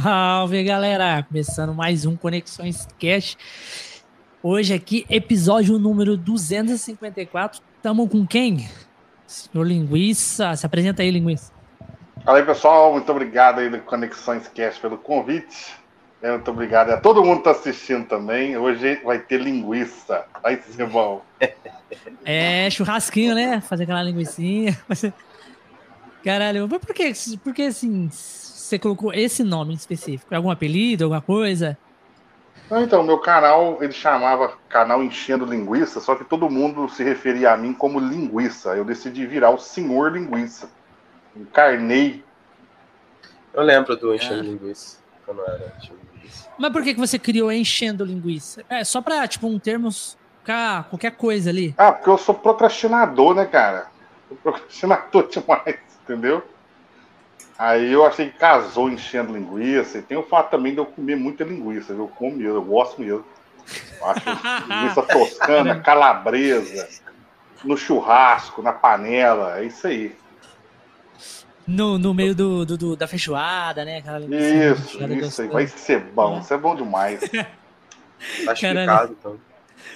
Salve, galera! Começando mais um Conexões Cash. Hoje aqui, episódio número 254. Tamo com quem? Senhor Linguiça. Se apresenta aí, Linguiça. Fala aí, pessoal. Muito obrigado aí do Conexões Cash pelo convite. É, muito obrigado a todo mundo que está assistindo também. Hoje vai ter linguiça. Vai ser bom. É, churrasquinho, né? Fazer aquela linguiçinha. Caralho, mas por que, por que assim, você colocou esse nome em específico? Algum apelido, alguma coisa? Então, meu canal, ele chamava canal Enchendo Linguiça, só que todo mundo se referia a mim como linguiça. Eu decidi virar o senhor linguiça. Encarnei. Eu lembro do Enchendo é. Linguiça, quando era Enchendo Linguiça. Mas por que, que você criou Enchendo Linguiça? É só pra, tipo, um termo ficar qualquer coisa ali. Ah, porque eu sou procrastinador, né, cara? Eu procrastinador demais, entendeu? Aí eu achei que casou enchendo linguiça. E tem o fato também de eu comer muita linguiça. Eu como mesmo, eu gosto mesmo. Eu acho linguiça toscana, calabresa, no churrasco, na panela, é isso aí. No, no meio do, do, do da feijoada, né? isso, isso aí. Vai ser bom. Isso é bom demais. tá explicado, então.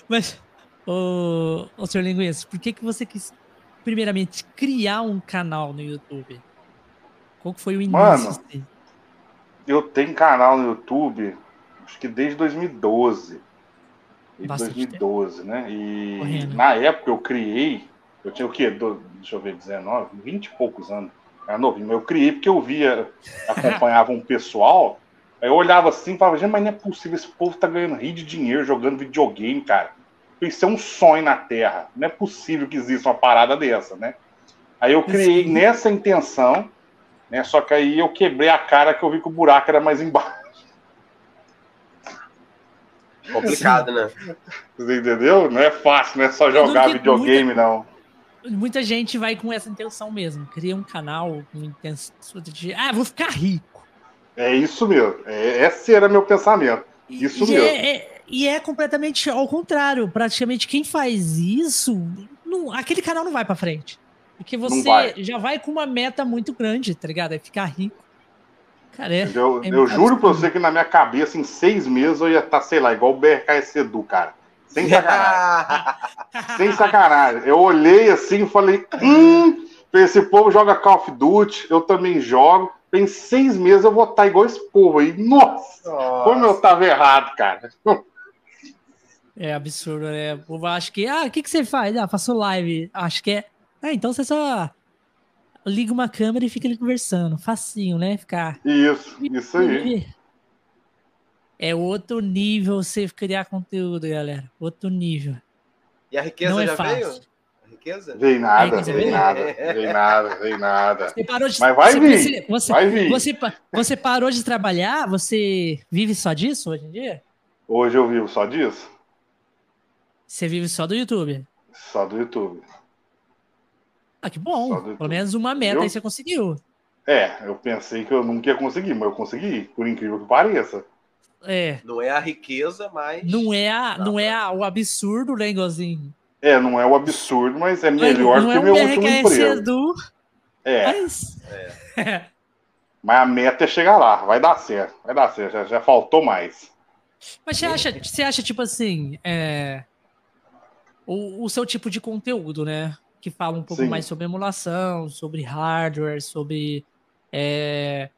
Mas, ô, ô senhor Linguiça, por que, que você quis, primeiramente, criar um canal no YouTube? Qual que foi o início? Mano, eu tenho canal no YouTube, acho que desde 2012. Desde 2012, tempo. né? E Correndo. na época eu criei, eu tinha o quê? Do, deixa eu ver, 19, 20 e poucos anos. Era novinho, mas eu criei porque eu via, acompanhava um pessoal, aí eu olhava assim e falava, gente, mas não é possível, esse povo tá ganhando rir de dinheiro jogando videogame, cara. Isso é um sonho na Terra. Não é possível que exista uma parada dessa, né? Aí eu criei nessa intenção, né? Só que aí eu quebrei a cara que eu vi que o buraco era mais embaixo. Complicado, né? Você entendeu? Não é fácil, não é só jogar videogame, muita, não. Muita gente vai com essa intenção mesmo. Cria um canal com intenção de. Ah, vou ficar rico. É isso mesmo. É, esse era meu pensamento. Isso e mesmo. É, é, e é completamente ao contrário. Praticamente quem faz isso, não, aquele canal não vai para frente. Porque você vai. já vai com uma meta muito grande, tá ligado? É ficar rico. Cara, é, eu, é eu juro pra você que na minha cabeça, em seis meses, eu ia estar, tá, sei lá, igual o BRKS Edu, cara. Sem sacanagem. Sem sacanagem. Eu olhei assim e falei: hum, esse povo joga Call of Duty, eu também jogo. Em seis meses eu vou estar tá igual esse povo aí. Nossa, Nossa. como eu tava errado, cara. É absurdo, né? O povo acha que, ah, o que, que você faz? Ah, faço live. Acho que é ah, então você só liga uma câmera e fica ali conversando. Facinho, né? Ficar. Isso, isso aí. É outro nível você criar conteúdo, galera. Outro nível. E a riqueza Não é já fácil. veio? A riqueza? Vem nada, vem nada, vem nada, vem nada. Você parou de, Mas vai você, vir, você, vai vir. Você, você parou de trabalhar? Você vive só disso hoje em dia? Hoje eu vivo só disso. Você vive só do YouTube? Só do YouTube. Ah, que bom. Pelo menos uma meta eu... aí você conseguiu. É, eu pensei que eu nunca ia conseguir, mas eu consegui, por incrível que pareça. É. Não é a riqueza, mas. Não é, a, não é a, o absurdo, né, igualzinho? É, não é o absurdo, mas é melhor não, não que o é meu último emprego. Do... É. Mas... é. mas a meta é chegar lá, vai dar certo, vai dar certo, já, já faltou mais. Mas você acha, você acha tipo assim, é... o, o seu tipo de conteúdo, né? Que fala um pouco Sim. mais sobre emulação, sobre hardware, sobre. É,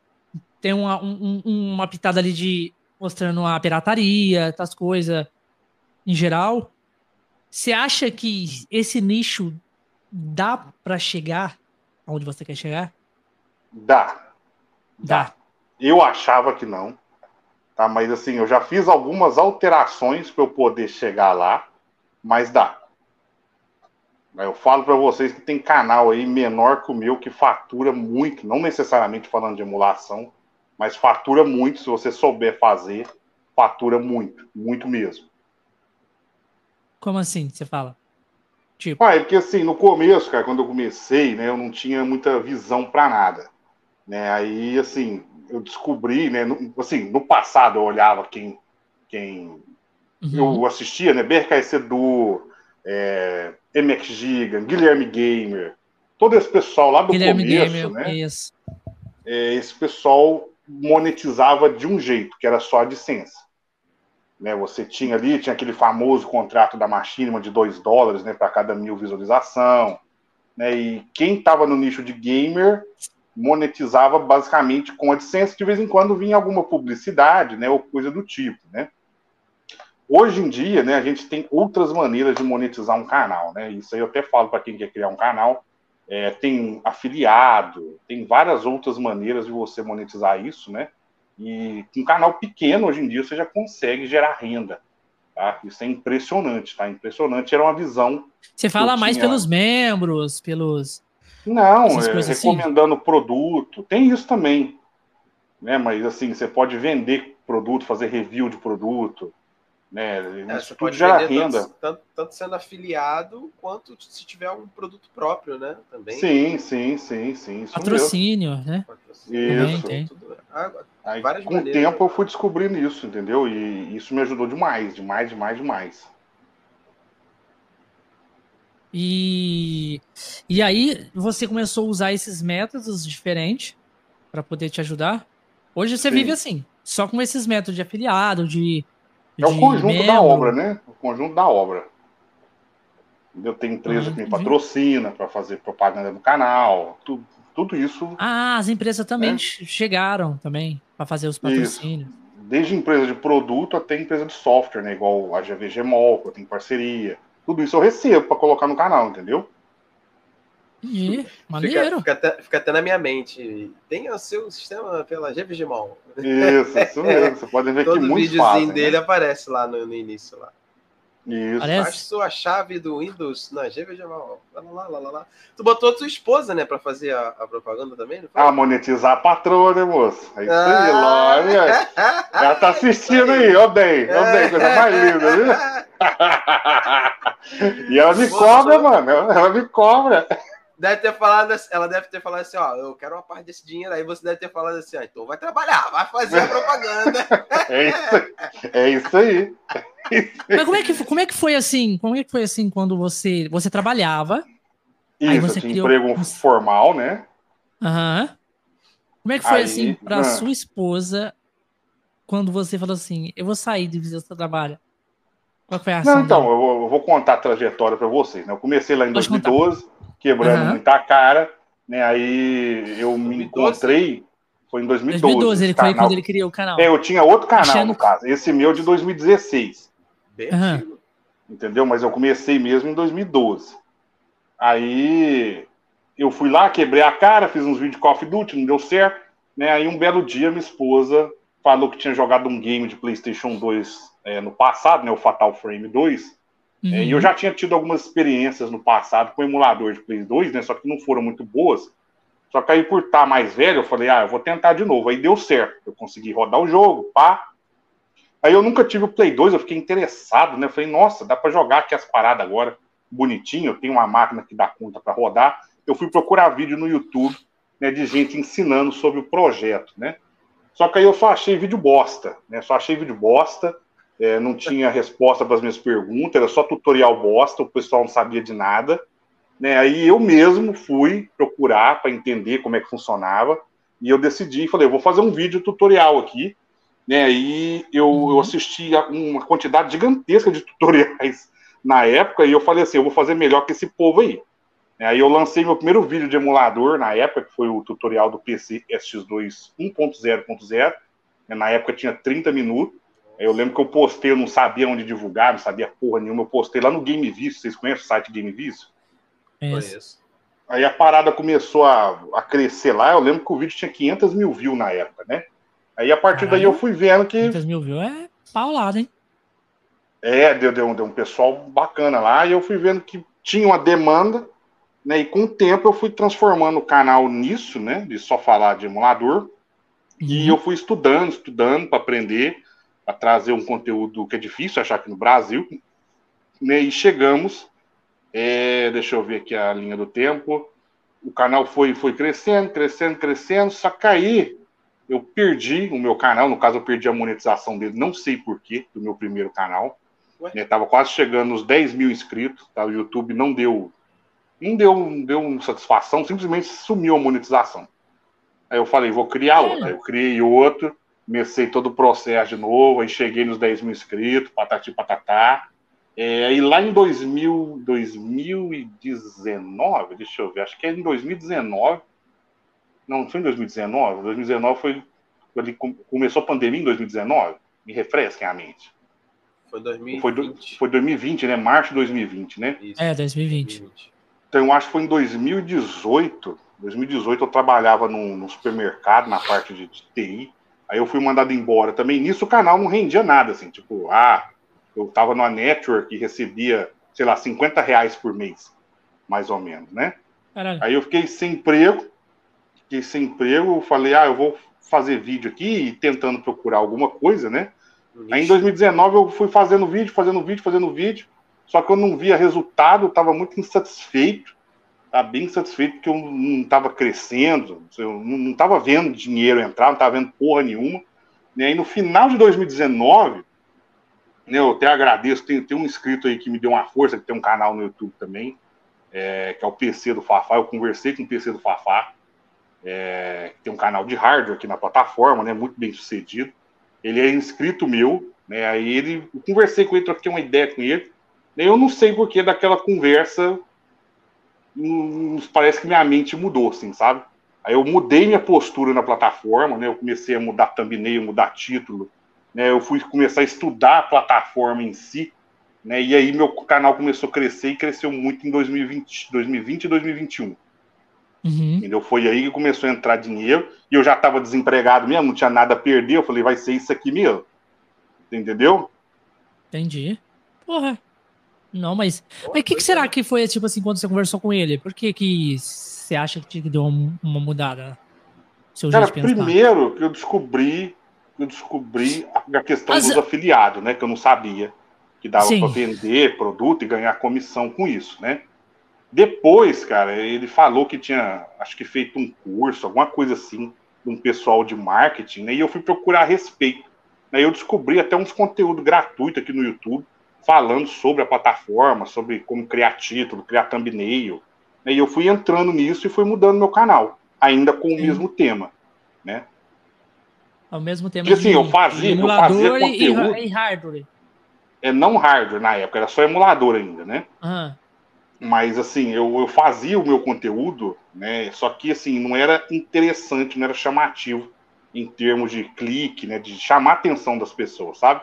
tem uma, um, uma pitada ali de mostrando a pirataria, essas coisas em geral. Você acha que esse nicho dá para chegar aonde você quer chegar? Dá. Dá. Eu achava que não. Tá, mas assim, eu já fiz algumas alterações para eu poder chegar lá, mas dá. Eu falo para vocês que tem canal aí menor que o meu que fatura muito, não necessariamente falando de emulação, mas fatura muito. Se você souber fazer, fatura muito, muito mesmo. Como assim? Você fala? Tipo. Ah, é porque assim, no começo, cara, quando eu comecei, né, eu não tinha muita visão para nada. Né? Aí, assim, eu descobri, né, no, assim, no passado eu olhava quem, quem uhum. eu assistia, né, BRKC do é, MX Giga, Guilherme Gamer, todo esse pessoal lá do Guilherme começo, Gamer, né? Isso. É, esse pessoal monetizava de um jeito, que era só a licença. Né, você tinha ali, tinha aquele famoso contrato da Machinima de 2 dólares né, para cada mil visualização. Né, e quem estava no nicho de gamer monetizava basicamente com a licença, de vez em quando vinha alguma publicidade, né, ou coisa do tipo, né. Hoje em dia, né, a gente tem outras maneiras de monetizar um canal, né, isso aí eu até falo para quem quer criar um canal, é, tem afiliado, tem várias outras maneiras de você monetizar isso, né, e com um canal pequeno, hoje em dia, você já consegue gerar renda, tá, isso é impressionante, tá, impressionante, era uma visão... Você fala mais tinha... pelos membros, pelos não, é, assim? recomendando assim? produto. Tem isso também. Né? Mas assim, você pode vender produto, fazer review de produto. Né? É, isso tudo gera renda. Tanto, tanto, tanto, sendo afiliado, quanto se tiver um produto próprio, né? Também. Sim, sim, sim, sim. Patrocínio, mesmo. né? Isso. Também, ah, Aí, com o tempo eu fui descobrindo isso, entendeu? E isso me ajudou demais, demais, demais, demais. E, e aí você começou a usar esses métodos diferentes para poder te ajudar. Hoje você Sim. vive assim, só com esses métodos de afiliado, de. É o conjunto membro. da obra, né? O conjunto da obra. Eu tenho empresa ah, que me patrocina para fazer propaganda no canal, tudo, tudo isso. Ah, as empresas também né? chegaram também para fazer os patrocínios. Isso. Desde empresa de produto até empresa de software, né? Igual a GVG Mol, que eu tenho parceria. Tudo isso eu recebo para colocar no canal, entendeu? E, maneiro. Fica, fica, até, fica, até, na minha mente. Tem o seu sistema pela GVGMOL. Isso, isso mesmo. Você pode ver que muitos fazem. Todo dele né? aparece lá no, no início. lá. Isso. Parece sua chave do Windows na GVGMOL. Lá, lá, lá, lá, Tu botou a tua esposa, né, pra fazer a, a propaganda também, não foi? Ah, monetizar a patroa, né, moço? É isso ah. aí, Lória. Ela tá assistindo aí, ó bem, ó bem, coisa mais linda, viu? e ela me cobra, mano. Ela me cobra. Deve ter falado, assim, ela deve ter falado assim, ó, eu quero uma parte desse dinheiro aí, você deve ter falado assim, ó, então vai trabalhar, vai fazer a propaganda. é isso, é isso aí. Mas como é que como é que foi assim? Como é que foi assim quando você você trabalhava? Isso, aí você criou... emprego formal, né? Aham. Uhum. Como é que foi aí, assim para sua esposa quando você falou assim, eu vou sair de visita trabalho? Qual foi a ação? Não, então, eu vou, eu vou, contar a trajetória para vocês. Né? Eu comecei lá em Pode 2012, contar. Quebrando uhum. muita cara, né? Aí eu 2012? me encontrei. Foi em 2012. 2012 ele foi quando ele criou o canal. É, eu tinha outro canal, Achando... no caso. Esse meu de 2016. Uhum. Entendeu? Mas eu comecei mesmo em 2012. Aí eu fui lá, quebrei a cara, fiz uns vídeos de Call of Duty, não deu certo. Né? Aí um belo dia minha esposa falou que tinha jogado um game de PlayStation 2 é, no passado, né, o Fatal Frame 2. Uhum. É, e eu uhum. já tinha tido algumas experiências no passado com emulador de Play 2, né, só que não foram muito boas. Só que aí, por estar mais velho, eu falei, ah, eu vou tentar de novo. Aí deu certo. Eu consegui rodar o jogo, pá. Aí eu nunca tive o Play 2, eu fiquei interessado, né? Eu falei, nossa, dá para jogar aqui as paradas agora bonitinho. Eu tenho uma máquina que dá conta para rodar. Eu fui procurar vídeo no YouTube, né, de gente ensinando sobre o projeto, né? Só que aí eu só achei vídeo bosta, né? Só achei vídeo bosta é, não tinha resposta para as minhas perguntas, era só tutorial bosta, o pessoal não sabia de nada. Né? Aí eu mesmo fui procurar para entender como é que funcionava, e eu decidi, falei, eu vou fazer um vídeo tutorial aqui, né? Aí eu, eu uhum. assisti uma quantidade gigantesca de tutoriais na época, e eu falei assim, eu vou fazer melhor que esse povo aí. Aí eu lancei meu primeiro vídeo de emulador na época, que foi o tutorial do PC SX2 1.0.0. Na época tinha 30 minutos. Eu lembro que eu postei, eu não sabia onde divulgar, não sabia porra nenhuma. Eu postei lá no Game Vício. Vocês conhecem o site Game Vício? Conheço. Aí a parada começou a, a crescer lá. Eu lembro que o vídeo tinha 500 mil views na época, né? Aí a partir Caralho, daí eu fui vendo que. 500 mil views é paulado, hein? É, deu, deu, deu um pessoal bacana lá. E eu fui vendo que tinha uma demanda. Né, e com o tempo eu fui transformando o canal nisso, né? De só falar de emulador. Uhum. E eu fui estudando, estudando para aprender a trazer um conteúdo que é difícil achar aqui no Brasil. Né, e chegamos, é, deixa eu ver aqui a linha do tempo. O canal foi, foi crescendo, crescendo, crescendo, só que aí eu perdi o meu canal, no caso eu perdi a monetização dele, não sei porquê, do meu primeiro canal. Né, tava quase chegando nos 10 mil inscritos, tá? o YouTube não deu, não deu, não deu satisfação, simplesmente sumiu a monetização. Aí eu falei, vou criar outro. Aí eu criei outro, comecei todo o processo de novo, aí cheguei nos 10 mil inscritos, patati patatá. É, e lá em 2000, 2019, deixa eu ver, acho que é em 2019. Não, foi em 2019? 2019 foi. Ele começou a pandemia em 2019? Me refresquem a mente. Foi 2020. Foi, do, foi 2020, né? Março de 2020, né? Isso. É, 2020. 2020. Então eu acho que foi em 2018. 2018 eu trabalhava num, num supermercado na parte de, de, TI. Aí eu fui mandado embora também. Nisso o canal não rendia nada, assim, tipo, ah, eu tava numa network e recebia, sei lá, 50 reais por mês, mais ou menos, né? Caralho. Aí eu fiquei sem emprego, fiquei sem emprego, eu falei, ah, eu vou fazer vídeo aqui, tentando procurar alguma coisa, né? Aí em 2019 eu fui fazendo vídeo, fazendo vídeo, fazendo vídeo, só que eu não via resultado, eu estava muito insatisfeito, tá bem insatisfeito porque eu não estava crescendo, eu não estava vendo dinheiro entrar, não estava vendo porra nenhuma. E aí no final de 2019, né, eu até agradeço, tem, tem um inscrito aí que me deu uma força, que tem um canal no YouTube também, é, que é o PC do Fafá, eu conversei com o PC do Fafá, é, tem um canal de hardware aqui na plataforma, né, muito bem sucedido. Ele é inscrito meu, né? Aí ele, eu conversei com ele, troquei uma ideia com ele. Eu não sei porque daquela conversa parece que minha mente mudou, assim, sabe? Aí eu mudei minha postura na plataforma, né? Eu comecei a mudar thumbnail, mudar título, né? Eu fui começar a estudar a plataforma em si, né? E aí meu canal começou a crescer e cresceu muito em 2020, 2020 e 2021. Uhum. Entendeu? Foi aí que começou a entrar dinheiro e eu já estava desempregado mesmo, não tinha nada a perder. Eu falei, vai ser isso aqui mesmo. Entendeu? Entendi. Porra. Não, mas. Mas o que, que, será que foi, tipo assim, quando você conversou com ele? Por que, que você acha que deu uma mudada? Seu Cara, primeiro que eu descobri, eu descobri a questão dos afiliados, né? Que eu não sabia. Que dava para vender produto e ganhar comissão com isso, né? Depois, cara, ele falou que tinha, acho que feito um curso, alguma coisa assim, de um pessoal de marketing, né? E eu fui procurar a respeito. Né? Eu descobri até uns conteúdos gratuitos aqui no YouTube, falando sobre a plataforma, sobre como criar título, criar thumbnail. Né? E eu fui entrando nisso e fui mudando meu canal, ainda com o Sim. mesmo tema, né? Ao mesmo. Porque assim, eu fazia, eu fazia conteúdo. E, e hardware. É não hardware na época, era só emulador ainda, né? Uhum. Mas assim, eu, eu fazia o meu conteúdo, né? Só que assim, não era interessante, não era chamativo em termos de clique, né? De chamar a atenção das pessoas, sabe?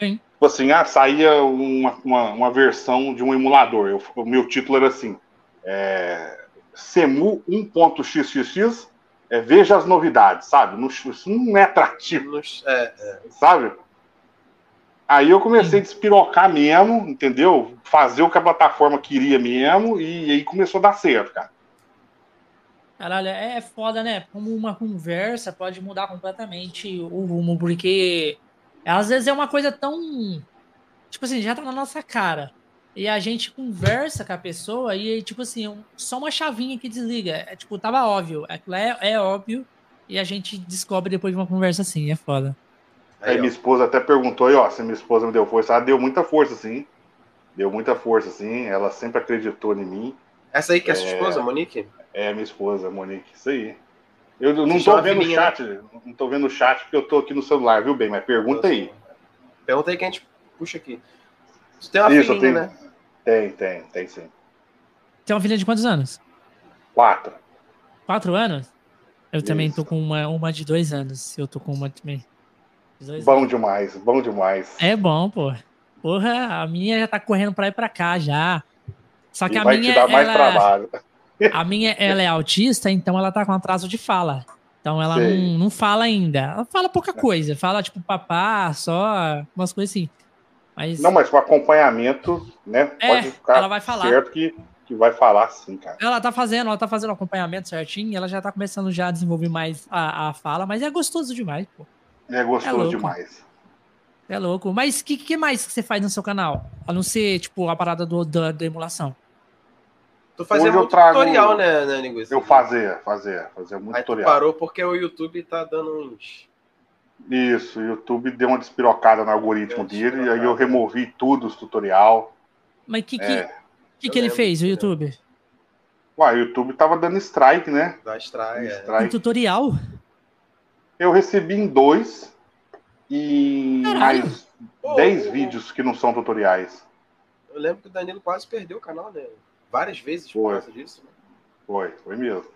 Sim. Tipo assim, ah, saía uma, uma, uma versão de um emulador. Eu, o meu título era assim: é, Semu 1.xxx, é, veja as novidades, sabe? Não, isso não é atrativo. É, é. Sabe? Aí eu comecei a despirocar mesmo, entendeu? Fazer o que a plataforma queria mesmo, e aí começou a dar certo, cara. Caralho, é foda, né? Como uma conversa pode mudar completamente o rumo, porque às vezes é uma coisa tão. Tipo assim, já tá na nossa cara. E a gente conversa com a pessoa e, tipo assim, só uma chavinha que desliga. É tipo, tava óbvio. É, é óbvio. E a gente descobre depois de uma conversa assim. É foda. Aí, aí minha esposa até perguntou aí, ó, se minha esposa me deu força. Ela deu muita força, sim. Deu muita força, sim. Ela sempre acreditou em mim. Essa aí que é, é sua esposa, Monique? É, minha esposa, Monique, isso aí. Eu não tô vendo o chat, né? não tô vendo o chat porque eu tô aqui no celular, viu, bem? Mas pergunta aí. Pergunta aí que a gente puxa aqui. Você tem uma Isso, filhinha, tenho... né? Tem, tem, tem sim. Tem uma filha de quantos anos? Quatro. Quatro anos? Eu Isso. também tô com uma, uma de dois anos. Eu tô com uma também. Bom demais, bom demais. É bom, pô. Porra, a minha já tá correndo pra ir pra cá já. Só que e a vai minha. Te dar mais ela, trabalho. A minha, ela é autista, então ela tá com atraso de fala. Então ela não, não fala ainda. Ela fala pouca coisa. Fala, tipo, papá, só, umas coisas assim. Mas... Não, mas com acompanhamento, né? É, pode ficar ela vai falar. certo que, que vai falar sim, cara. Ela tá fazendo, ela tá fazendo o acompanhamento certinho, ela já tá começando já a desenvolver mais a, a fala, mas é gostoso demais, pô. É gostoso é demais. É louco. Mas o que, que mais que você faz no seu canal? A não ser, tipo, a parada do, da, da emulação. Tu fazia muito trago... tutorial, né, né Linguiça? Eu fazia, fazia, fazia muito Aí tutorial. parou porque o YouTube tá dando uns... Isso, o YouTube deu uma despirocada no algoritmo dele, e aí eu removi tudo os tutorial. Mas o que, que, é. que, que ele fez, o YouTube? Uai, o YouTube tava dando strike, né? Dá strike, é. strike. Tem tutorial? Eu recebi em dois e Caralho. mais oh, dez oh, vídeos que não são tutoriais. Eu lembro que o Danilo quase perdeu o canal, né? Várias vezes foi. por causa disso. Né? Foi, foi mesmo.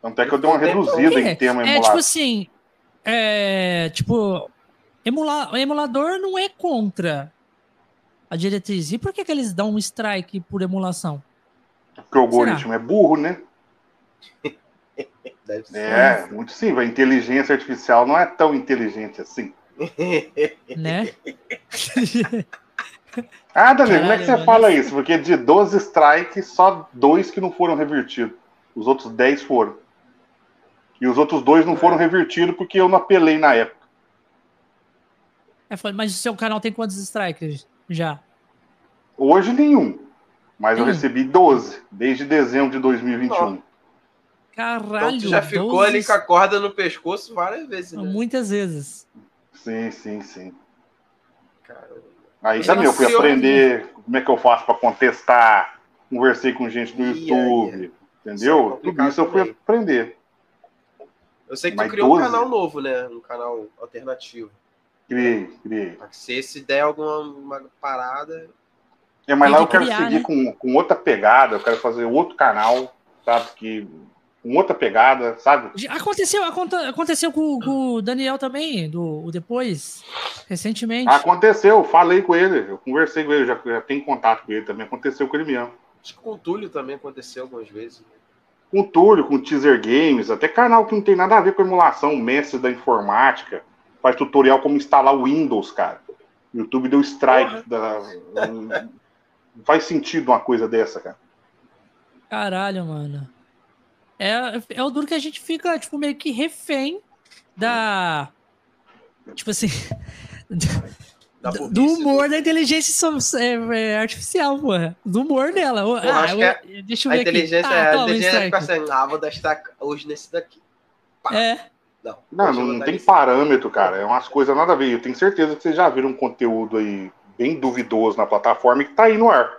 Tanto é que eu dei uma reduzida em tema É, tipo assim, é, tipo, emula, emulador não é contra a diretriz. E por que, que eles dão um strike por emulação? Porque o algoritmo é burro, né? Deve ser. É, muito sim. A inteligência artificial não é tão inteligente assim. né? ah, Danilo, como é que você mano. fala isso? Porque de 12 strikes, só dois que não foram revertidos. Os outros 10 foram. E os outros dois não foram revertidos porque eu não apelei na época. É, mas o seu canal tem quantos strikes já? Hoje nenhum. Mas eu recebi 12 desde dezembro de 2021. Caralho. Então, tu já ficou 12... ali com a corda no pescoço várias vezes. Né? Muitas vezes. Sim, sim, sim. Caramba. Aí também eu fui aprender como é que eu faço para contestar. Conversei com gente do YouTube. Entendeu? Isso é Tudo isso eu fui aprender. Eu sei que Mas tu criou 12... um canal novo, né? Um canal alternativo. Criei, criei. Se se der alguma parada, é, mas lá eu quero criar, seguir né? com, com outra pegada, eu quero fazer outro canal, sabe? Que, com outra pegada, sabe? Aconteceu, aconteceu com, com o Daniel também, do o Depois, recentemente. Aconteceu, falei com ele, eu conversei com ele, já, já tenho contato com ele também, aconteceu com ele mesmo. Acho que com o Túlio também aconteceu algumas vezes. Com o Túlio, com o Teaser Games, até canal que não tem nada a ver com emulação, mestre da informática, faz tutorial como instalar o Windows, cara. O YouTube deu strike da, não faz sentido uma coisa dessa, cara. Caralho, mano. É, é o duro que a gente fica, tipo, meio que refém da. Tipo assim. do humor da inteligência é, é, artificial, porra. Do humor dela. Eu ah, eu, é, deixa eu ver a inteligência, aqui. Ah, a inteligência fica assim, ah, vou testar hoje nesse daqui. Pá. É. Não, não, não, não tem parâmetro, cara. É umas coisas nada a ver. Eu tenho certeza que vocês já viram um conteúdo aí bem duvidoso na plataforma e que tá aí no ar.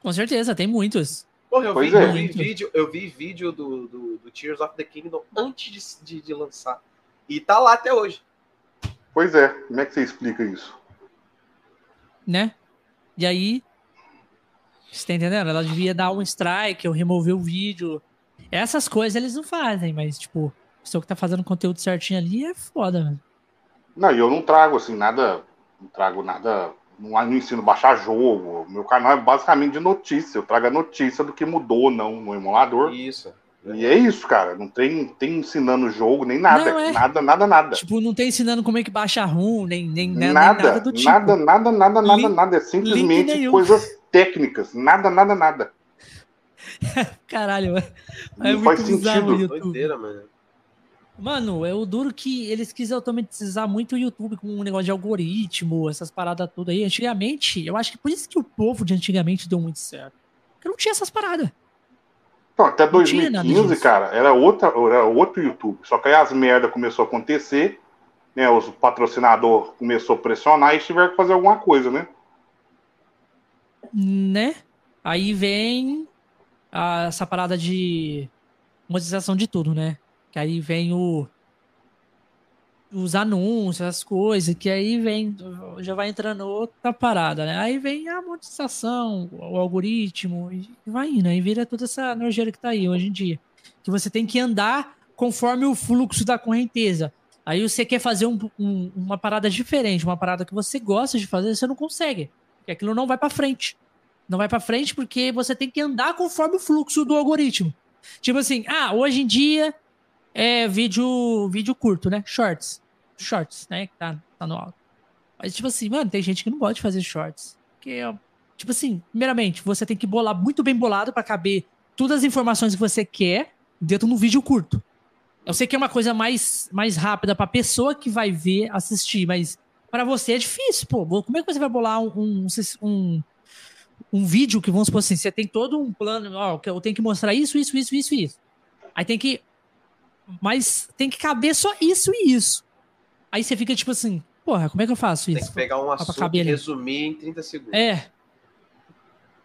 Com certeza, tem muitos. Porra, eu, vi, é. eu vi, vídeo, eu vi vídeo do, do, do, Tears of the Kingdom antes de, de, de lançar. E tá lá até hoje. Pois é, como é que você explica isso? Né? E aí, você tá entendendo? Ela devia dar um strike ou remover o vídeo. Essas coisas eles não fazem, mas, tipo, a pessoa que tá fazendo conteúdo certinho ali é foda, mano. Não, e eu não trago, assim, nada não trago nada, não, ensino a baixar jogo. Meu canal é basicamente de notícia. Eu trago a notícia do que mudou ou não no emulador. Isso. E é isso, cara. Não tem, tem ensinando jogo, nem nada. Não, é. Nada, nada, nada. Tipo, não tem ensinando como é que baixa RUM, nem, nem, nada, nada do tipo. Nada, nada, nada, nada, Link, nada. É simplesmente coisas técnicas. Nada, nada, nada. Caralho, é não faz sentido. Doideira, mano. Mano, é o duro que eles quiseram automatizar muito o YouTube com um negócio de algoritmo, essas paradas todas aí. Antigamente, eu acho que por isso que o povo de antigamente deu muito certo. Porque não tinha essas paradas. Então, até 2015, cara, era, outra, era outro YouTube. Só que aí as merdas começou a acontecer, né? Os patrocinadores começou a pressionar e tiveram que fazer alguma coisa, né? Né? Aí vem a, essa parada de monetização de tudo, né? Que aí vem o os anúncios, as coisas, que aí vem, já vai entrando outra parada, né? Aí vem a monetização, o algoritmo, e vai indo, aí vira toda essa nojeira que tá aí hoje em dia. Que você tem que andar conforme o fluxo da correnteza. Aí você quer fazer um, um, uma parada diferente, uma parada que você gosta de fazer, você não consegue. Porque aquilo não vai para frente. Não vai para frente porque você tem que andar conforme o fluxo do algoritmo. Tipo assim, ah, hoje em dia é vídeo, vídeo curto, né? Shorts. Shorts, né? Que tá, tá no alto. Mas, tipo assim, mano, tem gente que não pode fazer shorts. Porque, tipo assim, primeiramente, você tem que bolar muito bem bolado para caber todas as informações que você quer dentro de um vídeo curto. Eu sei que é uma coisa mais, mais rápida pra pessoa que vai ver, assistir, mas para você é difícil, pô. Como é que você vai bolar um, um, um, um vídeo que, vamos supor assim, você tem todo um plano, ó, eu tenho que mostrar isso, isso, isso, isso, isso. Aí tem que mas tem que caber só isso e isso. Aí você fica tipo assim, porra, como é que eu faço isso? Tem que pegar um assunto e resumir em 30 segundos. É.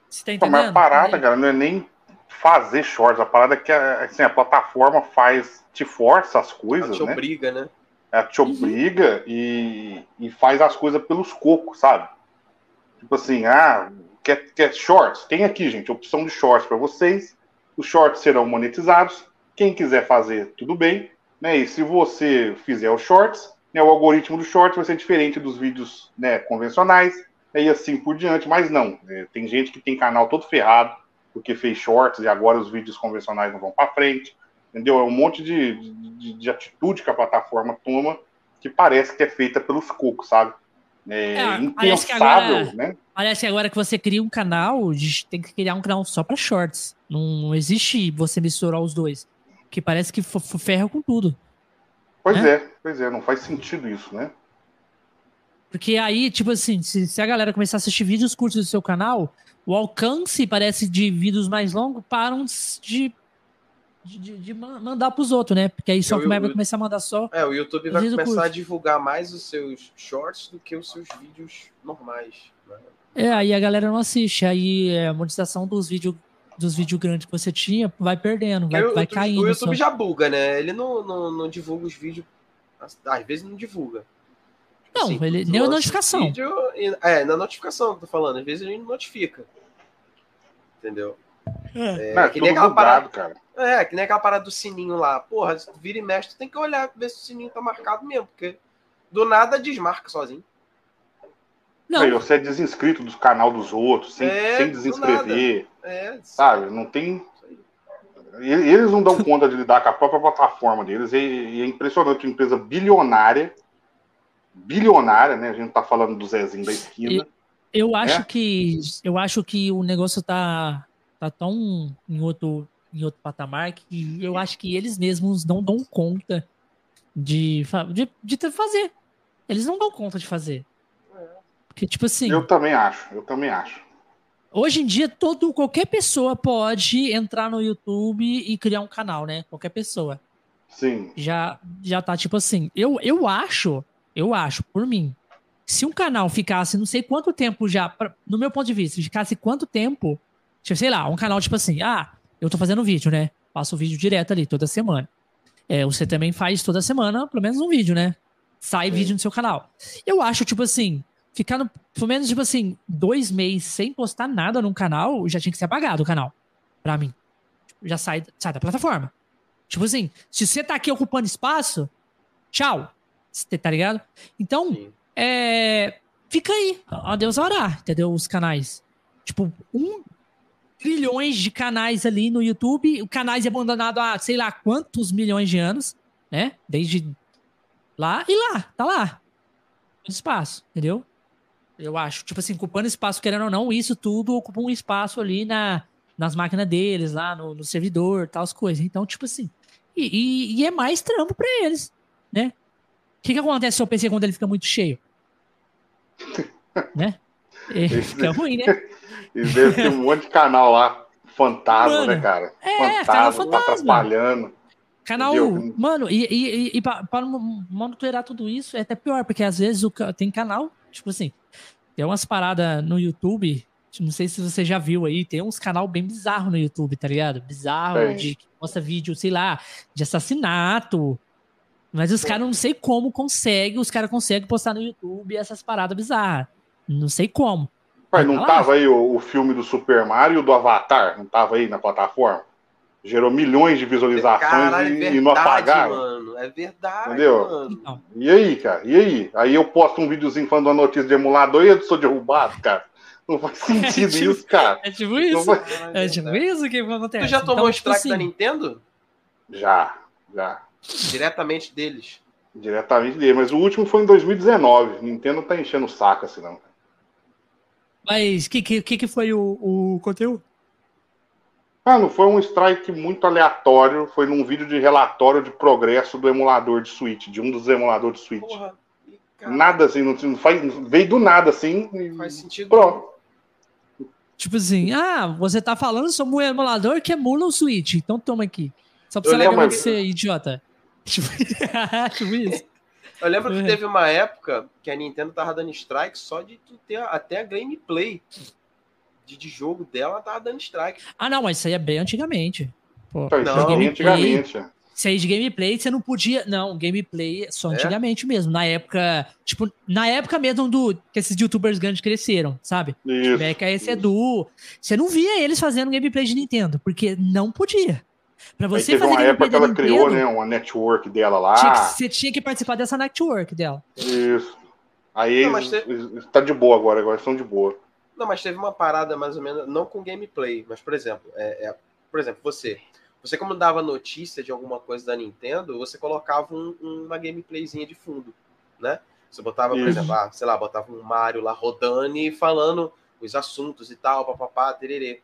Você tá entendendo? Mas a parada, cara, não é nem fazer shorts. A parada é que assim, a plataforma faz, te força as coisas, Ela te né? obriga, né? Ela te obriga e, e faz as coisas pelos cocos, sabe? Tipo assim, ah, quer, quer shorts? Tem aqui, gente, opção de shorts para vocês. Os shorts serão monetizados. Quem quiser fazer, tudo bem. Né? E se você fizer os shorts, né, o algoritmo do shorts vai ser diferente dos vídeos né, convencionais e assim por diante, mas não. É, tem gente que tem canal todo ferrado porque fez shorts e agora os vídeos convencionais não vão para frente, entendeu? É um monte de, de, de, atitude que a plataforma toma que parece que é feita pelos cocos, sabe? É, é impensável, agora, né? Parece que agora que você cria um canal, tem que criar um canal só para shorts. Não, não, existe você misturar os dois. Que parece que ferra com tudo. Pois né? é, pois é, não faz sentido isso, né? Porque aí, tipo assim, se, se, a galera começar a assistir vídeos curtos do seu canal, o alcance, parece, de vídeos mais longos param de, de, de mandar pros outros, né? Porque aí só vai começar a mandar só. É, o YouTube vai começar curto. a divulgar mais os seus shorts do que os seus vídeos normais. Né? É, aí a galera não assiste. Aí é, a monetização dos vídeos dos vídeos grandes que você tinha vai perdendo, vai, vai caindo. O YouTube só. já buga, né? Ele não, não, não divulga os vídeos. Às vezes não divulga. Não, assim, ele nem a notificação. Vídeo, é, na notificação que eu tô falando. Às vezes ele não notifica. Entendeu? É, é, é que nem aquela bugado, parada. Cara. É, que nem aquela parada do sininho lá. Porra, vira e mexe, tu tem que olhar ver se o sininho tá marcado mesmo, porque do nada desmarca sozinho. Não. Aí, você é desinscrito do canal dos outros, sem, é, sem desinscrever. É, sabe? Não tem. Eles não dão conta de lidar com a própria plataforma deles. E, é impressionante, uma empresa bilionária. Bilionária, né? A gente tá falando do Zezinho da esquina. Eu, eu acho é? que eu acho que o negócio tá, tá tão em outro, em outro patamar que eu acho que eles mesmos não dão conta de, de, de fazer. Eles não dão conta de fazer. Que, tipo assim. Eu também acho, eu também acho. Hoje em dia, todo, qualquer pessoa pode entrar no YouTube e criar um canal, né? Qualquer pessoa. Sim. Já, já tá tipo assim. Eu, eu acho, eu acho, por mim, se um canal ficasse não sei quanto tempo já, pra, no meu ponto de vista, ficasse quanto tempo, tipo, sei lá, um canal tipo assim, ah, eu tô fazendo vídeo, né? Faço vídeo direto ali toda semana. É, você também faz toda semana, pelo menos um vídeo, né? Sai Sim. vídeo no seu canal. Eu acho, tipo assim, ficar no, pelo menos, tipo assim, dois meses sem postar nada num canal, já tinha que ser apagado o canal. Pra mim. Já sai, sai da plataforma. Tipo assim, se você tá aqui ocupando espaço, tchau. Tá ligado? Então, Sim. é. Fica aí. A Deus orar, entendeu? Os canais. Tipo, um trilhões de canais ali no YouTube, canais abandonados há sei lá quantos milhões de anos, né? Desde lá e lá, tá lá. Espaço, entendeu? Eu acho. Tipo assim, ocupando espaço, querendo ou não, isso tudo ocupa um espaço ali na, nas máquinas deles, lá no, no servidor, tal as coisas. Então, tipo assim. E, e, e é mais trampo para eles, né? O que, que acontece no seu PC quando ele fica muito cheio? né? É, fica ruim, né? E deve ter um monte de canal lá, fantasma, mano, né, cara? É, fantasma, tá atrapalhando. Canal, Entendeu? mano, e, e, e, para monitorar tudo isso é até pior, porque às vezes o, tem canal, tipo assim, tem umas paradas no YouTube, não sei se você já viu aí, tem uns canal bem bizarro no YouTube, tá ligado? Bizarro, é. de que mostra vídeo, sei lá, de assassinato. Mas os caras não sei como conseguem, os caras conseguem postar no YouTube essas paradas bizarras. Não sei como. Mas não tava aí o, o, filme do Super Mario do Avatar? Não tava aí na plataforma? Gerou milhões de visualizações Caralho, e, é verdade, e não apagaram. Mano, é verdade, Entendeu? Mano. E aí, cara? E aí? Aí eu posto um videozinho falando uma notícia de emulador e eu sou derrubado, cara. Não faz sentido é tipo, isso, cara. É tipo isso. Faz... É tipo isso que acontece. Tu já tomou então, strike assim, da Nintendo? Já, já. Diretamente deles. Diretamente deles, mas o último foi em 2019. Nintendo tá enchendo o saco assim, não. Mas o que, que, que foi o, o conteúdo? Ah, não foi um strike muito aleatório, foi num vídeo de relatório de progresso do emulador de Switch, de um dos emuladores de Switch. Porra, nada assim, não, não faz, veio do nada assim. Faz sentido. Pronto. Tipo assim, ah, você tá falando sobre um emulador que emula o Switch, então toma aqui. Só pra você lembrar que você é idiota. Tipo, tipo isso. Eu lembro que teve uma época que a Nintendo tava dando strike só de tu ter até a gameplay de, de jogo dela tava dando strike. Ah, não, mas isso aí é bem antigamente. Pô, isso não, é bem antigamente. Isso aí de gameplay, você não podia. Não, gameplay só é? antigamente é? mesmo. Na época. Tipo, na época mesmo do que esses youtubers grandes cresceram, sabe? Isso. Mecha esse Edu. Você não via eles fazendo gameplay de Nintendo, porque não podia. Pra você teve fazer uma época que ela Nintendo, criou, né? Uma network dela lá. Tinha que, você tinha que participar dessa network dela. Isso. Aí não, eles, tá de boa agora, agora estão de boa. Não, mas teve uma parada mais ou menos, não com gameplay, mas, por exemplo, é, é por exemplo, você. Você, como dava notícia de alguma coisa da Nintendo, você colocava um, uma gameplayzinha de fundo, né? Você botava, por Isso. exemplo, ah, sei lá, botava um Mario lá rodando e falando os assuntos e tal, papapá, tererê.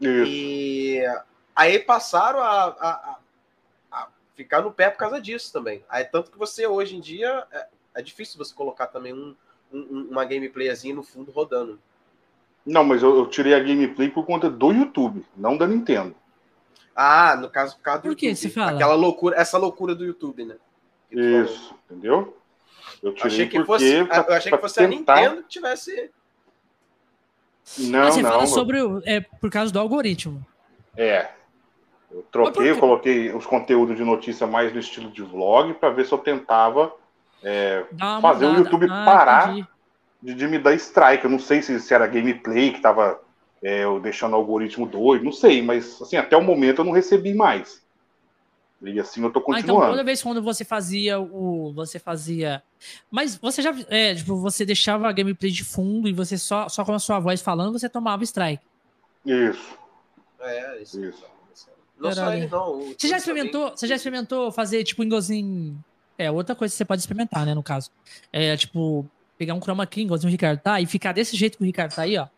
Isso. E aí passaram a, a, a, ficar no pé por causa disso também. Aí, tanto que você, hoje em dia, é, é difícil você colocar também um, um, uma gameplayzinha no fundo rodando. Não, mas eu, eu, tirei a gameplay por conta do YouTube, não da Nintendo. Ah, no caso, por causa do por que YouTube. Você fala? Aquela loucura, essa loucura do YouTube, né? Isso, falou. entendeu? Eu tirei achei que fosse, pra, eu achei que fosse tentar... a Nintendo que tivesse. Não, ah, você não. fala sobre é por causa do algoritmo. É. Eu troquei, eu coloquei os conteúdos de notícia mais no estilo de vlog para ver se eu tentava é, fazer o YouTube ah, parar de, de, me dar strike. Eu não sei se, se era gameplay que estava é, deixando o algoritmo doido, não sei, mas assim, até o momento eu não recebi mais. E assim eu tô continuando. Ah, então toda vez quando você fazia o. Você fazia. Mas você já. É, tipo, você deixava a gameplay de fundo e você só, só com a sua voz falando, você tomava strike. Isso. É, isso. isso. Não só ele, não. Você já experimentou, você já experimentou fazer, tipo, igualzinho. É, outra coisa que você pode experimentar, né, no caso. É, tipo, pegar um chroma key, igualzinho o Ricardo tá, e ficar desse jeito que o Ricardo tá aí, ó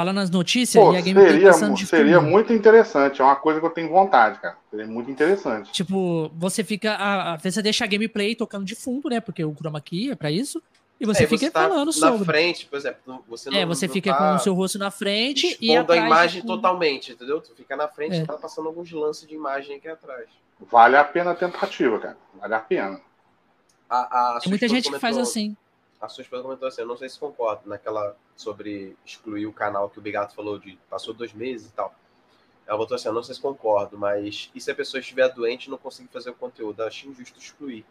falando as notícias Pô, e a gameplay seria, passando de Seria muito interessante, é uma coisa que eu tenho vontade, cara. Seria muito interessante. Tipo, você fica. A, a, você deixa a gameplay tocando de fundo, né? Porque o chroma key é pra isso. E você é, fica você tá falando sobre. Na frente, por exemplo. Você é, não, é, você não fica tá com o seu rosto na frente e atrás. a imagem totalmente, entendeu? Tu fica na frente e é. tá passando alguns lances de imagem aqui atrás. Vale a pena a tentativa, cara. Vale a pena. A, a Tem muita gente que faz assim a sua esposa comentou assim, eu não sei se concordo naquela sobre excluir o canal que o Bigato falou de passou dois meses e tal. Ela botou assim, eu não sei se concordo, mas e se a pessoa estiver doente e não conseguir fazer o conteúdo? Eu acho injusto excluir.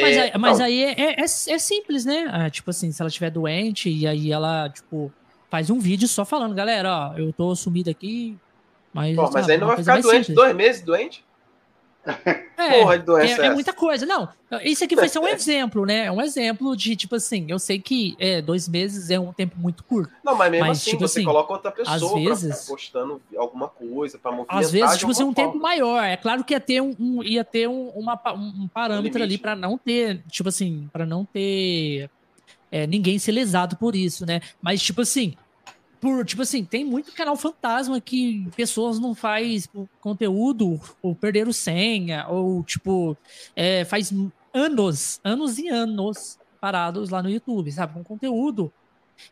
Mas, é, aí, mas aí é, é, é, é, simples, né? Ah, tipo assim, se ela estiver doente e aí ela, tipo, faz um vídeo só falando, galera, ó, eu tô sumido aqui, mas... Pô, mas aí não vai ficar doente, simples. dois meses doente? É, Porra doença é, é, muita coisa. Não, isso aqui vai ser um exemplo, né? É um exemplo de, tipo assim, eu sei que é, dois meses é um tempo muito curto. Não, mas mesmo mas, assim, tipo você assim, coloca outra pessoa às vezes, postando alguma coisa para movimentar Às vezes, tipo assim, um forma. tempo maior. É claro que ia ter um, um ia ter um, uma, um parâmetro um ali para não ter, tipo assim, para não ter é, ninguém ser lesado por isso, né? Mas, tipo assim, por, tipo assim, tem muito canal fantasma que pessoas não faz conteúdo ou perderam senha, ou tipo, é, faz anos, anos e anos parados lá no YouTube, sabe? Com conteúdo.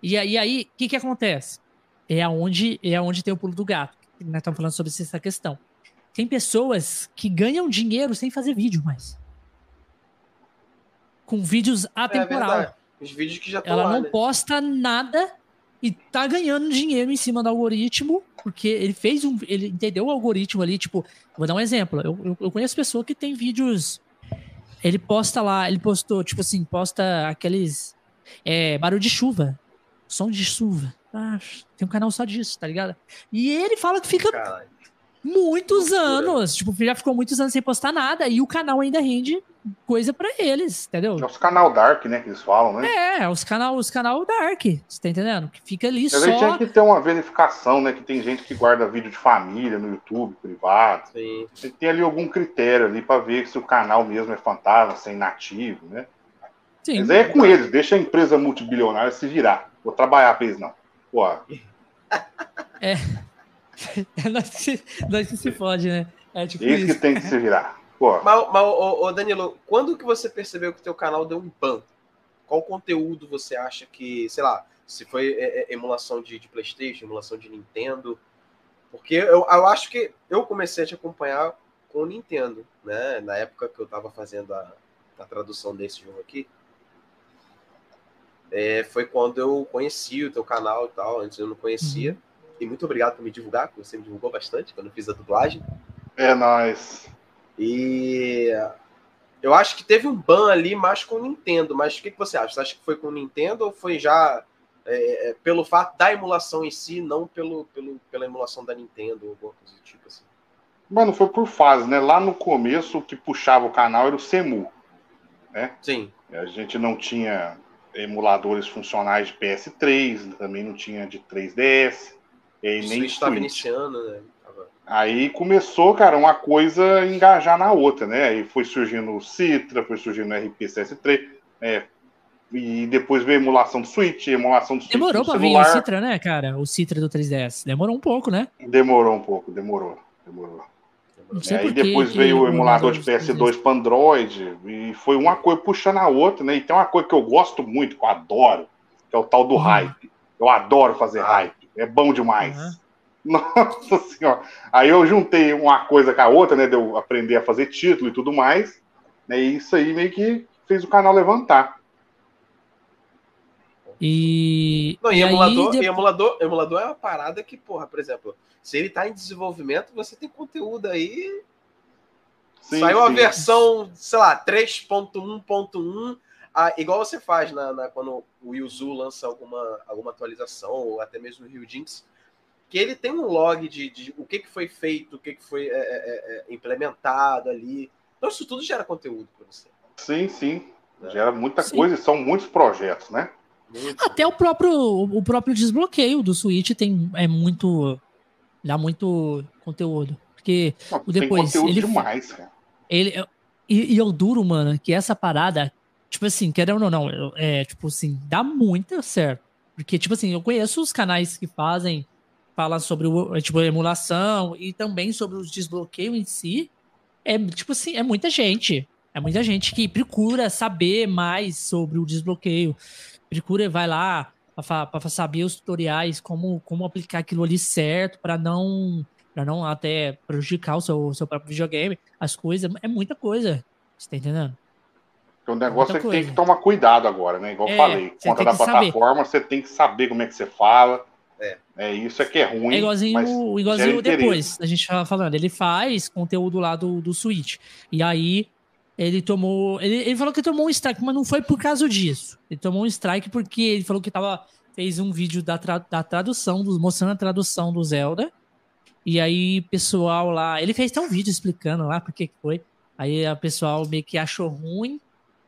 E, e aí, o que que acontece? É aonde, é aonde tem o pulo do gato. Nós estamos falando sobre essa questão. Tem pessoas que ganham dinheiro sem fazer vídeo mais. Com vídeos é atemporal. É Os vídeos que já Ela lá, não né? posta nada e tá ganhando dinheiro em cima do algoritmo, porque ele fez um. Ele entendeu o algoritmo ali, tipo, vou dar um exemplo. Eu, eu, conheço pessoa que tem vídeos. Ele posta lá, ele postou, tipo assim, posta aqueles. É, barulho de chuva. Som de chuva. Ah, tem um canal só disso, tá ligado? E ele fala que fica. Caralho muitos anos. Tipo, já ficou muitos anos sem postar nada e o canal ainda rende coisa para eles, entendeu? É os canal Dark, né, que eles falam, né? É, os canal, os canal Dark, você tá entendendo? Que fica ali Mas só... Mas tinha que ter uma verificação, né, que tem gente que guarda vídeo de família no YouTube, privado. Sim. Tem que ter ali algum critério ali para ver se o canal mesmo é fantasma, se é inativo, né? Sim. Mas aí é com eles, deixa a empresa multibilionária se virar. Vou trabalhar pra eles, não. Pô. É... É nós que, nós que se fode, né? É tipo isso, isso, que tem que se virar. Pô. Mas, mas ô, ô, Danilo, quando que você percebeu que o teu canal deu um ban? Qual conteúdo você acha que, sei lá, se foi é, é, emulação de, de, Playstation, emulação de Nintendo? Porque eu, eu acho que eu comecei a te acompanhar com o Nintendo, né? Na época que eu tava fazendo a, a tradução desse jogo aqui. é, foi quando eu conheci o teu canal e tal. Antes eu não conhecia. Uhum. E muito obrigado por me divulgar, porque você me divulgou bastante quando eu fiz a dublagem. É nóis. E eu acho que teve um ban ali mais com o Nintendo, mas o que, que você acha? Você acha que foi com o Nintendo ou foi já é, é, pelo fato da emulação em si, não pelo, pelo, pela emulação da Nintendo ou alguma coisa do tipo assim? Mano, foi por fase, né? Lá no começo, o que puxava o canal era o Semu, né? Sim. A gente não tinha emuladores funcionais de PS3, também não tinha de 3DS, e nem Switch. estava iniciando, né? Aí começou, cara, uma coisa engajar na outra, né? Aí foi surgindo o Citra, foi surgindo o RPCS3, né? E depois veio a emulação do Switch, emulação do Switch Demorou pra vir o Citra, né, cara? O Citra do 3DS. Demorou um pouco, né? Demorou um pouco, demorou. Demorou. É, aí depois veio o emulador de PS2 para Android, e foi uma coisa puxando a outra, né? E tem uma coisa que eu gosto muito, que eu adoro, que é o tal do uhum. hype. Eu adoro fazer hype, é bom demais. Uhum. Nossa senhora. Aí eu juntei uma coisa com a outra, né? De eu aprender a fazer título e tudo mais. Né, e isso aí meio que fez o canal levantar. E. Não, e, e emulador, aí, emulador, emulador é uma parada que, porra, por exemplo, se ele tá em desenvolvimento, você tem conteúdo aí. Sim, Saiu sim. a versão, sei lá, 3.1.1. Ah, igual você faz na, na, quando o Yuzu lança alguma, alguma atualização, ou até mesmo o Rio Jinx que ele tem um log de, de o que, que foi feito, o que, que foi é, é, é, é implementado ali. Então, isso tudo gera conteúdo para você. Sim, sim. É. Gera muita sim. coisa e são muitos projetos, né? Muito. Até o próprio, o próprio desbloqueio do Switch tem é muito. dá muito conteúdo. Porque Não, o depois. Tem ele, demais, cara. Ele, e, e eu duro, mano, que essa parada, tipo assim, querendo ou não, é, tipo assim, dá muito certo. Porque, tipo assim, eu conheço os canais que fazem fala sobre é, tipo, emulação e também sobre o desbloqueio em si. É tipo assim, é muita gente. É muita gente que procura saber mais sobre o desbloqueio. Procura, vai lá para saber os tutoriais, como, como aplicar aquilo ali certo, para não para não até prejudicar o seu, seu próprio videogame. As coisas, é muita coisa. Você tá entendendo? O negócio é que tem que tomar cuidado agora, né? Igual eu é, falei, conta da plataforma, saber. você tem que saber como é que você fala é. é isso é que é ruim. É igualzinho, igualzinho depois, a gente tava falando. Ele faz conteúdo lá do, do Switch. E aí ele tomou. Ele, ele falou que tomou um strike, mas não foi por causa disso. Ele tomou um strike porque ele falou que tava. Fez um vídeo da, tra, da tradução, do, mostrando a tradução do Zelda. E aí, pessoal lá. Ele fez até um vídeo explicando lá por que foi. Aí o pessoal meio que achou ruim.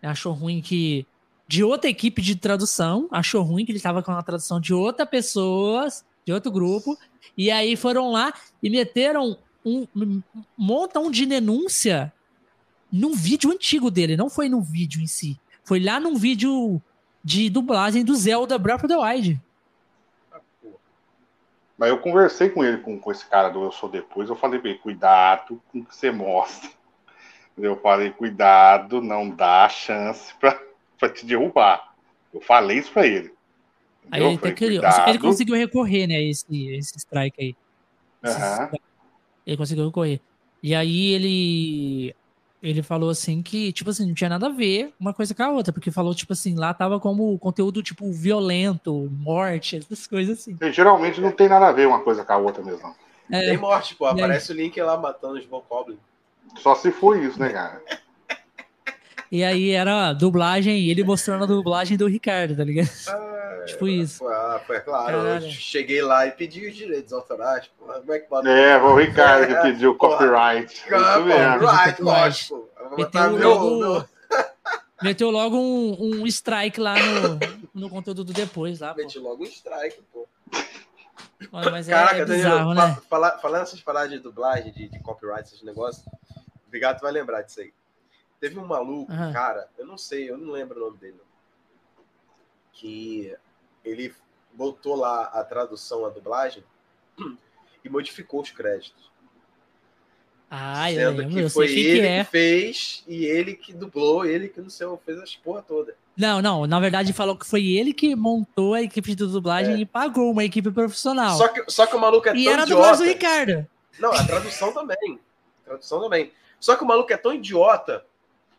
Achou ruim que de outra equipe de tradução, achou ruim que ele estava com a tradução de outra pessoa, de outro grupo, e aí foram lá e meteram um, um montão de denúncia num vídeo antigo dele, não foi no vídeo em si. Foi lá num vídeo de dublagem do Zelda Breath of the Wild. Mas eu conversei com ele, com, com esse cara do Eu Sou Depois, eu falei ele, cuidado com o que você mostra. Eu falei, cuidado, não dá chance pra para te derrubar. Eu falei isso para ele. Aí ele, falei, ele, conseguiu recorrer, né? Esse, esse strike aí. Uhum. Ele conseguiu recorrer. E aí ele ele falou assim que, tipo assim, não tinha nada a ver uma coisa com a outra, porque falou, tipo assim, lá tava como conteúdo, tipo, violento, morte, essas coisas assim. E, geralmente não tem nada a ver uma coisa com a outra mesmo. É, tem morte, pô. Aparece o link lá matando os Bokoblin. Só se for isso, né, cara? E aí era dublagem, ele mostrando a dublagem do Ricardo, tá ligado? Ah, tipo isso. Foi, ah, foi claro. Eu cheguei lá e pedi os direitos autorais. Como é que pode. É, o Ricardo que pediu copyright. Copyright, lógico. Meteu logo, meteu logo um, um strike lá no, no conteúdo do depois. Lá, Meti logo um strike, pô. Olha, mas é Caraca, é bizarro, Danilo, né? falando essas paradas de dublagem, de, de copyright, esses negócios, obrigado, vai lembrar disso aí. Teve um maluco, uhum. cara, eu não sei, eu não lembro o nome dele, que ele botou lá a tradução, a dublagem e modificou os créditos. Ah, eu lembro, que eu foi ele que, é. que, fez e ele que dublou, ele que não sei, fez as porra toda. Não, não, na verdade falou que foi ele que montou a equipe de dublagem é. e pagou uma equipe profissional. Só que, só que o maluco é e tão era idiota. do Ricardo. Não, a tradução também. A tradução também. Só que o maluco é tão idiota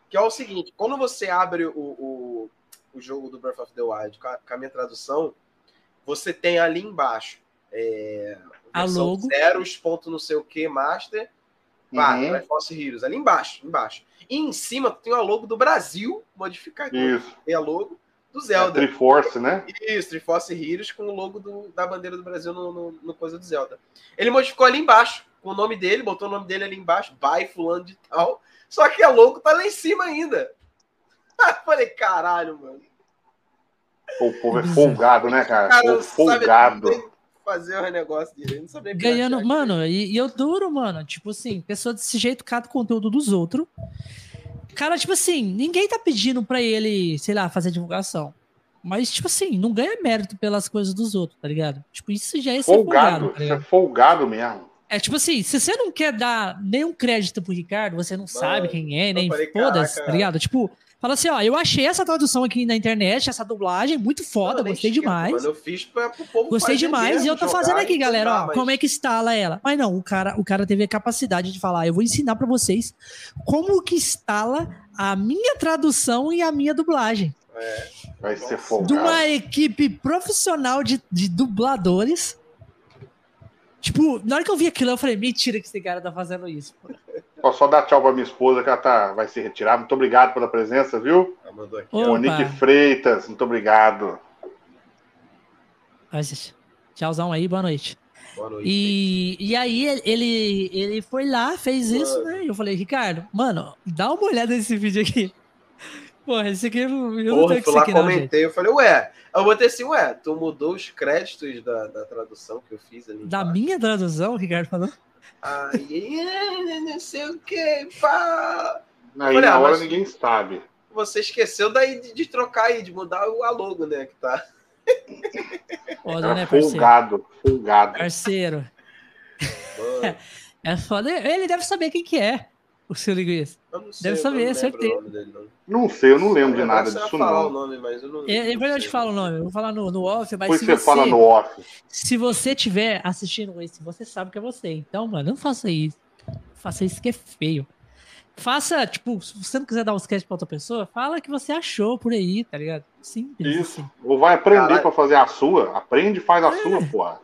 que é o seguinte: quando você abre o, o, o jogo do Breath of the Wild com a, com a minha tradução, você tem ali embaixo é, a logo. zeros, ponto não sei o que, master, pá, uhum. Triforce Heroes, ali embaixo, embaixo. E em cima tem a logo do Brasil modificado. Isso. Tem a logo do Zelda. É, Triforce, né? Isso, Triforce Heroes com o logo do, da bandeira do Brasil no, no, no, coisa do Zelda. Ele modificou ali embaixo, com o nome dele, botou o nome dele ali embaixo, by fulano de tal. Só que a logo tá lá em cima ainda. Falei, caralho, mano. O povo é folgado, né, cara? cara folgado. Fazer o negócio dele. Não sabia Ganhando, mano, e, e, eu duro, mano. Tipo assim, pessoa desse jeito cata o conteúdo dos outros. Cara, tipo assim, ninguém tá pedindo pra ele, sei lá, fazer divulgação. Mas, tipo assim, não ganha mérito pelas coisas dos outros, tá ligado? Tipo, isso já é folgado. Folgado, tá é folgado mesmo. É tipo assim, se você não quer dar nenhum crédito pro Ricardo, você não Mano, sabe quem é, nem foda-se, tá ligado? Tipo, Fala assim, ó, eu achei essa tradução aqui na internet, essa dublagem, muito foda, não, gostei demais. Mano, eu fiz pra, pro povo Gostei demais e eu tô fazendo aqui, galera, ó, mas... como é que instala ela. Mas não, o cara, o cara teve a capacidade de falar, eu vou ensinar para vocês como que instala a minha tradução e a minha dublagem. É, vai ser folgado. De uma equipe profissional de, de dubladores. Tipo, na hora que eu vi aquilo, eu falei, mentira que esse cara tá fazendo isso. Pô. Posso só dar tchau pra minha esposa, que ela tá, vai se retirar. Muito obrigado pela presença, viu? Ela mandou aqui. Monique Freitas, muito obrigado. Tchauzão aí, boa noite. Boa noite. E, e aí ele, ele foi lá, fez mano. isso, né? E eu falei, Ricardo, mano, dá uma olhada nesse vídeo aqui. Porra, esse aqui eu não, Porra, tenho lá aqui, comentei, não, eu falei, ué, eu botei assim, ué, tu mudou os créditos da, da tradução que eu fiz ali. Da minha tradução, o Ricardo falou? Aí, não sei o que, pá. Aí Olha, na hora ninguém sabe. Você esqueceu daí de, de, trocar aí, de mudar o a logo, né? Que tá. Foda, né, parceiro? Folgado, folgado. Parceiro. É foda. Ele deve saber quem que é o seu linguista. Deve saber, certeza. Não. não sei, eu não lembro de nada disso, não. O nome, mas eu não é, é eu te falo o nome, eu vou falar no, no off, mas Depois se você, você fala no off. Se você tiver assistindo isso, você sabe que é você. Então, mano, não faça isso. Faça isso que é feio. Faça, tipo, se você não quiser dar um sketch pra outra pessoa, fala que você achou por aí, tá ligado? Simples. Isso. Assim. Ou vai aprender Caralho. pra fazer a sua. Aprende e faz a é. sua, porra.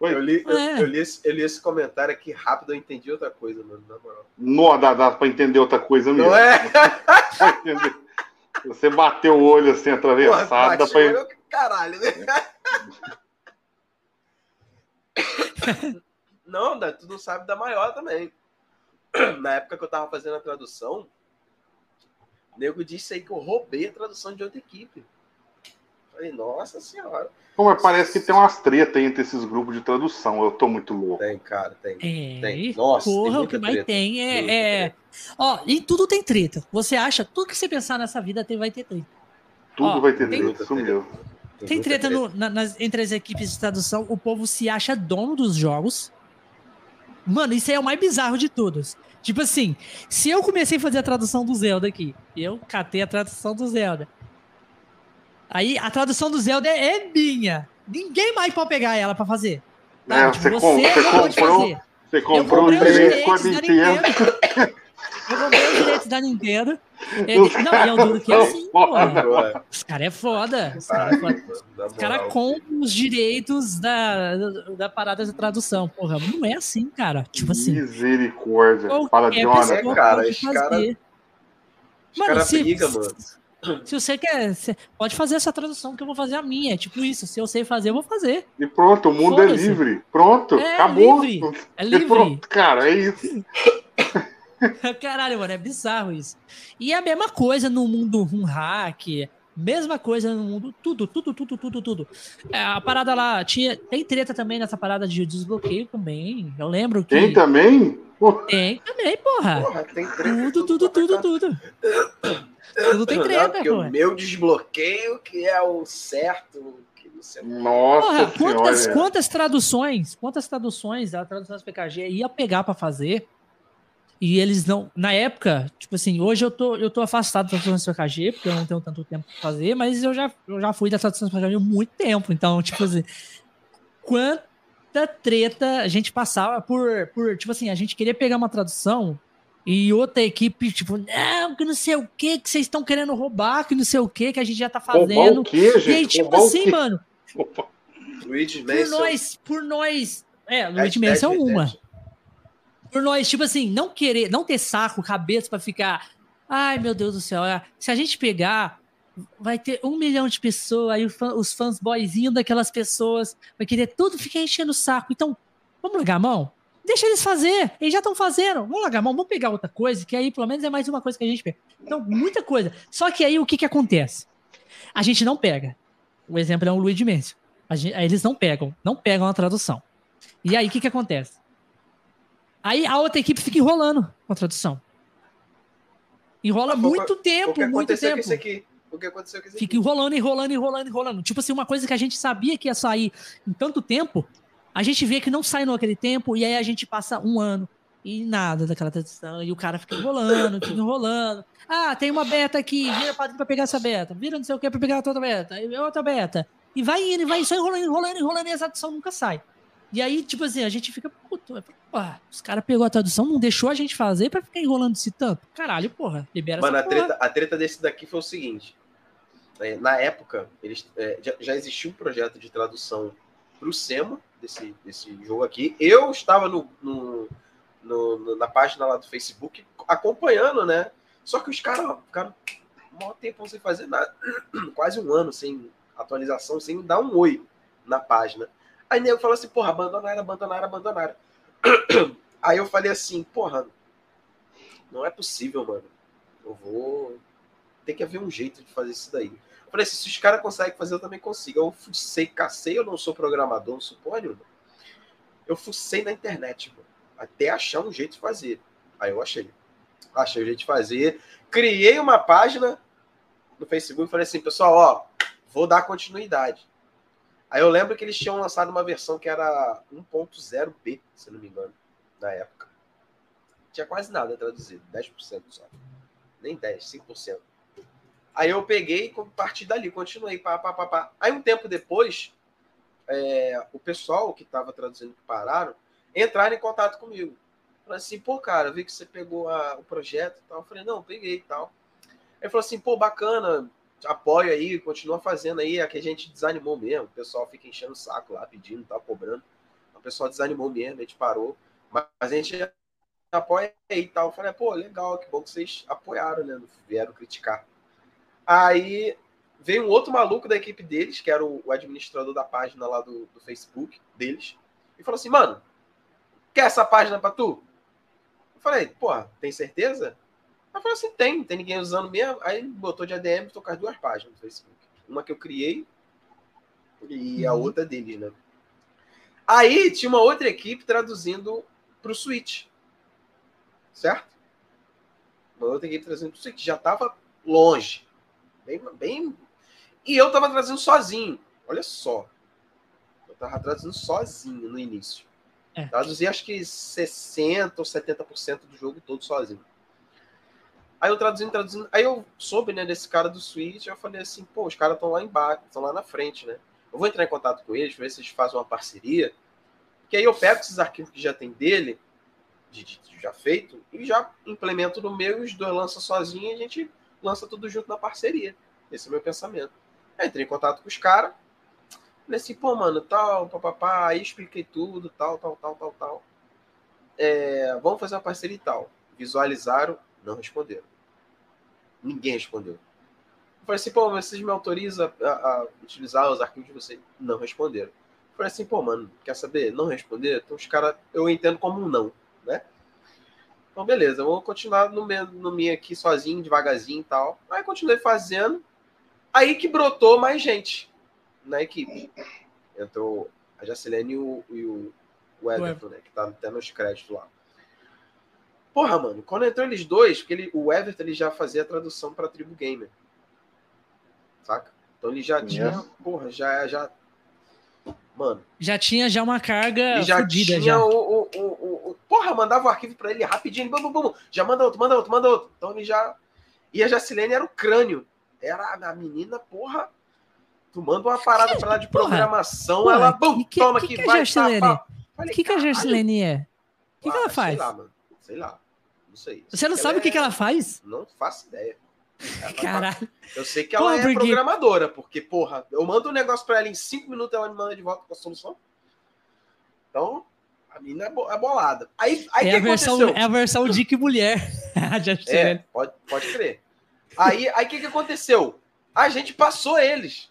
Eu li, eu, é. eu, li esse, eu li, esse, comentário aqui rápido, eu entendi outra coisa, mano, na moral. Não, dá, dá pra entender outra coisa mesmo. Não é? Você bateu o olho assim, atravessado, dá pra... Olho, caralho, né? não, tu não sabe da maior também. Na época que eu tava fazendo a tradução, o nego disse aí que eu roubei a tradução de outra equipe. Falei, nossa senhora. Como parece que tem umas tretas entre esses grupos de tradução. Eu tô muito louco. Tem, cara, tem. É, tem. Nossa, porra, tem o que mais tem é, é... Ó, em tudo tem treta. Você acha, tudo que você pensar nessa vida tem, vai ter treta. Tudo Ó, vai ter tem, treta, isso mesmo. Tem treta no, na, nas, entre as equipes de tradução. O povo se acha dono dos jogos. Mano, isso aí é o mais bizarro de todos. Tipo assim, se eu comecei a fazer a tradução do Zelda aqui, eu catei a tradução do Zelda. Aí a tradução do Zelda é, minha. Ninguém mais pode pegar ela para fazer. Tá? É, tipo, você, você comprou. Você comprou os direitos da Nintendo. Eu comprei os direitos da Nintendo. Ele, não, e é o duro que é assim, pô. Os caras é foda. Os caras é foda. Os caras compram os direitos da, da parada de tradução. Porra, não é assim, cara. Tipo assim. Misericórdia. Fala de é, cara. Os caras. Mano, cara se, briga, mano. Se você quer, você pode fazer essa tradução que eu vou fazer a minha. É tipo isso, se eu sei fazer, eu vou fazer. E pronto, o mundo é livre. Pronto, é acabou. Livre. É livre. Pronto, cara, é isso. Caralho, mano, é bizarro isso. E é a mesma coisa no mundo um hack, mesma coisa no mundo, tudo, tudo, tudo, tudo, tudo. É, a parada lá, tinha, tem treta também nessa parada de desbloqueio também. Eu lembro que. Tem também? Tem também, porra. porra tem treta, tudo, tudo, tudo, tudo, tudo. Tem treta, pô. O meu desbloqueio, que é o certo. Que você... Nossa Porra, quantas, quantas traduções, quantas traduções da tradução das PKG ia pegar para fazer e eles não, na época, tipo assim, hoje eu tô, eu tô afastado da tradução das PKG, porque eu não tenho tanto tempo para fazer, mas eu já, eu já fui da tradução das PKG há muito tempo, então, tipo assim, quanta treta a gente passava por, por, tipo assim, a gente queria pegar uma tradução E outra equipe, tipo, não, que não sei o que, que vocês estão querendo roubar, que não sei o que, que a gente já tá fazendo. Roubar o quê, gente? E aí, tipo roubar assim, mano. Luigi Por nós, por nós. É, Luigi Manson é uma. Por nós, tipo assim, não querer, não ter saco, cabeça para ficar. Ai, meu Deus do céu. Se a gente pegar, vai ter um milhão de pessoas, aí os fãs boyzinhos daquelas pessoas, vai querer tudo ficar enchendo o saco. Então, vamos largar a mão? Deixa eles fazer. Eles já estão fazendo. Vamos largar a mão, vamos pegar outra coisa, que aí pelo menos é mais uma coisa que a gente pega. Então, muita coisa. Só que aí o que que acontece? A gente não pega. O exemplo é o Luiz Dimensio. eles não pegam, não pegam a tradução. E aí o que que acontece? Aí a outra equipe fica enrolando com a tradução. Enrola muito tempo, muito tempo. Que aqui, o que aconteceu com Fica enrolando, enrolando, enrolando, enrolando. Tipo assim, uma coisa que a gente sabia que ia sair em tanto tempo, a gente vê que não sai naquele tempo, e aí a gente passa um ano e nada daquela tradução, e o cara fica enrolando, fica enrolando. Ah, tem uma beta aqui, vira pra pegar essa beta, vira não sei o que pra pegar outra beta, e outra beta. E vai indo, e vai só enrolando, enrolando, enrolando, e a tradução nunca sai. E aí, tipo assim, a gente fica, puto, porra, os caras pegou a tradução, não deixou a gente fazer pra ficar enrolando esse tanto. Caralho, porra, libera Mano, essa a treta, a treta desse daqui foi o seguinte. É, na época, eles, é, já, já, existia um projeto de tradução pro SEMA, desse, desse jogo aqui. Eu estava no, no, no, na página lá do Facebook acompanhando, né? Só que os caras ficaram um maior tempo sem fazer nada. Quase um ano sem atualização, sem dar um oi na página. Aí nego falou assim, porra, abandonaram, abandonaram, abandonaram. Aí eu falei assim, porra, não é possível, mano. Eu vou. Tem que haver um jeito de fazer isso daí. Falei assim, se os caras conseguem fazer, eu também consigo. Eu fucei, cacei, eu não sou programador, não sou. Eu fucei na internet, mano, até achar um jeito de fazer. Aí eu achei. Achei o jeito de fazer. Criei uma página no Facebook e falei assim, pessoal, ó, vou dar continuidade. Aí eu lembro que eles tinham lançado uma versão que era 1.0b, se não me engano, na época. Tinha quase nada traduzido, 10% só. Nem 10, 5%. Aí eu peguei e parti dali, continuei, pá, pá, pá, pá. Aí um tempo depois, é, o pessoal que estava traduzindo que pararam, entraram em contato comigo. Falei assim, pô, cara, vi que você pegou a, o projeto e tal. Eu falei, não, peguei e tal. Ele falou assim, pô, bacana, apoio aí, continua fazendo aí, é que a gente desanimou mesmo, o pessoal fica enchendo o saco lá, pedindo, tá cobrando. O pessoal desanimou mesmo, a gente parou. Mas a gente apoia aí e tal. Eu falei, pô, legal, que bom que vocês apoiaram, né? Vieram criticar. Aí veio um outro maluco da equipe deles, que era o, o administrador da página lá do, do, Facebook deles, e falou assim, mano, quer essa página pra tu? Eu falei, porra, tem certeza? Ela falou assim: tem, tem ninguém usando mesmo. Aí botou de ADM e tocar as duas páginas no Facebook. Uma que eu criei e a uhum. outra deles, né? Aí tinha uma outra equipe traduzindo para o Switch. Certo? Uma outra equipe traduzindo para o Switch. Já estava longe. Bem, bem. E eu estava traduzindo sozinho. Olha só. Eu estava traduzindo sozinho no início. É. Traduzi acho que 60% ou 70% do jogo todo sozinho. Aí eu traduzindo, traduzindo. Aí eu soube, né, desse cara do Switch. Eu falei assim, pô, os caras estão lá embaixo, estão lá na frente, né? Eu vou entrar em contato com eles, ver se eles fazem uma parceria. Que aí eu pego esses arquivos que já tem dele, de, de, de já feito, e já implemento no meu, e os dois lançam sozinho e a gente lança tudo junto na parceria. Esse é o meu pensamento. Aí entrei em contato com os caras. Falei assim, pô, mano, tal, papapá, aí expliquei tudo, tal, tal, tal, tal, tal. É, vamos fazer uma parceria e tal. Visualizaram não responderam. Ninguém respondeu. Eu falei assim, pô, vocês me autorizam a, a, utilizar os arquivos de vocês? Não responderam. Eu falei assim, pô, mano, quer saber? Não responder? Então os caras, eu entendo como um não, né? Então, beleza, eu vou continuar no meu, no meu aqui sozinho, devagarzinho e tal. Aí continuei fazendo. Aí que brotou mais gente na equipe. Entrou a Jacilene e o, e o, o Everton, né? Que tá até nos créditos lá. Porra, mano, quando entrou eles dois, porque ele, o Everton ele já fazia a tradução para Tribo Gamer. Saca? Então ele já tinha, porra, já já mano, já tinha já uma carga já tinha já. O, porra, mandava o arquivo para ele rapidinho, bum, bum, bum, já manda outro, manda outro, manda outro. Então ele já e a Jacilene era o crânio. Era a menina, porra, tu manda uma parada para lá de programação, porra, ela, bum, que, toma que, que, que vai, O que, que a Jacilene é? O que, que ela faz? Sei lá, mano. Sei lá. Isso aí. Você não sabe o que, é... que ela faz? Não faço ideia. Caralho. Eu sei que ela Pô, é porque... programadora, porque, porra, eu mando um negócio pra ela em cinco minutos, ela me manda de volta com a solução. Então, a mina é, é bolada. Aí, aí é, a versão, é a versão Dick Mulher. é, pode, pode crer. Aí o aí, que, que aconteceu? A gente passou eles.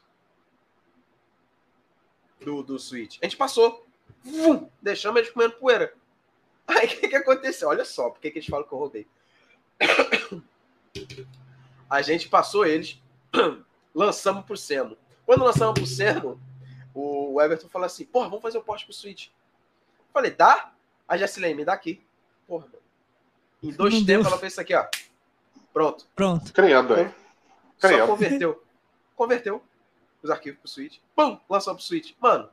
Do, do Switch. A gente passou. Vum, deixamos eles comendo poeira. Aí o que, que aconteceu? Olha só, por que, eles falam que eu roubei? A gente passou eles, lançamos pro Semo. Quando lançamos pro Semo, o Everton falou assim: porra, vamos fazer o post pro Switch. Falei, dá? A Jessilene, me dá aqui. Porra, mano. Em dois Não tempos deu. ela fez isso aqui, ó. Pronto. Pronto. Criando aí. Só converteu. Converteu os arquivos pro Switch. Pum! Lançou pro Switch. Mano,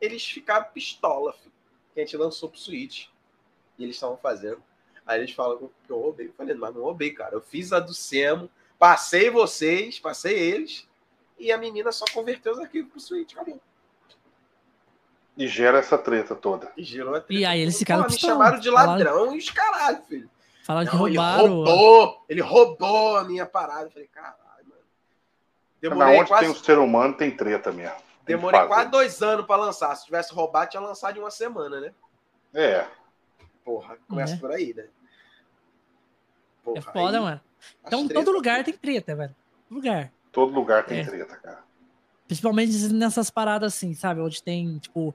eles ficaram pistola, filho. Que a gente lançou pro Switch. E eles estavam fazendo. Aí eles falam que eu roubei. Eu falei, mas não roubei, cara. Eu fiz a do Semo, passei vocês, passei eles. E a menina só converteu os arquivos pro Switch. Acabou. E gera essa treta toda. E gerou a treta. E aí eles ficaram me chamaram de ladrão falaram... e os caralho, filho. Falaram que roubaram. Ele roubou, ele roubou a minha parada. Eu falei, caralho, mano. Demorei onde quase... tem um ser humano, tem treta mesmo. Tem Demorei quase dois anos para lançar. Se tivesse roubado, tinha lançado em uma semana, né? É. Porra, começa é. por aí, né? Porra, é foda, aí, mano. Então, todo lugar tem treta, velho. Todo lugar. Todo lugar tem é. treta, cara. Principalmente nessas paradas assim, sabe? Onde tem, tipo,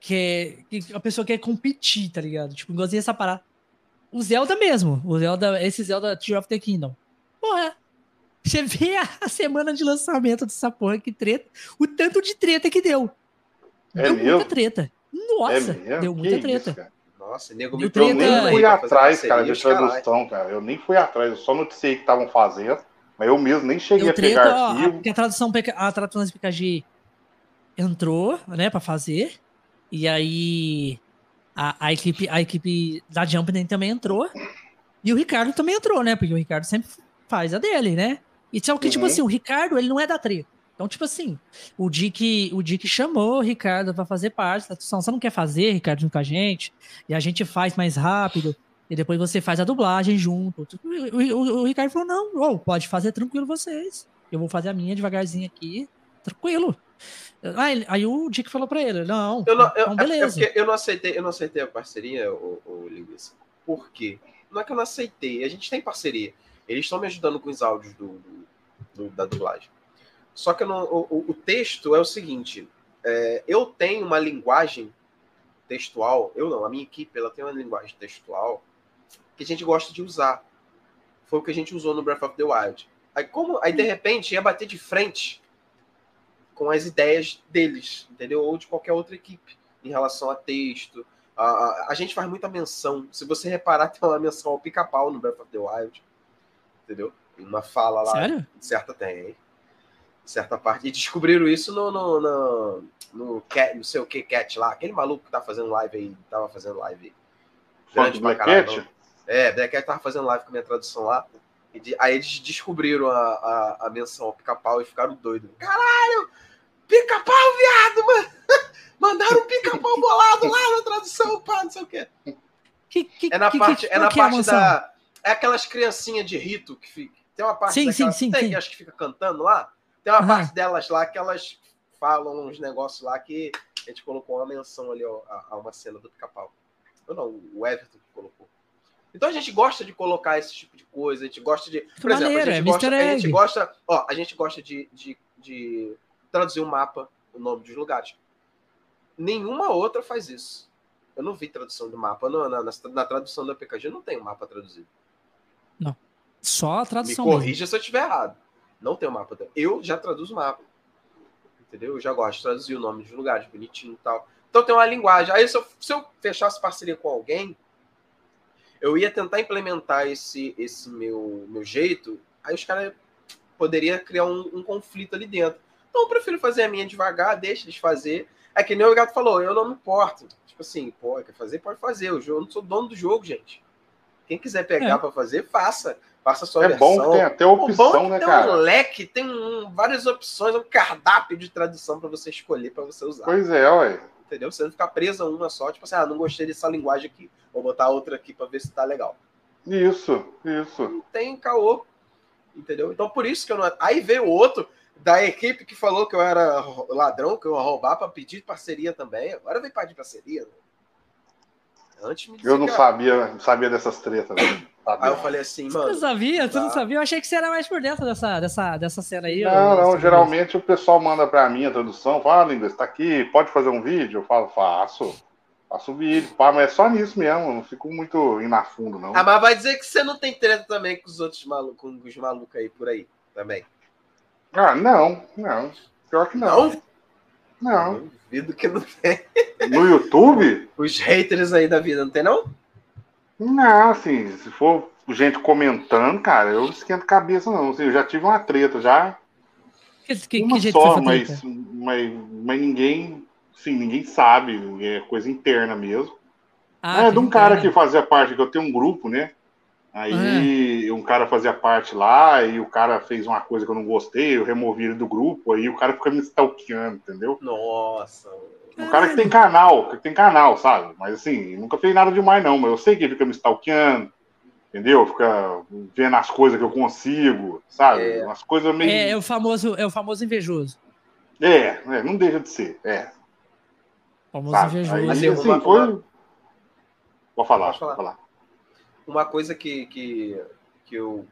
que, que a pessoa quer competir, tá ligado? Tipo, igualzinho essa parada. O Zelda mesmo. O Zelda, esse Zelda Tear of the Kingdom. Porra. Você vê a semana de lançamento dessa porra, que treta. O tanto de treta que deu. É deu mesmo? muita treta. Nossa, é deu muita que treta. Isso, Nossa, nego me Eu nem fui atrás, cara, de tradução, cara. Eu nem fui atrás, eu só noticiei que estavam fazendo. Mas eu mesmo nem cheguei Deu a pegar arquivo. A, a tradução, a tradução PKG entrou, né, pra fazer. E aí a, a, equipe, a equipe da Jump também entrou. E o Ricardo também entrou, né? Porque o Ricardo sempre faz a dele, né? E só que, tipo uhum. tipo assim, o Ricardo, ele não é da treta. Então, tipo assim, o Dick, o Dick chamou o Ricardo para fazer parte da tradução. Você não quer fazer, Ricardo, junto com a gente? E a gente faz mais rápido. E depois você faz a dublagem junto. O, o, o Ricardo falou: não, oh, pode fazer tranquilo vocês. Eu vou fazer a minha devagarzinho aqui, tranquilo. Aí, aí o Dick falou para ele: não, eu não então eu, é beleza. É eu não aceitei, eu não aceitei a parceria, o, o Linguiça. Por quê? Não é que eu não aceitei, a gente tem parceria. Eles estão me ajudando com os áudios do, do, do da dublagem. Só que não, o, o, texto é o seguinte: é, eu tenho uma linguagem textual, eu não, a minha equipe ela tem uma linguagem textual que a gente gosta de usar. Foi o que a gente usou no Breath of the Wild. Aí, como, aí de repente, ia bater de frente com as ideias deles, entendeu? Ou de qualquer outra equipe, em relação a texto. A, a, a gente faz muita menção. Se você reparar, tem uma menção ao pica-pau no Breath of the Wild, entendeu? Uma fala lá. Sério? Certa tem. Certa parte. E descobriram isso no, no, no, no, cat, no seu que cat lá. Aquele maluco que tá fazendo live aí, tava fazendo live. Grande pra caralho. É, Black Cat tava fazendo live com a minha tradução lá. De, aí eles descobriram a, a, a menção ao pica-pau e ficaram doidos. Caralho! Pica-pau, viado, mano! Mandaram um pica-pau bolado lá na tradução, pá, não sei o quê. Que, que, é na que, parte, é na é parte da. É aquelas criancinhas de rito que fica. Tem uma parte sim, sim, sim, tem, sim. acho que fica cantando lá. Tem uma uhum. parte delas lá que elas falam uns negócios lá que a gente colocou uma menção ali ó, a, a uma cena do pica-pau. Eu não, o Everton que colocou. Então a gente gosta de colocar esse tipo de coisa, a gente gosta de. Por exemplo, a gente, é gosta, a gente gosta. Ó, a gente gosta de, de, de traduzir um mapa, o nome dos lugares. Nenhuma outra faz isso. Eu não vi tradução do mapa. Não, na, na, na tradução do APKG não tem um mapa traduzido. Não. Só a tradução. Me corrija mesmo. se eu estiver errado. Não tem um mapa. Eu já traduzo mapa. Entendeu? Eu já gosto de traduzir o nome dos lugares, bonitinho e tal. Então tem uma linguagem. Aí se eu, se eu fechasse parceria com alguém, eu ia tentar implementar esse, esse meu, meu jeito, aí os caras poderia criar um, um, conflito ali dentro. Então eu prefiro fazer a minha devagar, deixa eles fazer. É que nem o gato falou, eu não me importo. Tipo assim, pô, quer fazer, pode fazer. O jogo, eu não sou dono do jogo, gente. Quem quiser pegar é. para fazer, faça. Faça a sua é versão. bom que tem até opção, bom é né, tem cara? um leque, tem um, várias opções, um cardápio de tradução para você escolher, para você usar. Pois é, ué. Entendeu? Você não ficar preso a uma só, tipo assim, ah, não gostei dessa linguagem aqui, vou botar outra aqui para ver se tá legal. Isso, isso. Não tem caô. Entendeu? Então por isso que eu não. Aí veio outro da equipe que falou que eu era ladrão, que eu ia roubar para pedir parceria também. Agora vem pedir parceria. Né? Antes me Eu não sabia, sabia dessas tretas. Né? Aí eu falei assim, mano. Você sabia? Tu não sabia? Eu achei que você era mais por dentro dessa, dessa, dessa cena aí. Não, não. Geralmente o pessoal manda pra mim a tradução, fala, ah, Linguiça, tá aqui, pode fazer um vídeo? Eu falo, faço. Faço vídeo, pá, mas é só nisso mesmo, não fico muito indo a fundo, não. Ah, mas vai dizer que você não tem treta também com os outros malucos, com os malucos aí por aí, também. Ah, não, não. Pior que não. Não? Não. Duvido que não tem. No YouTube? Os haters aí da vida, não tem, não? Não, assim, se for gente comentando, cara, eu não esquento cabeça, não. Assim, eu já tive uma treta, já. Que, que, uma que só, mas, mas, mas ninguém, sim, ninguém sabe, é coisa interna mesmo. Ah, é de um cara que fazia parte, que eu tenho um grupo, né? Aí é. um cara fazia parte lá, e o cara fez uma coisa que eu não gostei, eu removi ele do grupo, aí o cara fica me stalkeando, entendeu? Nossa. Um cara que tem canal, que tem canal, sabe? Mas assim, nunca fez nada demais, não. Mas eu sei que ele fica me stalkeando, entendeu? Fica vendo as coisas que eu consigo, sabe? É. Umas coisas meio. É, é, o famoso, é o famoso invejoso. É, é não deixa de ser, é. O famoso sabe? invejoso. Aí, assim, uma... foi... Pode falar, pode falar. falar. Uma coisa que, que, que eu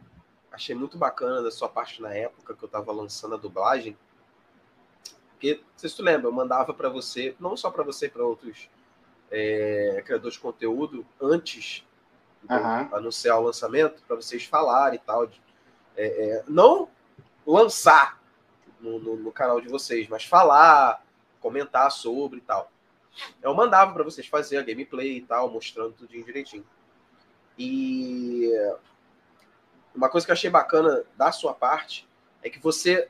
achei muito bacana da sua parte na época que eu estava lançando a dublagem, porque, se tu lembra, eu mandava para você, não só para você, para outros é, criadores de conteúdo, antes de uhum. anunciar o lançamento, para vocês falarem e tal. De, é, é, não lançar no, no, no, canal de vocês, mas falar, comentar sobre e tal. Eu mandava para vocês fazer a gameplay e tal, mostrando tudo direitinho. E uma coisa que eu achei bacana da sua parte é que você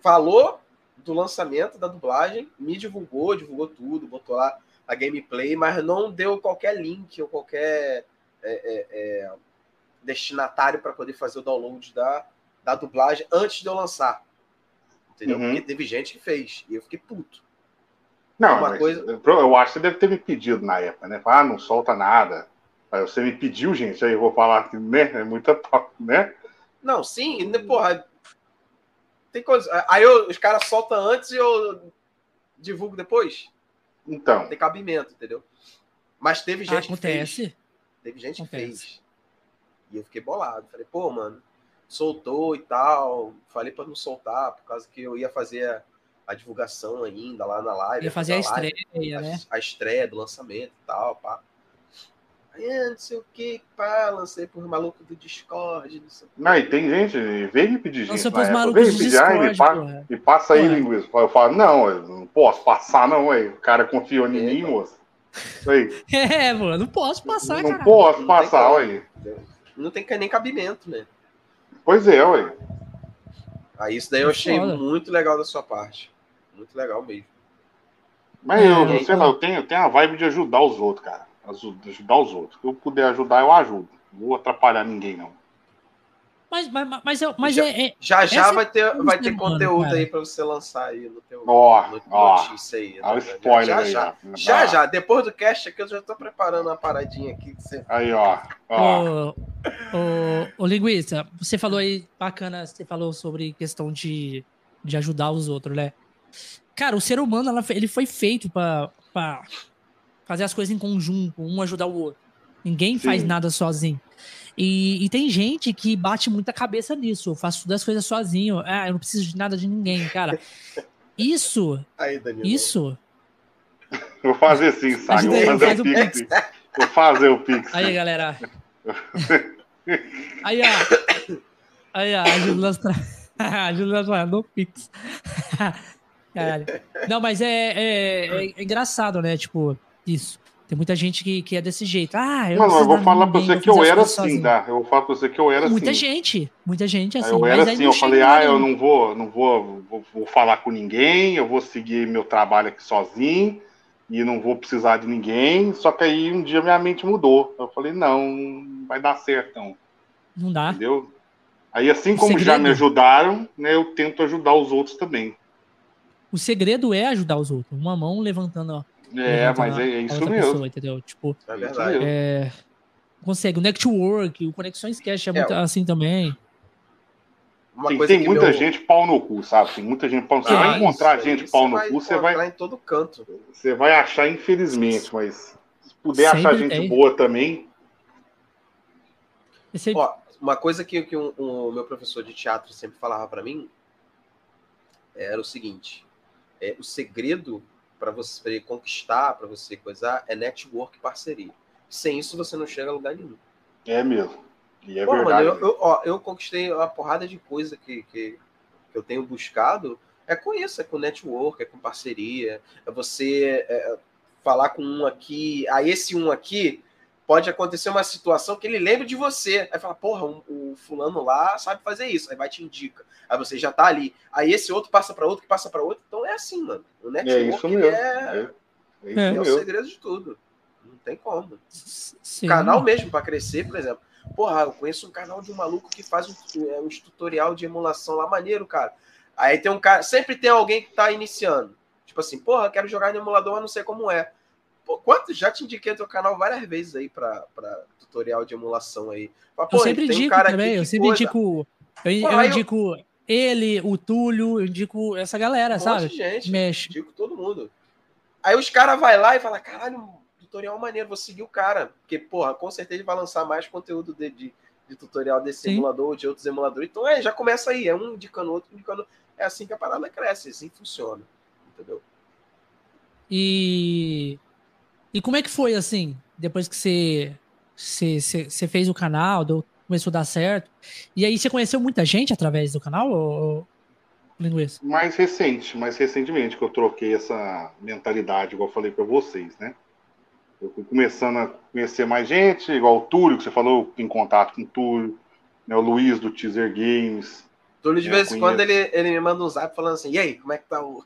falou do lançamento da dublagem, me divulgou, divulgou tudo, botou lá a gameplay, mas não deu qualquer link ou qualquer é, é, é, destinatário para poder fazer o download da, da dublagem antes de eu lançar. Entendeu? Uhum. Porque teve gente que fez e eu fiquei puto. Não, uma coisa... eu acho que você deve ter me pedido na época, né? Ah, não solta nada. Aí você me pediu, gente, aí eu vou falar que né, é muita top, né? Não, sim, né, porra, tem coisa. Aí eu, os caras soltam antes e eu divulgo depois. Então. Tem cabimento, entendeu? Mas teve gente Acontece. que fez. Teve gente Acontece. que fez. E eu fiquei bolado. Falei, pô, mano, soltou e tal. Falei para não soltar, por causa que eu ia fazer a, a divulgação ainda lá na live. Ia fazer a, estreia, live, né? A, a, estreia do lançamento e tal, pá. É, não sei o que, pá, lancei por maluco do Discord, não sei o Não, e tem gente, vem me pedir gente. Lançou pros malucos do Discord, pa, e passa aí, linguiça. Eu falo, não, eu não posso passar, não, aí. O cara confiou em mim, moço. Isso aí. É, mano, não posso passar, Não posso passar, ué. Não tem nem cabimento, né? Pois é, ué. Aí isso daí eu achei Foda. muito legal da sua parte. Muito legal mesmo. Mas eu, é, sei então... lá, eu tenho, eu tenho a vibe de ajudar os outros, cara ajudar os outros. Se eu puder ajudar, eu ajudo. Não vou atrapalhar ninguém, não. Mas, mas, mas, eu, mas já, é, é, já já vai ter, vai ter conteúdo cara. aí para você lançar aí no teu oh, no, notícia aí. Olha né? o spoiler já, aí, já, já, já, Depois do cast aqui, eu já tô preparando uma paradinha aqui. Que você... Aí, ó. ó. O, o, Linguiça, você falou aí, bacana, você falou sobre questão de, de ajudar os outros, né? Cara, o ser humano, ele foi feito para fazer as coisas em conjunto, um ajudar o outro. Ninguém Sim. faz nada sozinho. E, e, tem gente que bate muita cabeça nisso. Eu faço todas as coisas sozinho. Ah, eu não preciso de nada de ninguém, cara. Isso. Aí. Isso. Vou fazer sim, sabe? Vou fazer o Pix. Vou fazer o Pix. Aí, galera. Aí, ó. Aí, ó. A Juliana a Juliana mandou Pix. Caralho. Não, mas é, é, é engraçado, né? Tipo, isso. Tem muita gente que, que é desse jeito. Ah, eu não, eu vou falar pra você que eu era assim, tá? Eu vou falar pra você que eu era muita assim. Muita gente, muita gente assim. Eu era assim, eu falei, ah, eu não vou, não vou, vou, vou, falar com ninguém, eu vou seguir meu trabalho aqui sozinho e não vou precisar de ninguém. Só que aí um dia minha mente mudou. Eu falei, não, vai dar certo, não. Não dá. Entendeu? Aí assim como segredo... já me ajudaram, né, eu tento ajudar os outros também. O segredo é ajudar os outros. Uma mão levantando, ó é, mas é, é isso mesmo. Pessoa, entendeu? Tipo, é verdade. É, consegue. O Network, o Conexões Cash é, é muito assim também. Tem, tem muita meu... gente pau no cu, sabe? Tem muita gente pau no cu. Você ah, vai encontrar gente aí, pau no cu, você vai. em todo canto. Você vai achar, infelizmente, mas se puder Sempre achar gente tem. boa também. Esse... Ó, uma coisa que, que o um, um, meu professor de teatro sempre falava para mim era o seguinte: é, o segredo para você conquistar, para você coisar, é network parceria. Sem isso, você não chega a lugar nenhum. É mesmo. E é Pô, verdade. Mano, eu, eu, ó, eu, conquistei uma porrada de coisa que, que, que, eu tenho buscado. É com isso, é com network, é com parceria. É você é, falar com um aqui. Aí esse um aqui pode acontecer uma situação que ele lembre de você. Aí fala, porra, o um, um fulano lá sabe fazer isso. Aí vai te indica. Aí você já tá ali. Aí esse outro passa para outro, que passa para outro. Então é assim, mano. O network é, isso mesmo. é, é, é, é o segredo de tudo. Não tem como. Sim. Canal mesmo para crescer, por exemplo. Porra, eu conheço um canal de um maluco que faz um, é, um tutorial de emulação lá maneiro, cara. Aí tem um cara, sempre tem alguém que tá iniciando. Tipo assim, porra, quero jogar no emulador, mas não sei como é. Pô, quanto? Já te indiquei teu canal várias vezes aí para tutorial de emulação aí. Mas, pô, eu sempre indico um também, eu sempre coisa. indico. Eu, pô, eu indico eu... ele, o Túlio, eu indico essa galera, um sabe? Gente, Mexe. indico todo mundo. Aí os caras vai lá e fala, caralho, tutorial maneiro, vou seguir o cara. Porque, porra, com certeza ele vai lançar mais conteúdo de, de, de tutorial desse Sim. emulador ou de outros emuladores. Então, é, já começa aí, é um indicando outro, indicando. É assim que a parada cresce, assim funciona. Entendeu? E e como é que foi, assim, depois que você, você, você fez o canal, deu, começou a dar certo? E aí você conheceu muita gente através do canal, ou, Linguiça? Mais recente, mais recentemente que eu troquei essa mentalidade, igual eu falei para vocês, né? Eu fui começando a conhecer mais gente, igual o Túlio, que você falou, em contato com o Túlio, né, o Luiz do Teaser Games. Túlio, de vez em quando, ele, ele me manda um zap falando assim, e aí, como é que tá o,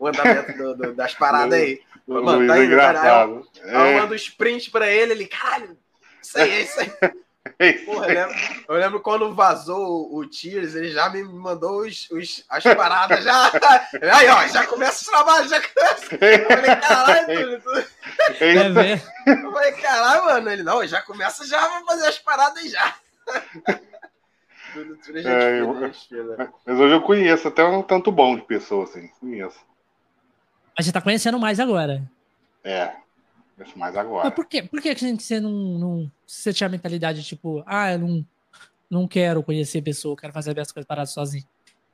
o andamento do, do, das paradas aí? O Mano, tá indo, cara. Eu, é. eu mando sprint pra ele, ele, caralho, isso aí, isso aí. Porra, eu lembro, eu lembro, quando vazou o Tears, ele já me mandou os, os, as paradas, já. Aí, ó, já começa o trabalho, já começa. Eu falei, caralho, tudo. Eu falei, caralho, mano. Ele, não, já começa já, vou fazer as paradas já. tudo, tudo é, eu, mas hoje eu conheço até um tanto bom de pessoa, assim, conheço. Mas você tá conhecendo mais agora. É, conheço mais agora. Mas por, quê? por que você não, não. Você tinha a mentalidade tipo, ah, eu não, não quero conhecer pessoa, quero fazer as coisas paradas sozinho?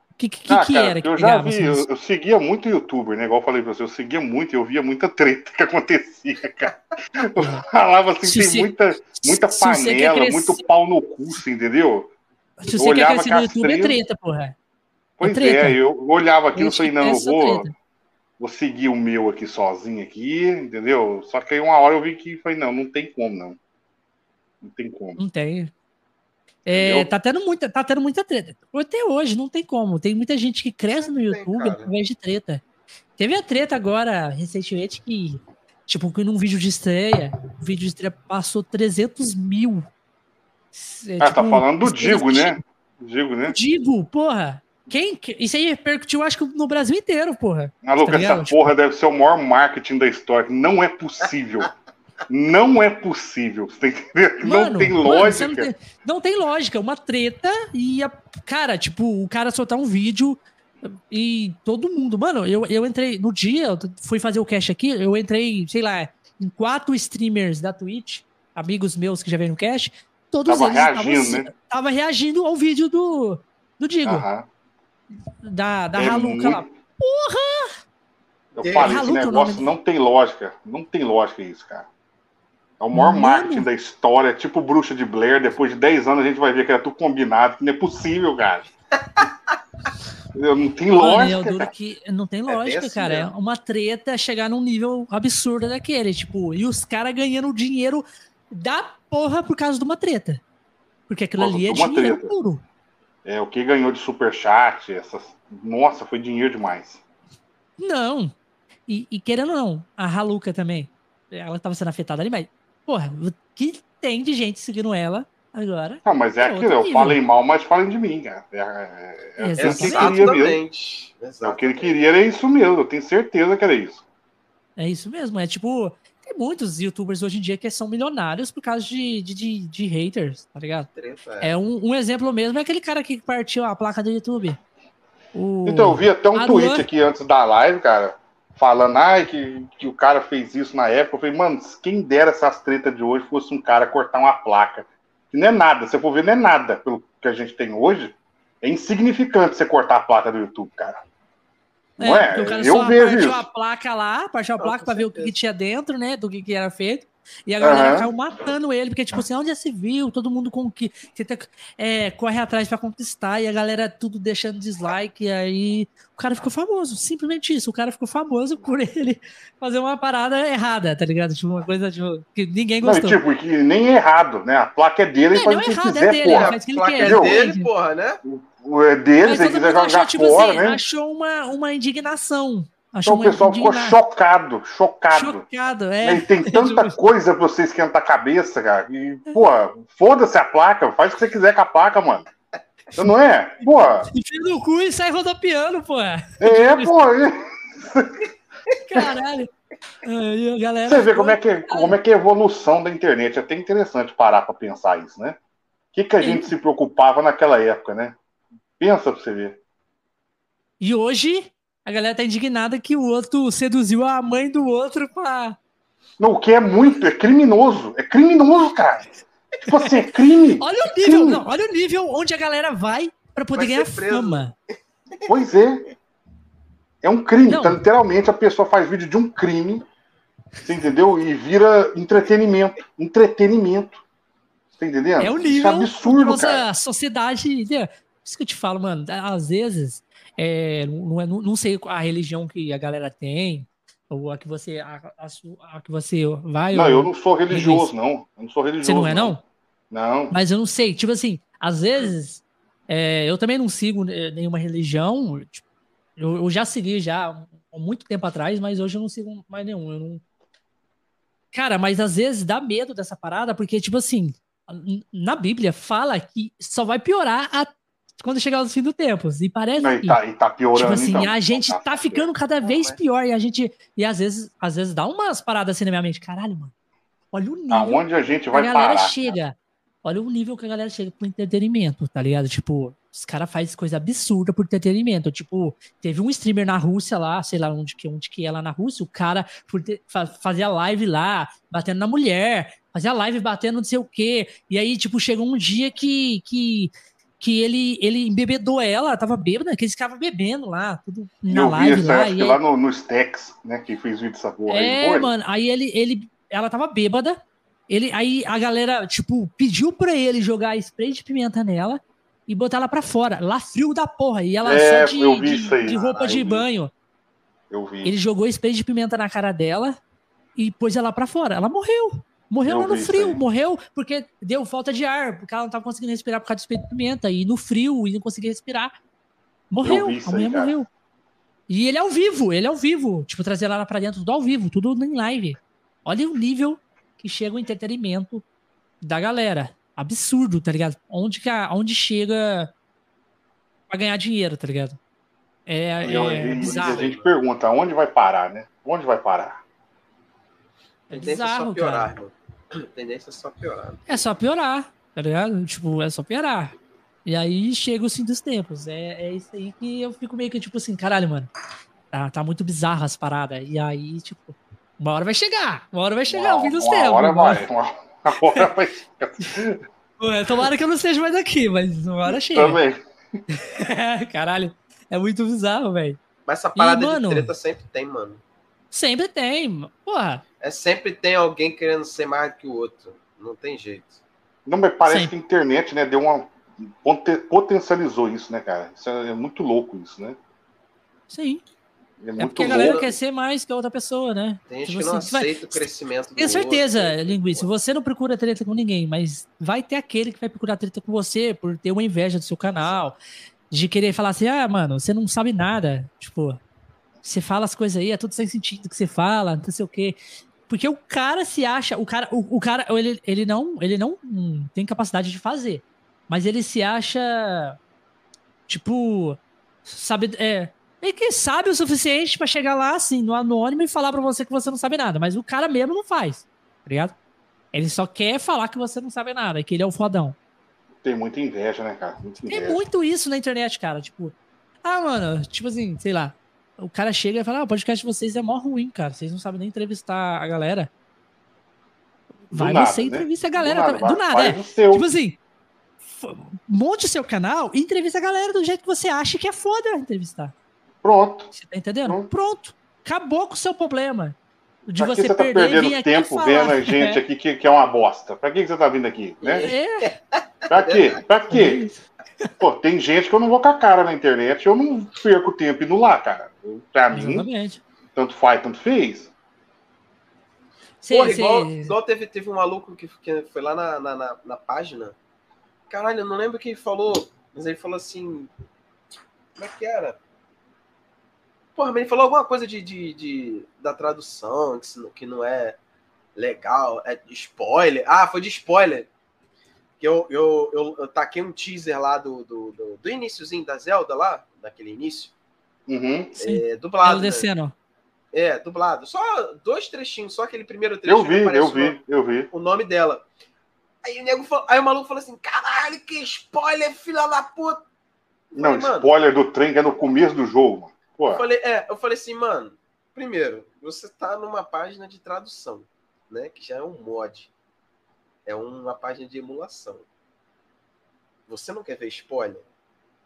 O que, que, ah, que cara, era que Eu já vi, eu, eu, seguia muito youtuber, né? Igual eu falei pra você, eu seguia muito e eu via muita treta que acontecia, cara. Eu falava assim, se tem você, muita, muita panela, muito pau no cu, entendeu? Se você quer crescer no YouTube, é treta, porra. É pois é, treta. é, eu olhava aquilo e falei, não, eu vou. Treta vou seguir o meu aqui sozinho aqui, entendeu? Só que aí uma hora eu vi que falei, não, não tem como, não. Não tem como. Não tem. É, tá, tendo muita, tá tendo muita treta. Até hoje, não tem como. Tem muita gente que cresce no YouTube tem, através de treta. Teve a treta agora, recentemente, que, tipo, que num vídeo de estreia, o vídeo de estreia passou 300 mil. É, ah, tá tipo, tá falando do Digo, né? Digo, né? Digo, porra. Quem? Isso aí repercutiu, acho que no Brasil inteiro, porra. Maluco, tá essa porra deve ser o maior marketing da história. Não é possível. não é possível. Você tem Mano, não tem lógica. Não tem, não tem, lógica. Uma treta e a. Cara, tipo, o cara soltar um vídeo e todo mundo. Mano, eu, eu entrei. No dia, eu fui fazer o cash aqui, eu entrei, sei lá, em quatro streamers da Twitch, amigos meus que já veio no cash. Todos tava eles reagindo, tavam, né? tava reagindo ao vídeo do, do Digo. Aham da, da é Haluca muito... lá. Porra! Eu falei, esse negócio não tem lógica. Não tem lógica isso, cara. É o maior Mano. marketing da história, tipo Bruxa de Blair. Depois de 10 anos a gente vai ver que era tudo combinado, que não é possível, cara. não tem lógica. Mano, eu que não tem é lógica, é cara. Mesmo. É uma treta chegar num nível absurdo daquele. Tipo, e os caras ganhando dinheiro da porra por causa de uma treta. Porque aquilo Nossa, ali é dinheiro treta. puro. É, o que ganhou de superchat, essas. Nossa, foi dinheiro demais. Não. E, e querendo ou não, a Haluca também. Ela estava sendo afetada ali, mas. Porra, o que tem de gente seguindo ela agora? Não, mas é, é aquilo, eu falei mal, mas falem de mim, cara. É, é, é, é o que ele queria mesmo. É o que ele queria, era isso mesmo. Eu tenho certeza que era isso. É isso mesmo. É tipo, Tem muitos youtubers hoje em dia que são milionários por causa de, de, de, de haters, tá ligado? É, é um, um, exemplo mesmo, é aquele cara que partiu a placa do YouTube. O... Então, eu vi até um tweet aqui antes da live, cara, falando ai, que, que o cara fez isso na época. Eu falei, mano, quem dera essas tretas de hoje fosse um cara cortar uma placa. Que não é nada, se eu for ver, não é nada pelo que a gente tem hoje. É insignificante você cortar a placa do YouTube, cara. É, não é? O cara eu só vejo partiu isso. a placa lá, partiu a placa para ver o que, que, tinha dentro, né? Do que, que era feito. E a galera uhum. caiu matando ele, porque, tipo assim, onde já se viu? Todo mundo com que tenta, é, corre atrás para conquistar, e a galera tudo deixando dislike, e aí o cara ficou famoso. Simplesmente isso. O cara ficou famoso por ele fazer uma parada errada, tá ligado? Tipo, uma coisa tipo, que ninguém gostou. Não, tipo, que nem é errado, né? A placa é dele, é, faz o que errado, quiser, é dele, porra. Faz o que ele quer. É dele, porra, né? É dele, se quiser jogar achou, tipo fora, assim, né? Achou uma, uma indignação. Achou então o pessoal ficou chocado, chocado. Chocado, é. E tem tanta coisa pra você esquentar a cabeça, cara. E, pô, foda-se a placa, faz o que você quiser com a placa, mano. Não é? Pô. Enfia no cu e sai rodopiando, pô. É, pô. Caralho. Aí, galera, você vê como é, que, é, como é que é a evolução da internet. É até interessante parar pra pensar isso, né? O que, que a gente se preocupava naquela época, né? Pensa pra você ver. E hoje a galera tá indignada que o outro seduziu a mãe do outro pra. Não, o que é muito, é criminoso. É criminoso, cara. Tipo assim, é crime. Olha o nível, não, olha o nível onde a galera vai para poder vai ganhar fama. Pois é. É um crime. Tá, literalmente a pessoa faz vídeo de um crime, você entendeu? E vira entretenimento. Entretenimento. Você tá entendendo? É um nível. Isso é absurdo, cara. A sociedade. Isso que eu te falo, mano. Às vezes, é, não, é, não, não sei a religião que a galera tem, ou a que você, a, a, a que você vai. Não, ou... eu não sou religioso, não. Eu não sou religioso. Você não é, não? Não. Mas eu não sei. Tipo assim, às vezes, é, eu também não sigo é, nenhuma religião. Tipo, eu, eu, já segui já há muito tempo atrás, mas hoje eu não sigo mais nenhum. Eu não... Cara, mas às vezes dá medo dessa parada, porque, tipo assim, na Bíblia fala que só vai piorar a quando chegar os fim do tempo. E parece Não, e, tá, e tá piorando. Tipo assim, então. a gente tá, tá ficando cada vez pior. E a gente. E às vezes, às vezes dá umas paradas assim na minha mente. Caralho, mano. Olha o nível. Aonde a gente vai a galera parar, chega. Cara. Olha o nível que a galera chega pro entretenimento, tá ligado? Tipo, os caras fazem coisa absurda por entretenimento. Tipo, teve um streamer na Rússia lá, sei lá onde que, onde que é lá na Rússia, o cara ter, fazia live lá, batendo na mulher, fazia live batendo não sei o quê. E aí, tipo, chegou um dia que, que que ele, ele embebedou ela, tava bêbada, que eles ficavam bebendo lá, tudo na eu live vi, lá. Acho e lá no, no Stex, né, que fez vídeo dessa porra é, aí. mano, aí ele, ele, ela tava bêbada, ele, aí a galera, tipo, pediu pra ele jogar spray de pimenta nela e botar ela pra fora, lá frio da porra, e ela é, só de, de, de, roupa ah, de banho. Eu vi. Ele jogou spray de pimenta na cara dela e pôs ela pra fora, ela morreu. Morreu lá no frio, morreu porque deu falta de ar, porque ela não estava conseguindo respirar por causa do espelho de pimenta, e no frio, e não conseguia respirar. Morreu, a mulher morreu. E ele é ao vivo, ele é ao vivo. Tipo, trazer ela pra dentro, tudo ao vivo, tudo em live. Olha o nível que chega o entretenimento da galera. Absurdo, tá ligado? Onde, que a, onde chega pra ganhar dinheiro, tá ligado? É, é, é bizarro. A gente pergunta, onde vai parar, né? Onde vai parar? É bizarro, piorar, cara. A tendência é só piorar. É só piorar, tá ligado? Tipo, é só piorar. E aí chega o fim dos tempos. É, é isso aí que eu fico meio que tipo assim, caralho, mano. Tá, tá muito bizarro as paradas. E aí, tipo, uma hora vai chegar. Uma hora vai chegar uma, o fim dos uma tempos. Hora vai, uma, uma hora vai chegar. Tomara que eu não esteja mais aqui, mas uma hora chega. Também. caralho. É muito bizarro, velho. Mas essa parada e, mano, de treta sempre tem, mano. Sempre tem. Porra. É sempre tem alguém querendo ser mais do que o outro. Não tem jeito. Não, mas parece sempre. que a internet, né, deu uma. potencializou isso, né, cara? Isso é, é muito louco isso, né? Sim. É, é porque a galera quer ser mais que a outra pessoa, né? Tem gente tipo que não aceita vai... o crescimento do Tenho certeza, outro, Linguiça, você não procura treta com ninguém, mas vai ter aquele que vai procurar treta com você por ter uma inveja do seu canal, de querer falar assim, ah, mano, você não sabe nada. Tipo, você fala as coisas aí, é tudo sem sentido que você fala, não sei o quê. Porque o cara se acha, o cara, o, o cara, ele, ele não, ele não tem capacidade de fazer, mas ele se acha tipo, sabe, é, E que sabe o suficiente para chegar lá, assim, no anônimo e falar para você que você não sabe nada. Mas o cara mesmo não faz, tá ligado? Ele só quer falar que você não sabe nada, que ele é o fodão. Tem muita inveja, né, cara? Tem muito isso na internet, cara. Tipo, ah, mano, tipo assim, sei lá. O cara chega e fala: ah, o podcast de vocês é mó ruim, cara. Vocês não sabem nem entrevistar a galera. Vai nada, você né? entrevista a galera do nada, do nada é. Tipo assim, monte o seu canal e entrevista a galera do jeito que você acha que é foda entrevistar. Pronto. Você tá entendendo? Pronto. Pronto. Acabou com o seu problema. De pra você, você tá perder perdendo tempo vendo a gente aqui que, que é uma bosta? Pra que, você tá vindo aqui? Né? É. Pra quê? Pra quê? Pô, tem gente que eu não vou com a cara na internet, eu não perco tempo indo lá, cara. Pra Exatamente. mim, tanto faz, tanto fez. Sim, Porra, igual, igual, teve, teve um maluco que, que foi lá na, na, na, na página. Caralho, eu não lembro quem falou, mas ele falou assim. Como é que era? Porra, mas ele falou alguma coisa de, de, de da tradução, que, que não é legal, é spoiler. Ah, foi de spoiler. Que eu, eu, eu, eu taquei um teaser lá do, do, do, do iníciozinho da Zelda lá, daquele início. Uhum. É, dublado. Né? Descendo. É, dublado. Só dois trechinhos, só aquele primeiro trecho. Eu vi, eu vi, eu vi. O nome dela. Aí o, nego falou, aí o maluco falou assim: caralho, que spoiler, filha da puta. Não, falei, spoiler do trem que é no começo do jogo. Pô. Eu falei, é, eu falei assim, mano, primeiro, você tá numa página de tradução, né? Que já é um mod. É uma página de emulação. Você não quer ver spoiler?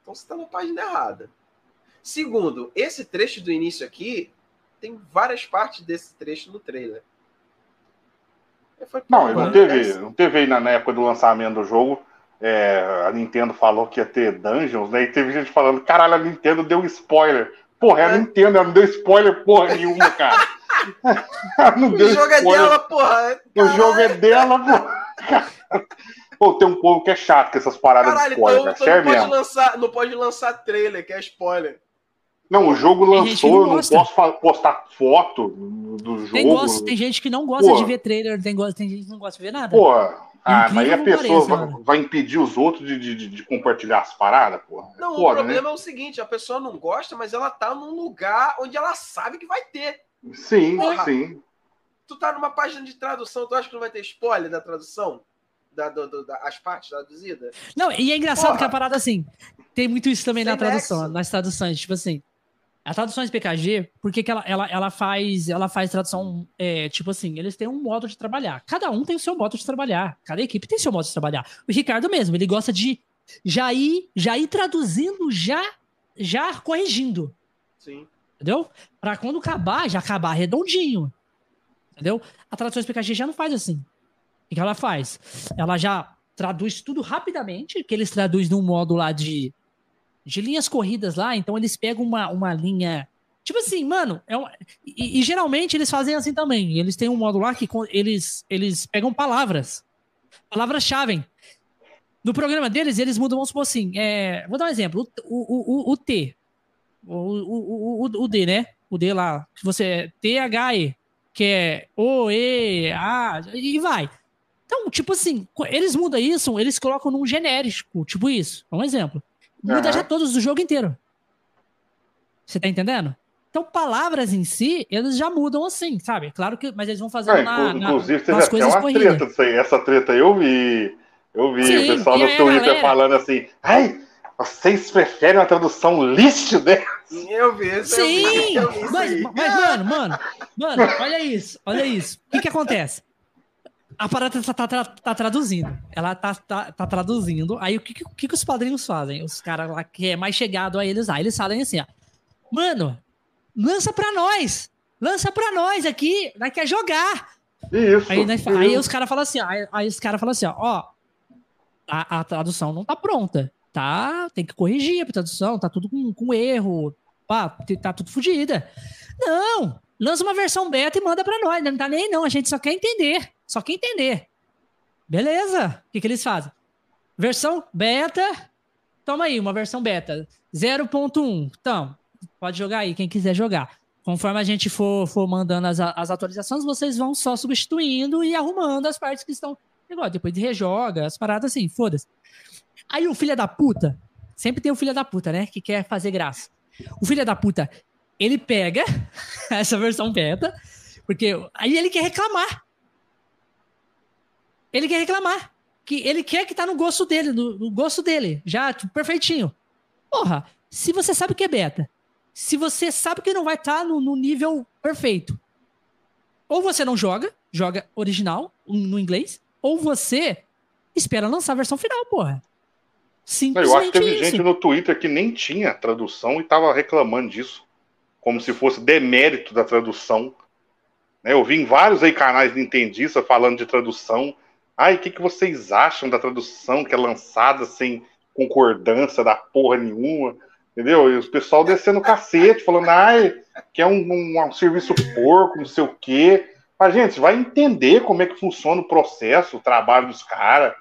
Então você tá na página errada. Segundo, esse trecho do início aqui tem várias partes desse trecho no trailer. Falei, não, não teve, não teve na, na época do lançamento do jogo. É, a Nintendo falou que ia ter dungeons, né? E teve gente falando, caralho, a Nintendo deu spoiler. Porra, é a. Nintendo, ela não deu spoiler porra nenhuma, cara. o jogo é spoiler. é dela, porra. O jogo é dela, porra. Pô, tem um povo que é chato com essas paradas Caralho, de spoiler, então, então não, pode lançar, não pode lançar trailer, que é spoiler. Não, o jogo lançou, eu não posso postar foto do jogo. Tem, gosto, tem gente que não gosta Pô. de ver trailer, tem, tem gente que não gosta de ver nada. Pô, ah, mas aí a pessoa parece, vai, vai, impedir os outros de, de, de compartilhar as paradas, pô. Não, Foda, o problema né? é o seguinte: a pessoa não gosta, mas ela tá num lugar onde ela sabe que vai ter. Sim, Porra, sim. Tu tá numa página de tradução, tu acha que não vai ter spoiler da tradução? Da, do, do, da, as partes traduzidas? Não, e é engraçado Porra. que a parada assim. Tem muito isso também Sem na tradução, nexo. nas traduções. Tipo assim, a tradução de PKG, por que, que ela, ela, ela, faz, ela faz tradução, é, tipo assim, eles têm um modo de trabalhar. Cada um tem o seu modo de trabalhar. Cada equipe tem seu modo de trabalhar. O Ricardo mesmo, ele gosta de já ir, já ir traduzindo, já, já corrigindo. Sim. Entendeu? Pra quando acabar, já acabar redondinho. Entendeu? A tradução de PKG já não faz assim. O que ela faz? Ela já traduz tudo rapidamente, que eles traduzem num modo lá de de linhas corridas lá, então eles pegam uma, uma linha. Tipo assim, mano, é e, e, geralmente eles fazem assim também. Eles têm um modo lá que eles, eles pegam palavras, palavras-chave. No programa deles, eles mudam, vamos supor assim, é, vou dar um exemplo, o, o, o, o T, o, o, o, o D, né? O D lá, que você T-H-E, que é O, E, A, e vai. Então, tipo assim, eles mudam isso, eles colocam num genérico, tipo isso. Um exemplo. Muda uhum. já todos do jogo inteiro. Você tá entendendo? Então, palavras em si, eles já mudam assim, sabe? Claro que, mas eles vão fazer é, na, Inclusive, na, nas coisas uma corridas. treta disso aí. Essa treta eu vi. Eu vi Sim, o pessoal no Twitter galera... falando assim, ai, vocês preferem uma tradução lixo dessa? Eu vi, Sim, eu vi, mas, mas, mano, mano, mano, olha isso, olha isso. O que que acontece? A parada tá, tá, tá, traduzindo. Ela tá, tá, tá traduzindo. Aí o que, que, que os padrinhos fazem? Os caras lá que é mais chegado a eles, aí eles falam assim, ó. Mano, lança pra nós! Lança pra nós aqui! Nós quer jogar! Isso, aí, isso. aí os caras falam assim, ó, aí, aí os caras falam assim, ó, ó, a, a, tradução não tá pronta. Tá, tem que corrigir a tradução, tá tudo com, com erro, pá, tá tudo fodida. Não! Lança uma versão beta e manda pra nós. Não tá nem não, a gente só quer entender. Só quer entender. Beleza? O que, que eles fazem? Versão beta. Toma aí, uma versão beta. 0.1. Então, pode jogar aí, quem quiser jogar. Conforme a gente for, for mandando as, as atualizações, vocês vão só substituindo e arrumando as partes que estão. Igual, depois de rejoga, as paradas assim, foda-se. Aí o filho da puta, sempre tem o filho da puta, né? Que quer fazer graça. O filho da puta, ele pega essa versão beta, porque aí ele quer reclamar. Ele quer reclamar. Que ele quer que tá no gosto dele, no, no gosto dele. Já, tipo, perfeitinho. Porra, se você sabe que é beta, se você sabe que não vai estar tá no, no nível perfeito, ou você não joga, joga original, no inglês, ou você espera lançar a versão final, porra. Simplesmente Eu acho que teve isso. gente no Twitter que nem tinha tradução e tava reclamando disso. Como se fosse demérito da tradução. Né, eu vi em vários aí canais nintendistas falando de tradução. Ai, o que, que vocês acham da tradução que é lançada sem concordância da porra nenhuma? Entendeu? E os pessoal descendo o cacete, falando, ai, que é um, um, um, serviço porco, não sei o quê. Mas, gente, vai entender como é que funciona o processo, o trabalho dos caras.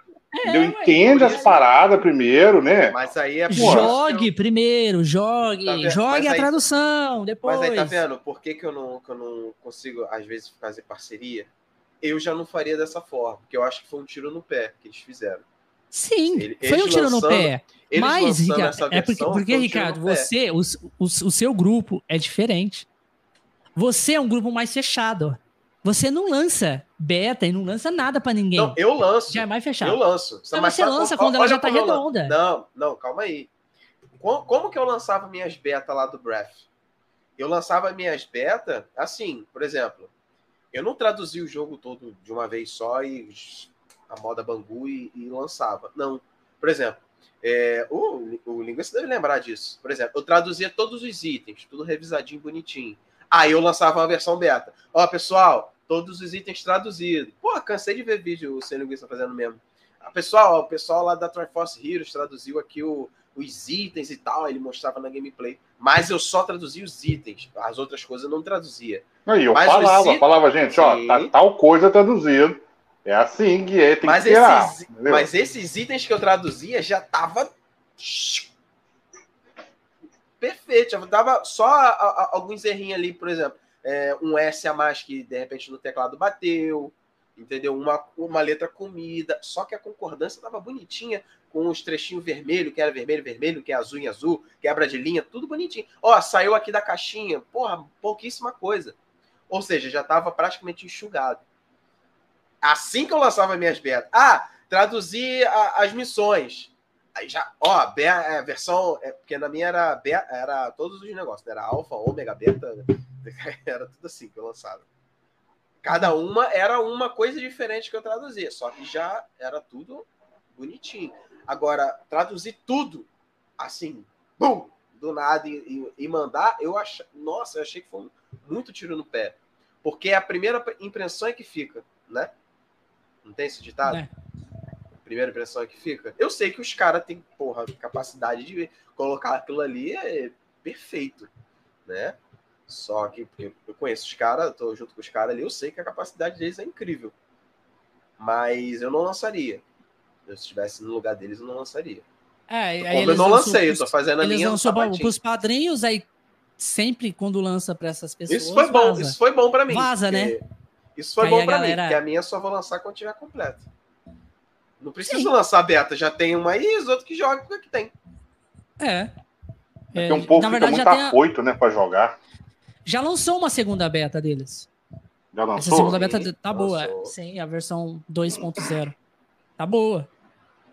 É, Entende as paradas primeiro, né? Mas aí é Jogue primeiro, jogue, tá jogue a tradução, depois. Mas aí tá vendo por que, que, eu não, que eu não consigo, às vezes, fazer parceria? Eu já não faria dessa forma, porque eu acho que foi um tiro no pé que eles fizeram. Sim, Ele, foi um tiro lançando, no pé. Mas, Ricardo, é porque, porque Ricardo, você, o, o, o seu grupo é diferente. Você é um grupo mais fechado. Você não lança beta e não lança nada para ninguém. Não, eu lanço. Já é mais fechado. Eu lanço. Então Mas você lança quando ela já tá redonda. Não, não, calma aí. Como, como que eu lançava minhas betas lá do Breath? Eu lançava minhas betas assim, por exemplo, eu não traduzia o jogo todo de uma vez só e a moda Bangu e, e lançava. Não. Por exemplo, é, o, o linguista deve lembrar disso. Por exemplo, eu traduzia todos os itens, tudo revisadinho, bonitinho. Aí eu lançava uma versão beta. Ó, pessoal, todos os itens traduzidos. Pô, cansei de ver vídeo o Sem Linguista fazendo mesmo. Ah, pessoal, o pessoal lá da Triforce Heroes traduziu aqui o, os itens e tal, ele mostrava na gameplay. Mas eu só traduzia os itens, as outras coisas eu não traduzia. Aí eu Mas falava, itens... falava, gente, ó, tá tal coisa traduzido. É assim que é, tem mas que. Esses, mas esses itens que eu traduzia já tava perfeito. Já dava só a, a, alguns errinhos ali, por exemplo, é, um S a mais que de repente no teclado bateu, entendeu? Uma, uma letra comida. Só que a concordância tava bonitinha, com os trechinhos vermelho, que era vermelho, vermelho, que é azul em azul, quebra de linha, tudo bonitinho. Ó, saiu aqui da caixinha, porra, pouquíssima coisa. Ou seja, já tava praticamente enxugado. Assim que eu lançava minhas betas. Ah, traduzir as missões. Aí já, ó, beta, é, versão. É, porque na minha era, beta, era todos os negócios, né? era alfa, ômega, beta, era tudo assim que eu lançava. Cada uma era uma coisa diferente que eu traduzia, só que já era tudo bonitinho. Agora, traduzir tudo assim, bum, do nada e, e, mandar, eu achei, nossa, eu achei que foi muito tiro no pé. Porque é a primeira impressão é que fica, né? Não tem esse ditado? É primeira impressão que fica. Eu sei que os caras têm, porra, capacidade de colocar aquilo ali é perfeito, né? Só que eu conheço os caras, tô junto com os caras ali, eu sei que a capacidade deles é incrível. Mas eu não lançaria. Se eu estivesse no lugar deles, eu não lançaria. É, aí Como eu não lancei, eu tô fazendo a eles linha lançou para os padrinhos, aí sempre quando lança para essas pessoas. Isso foi bom, isso foi bom para mim. Vaza, né? Isso foi bom para galera... mim, porque a minha só vou lançar quando tiver completo. Não precisa Sim. lançar beta, já tem uma aí, os outros que jogam o que tem. É. é tem um pouco que verdade, muito afoito, a... né, para jogar. Já lançou uma segunda beta deles. Já lançou? Essa segunda beta Sim, tá boa. Lançou. Sim, a versão 2.0. Tá boa.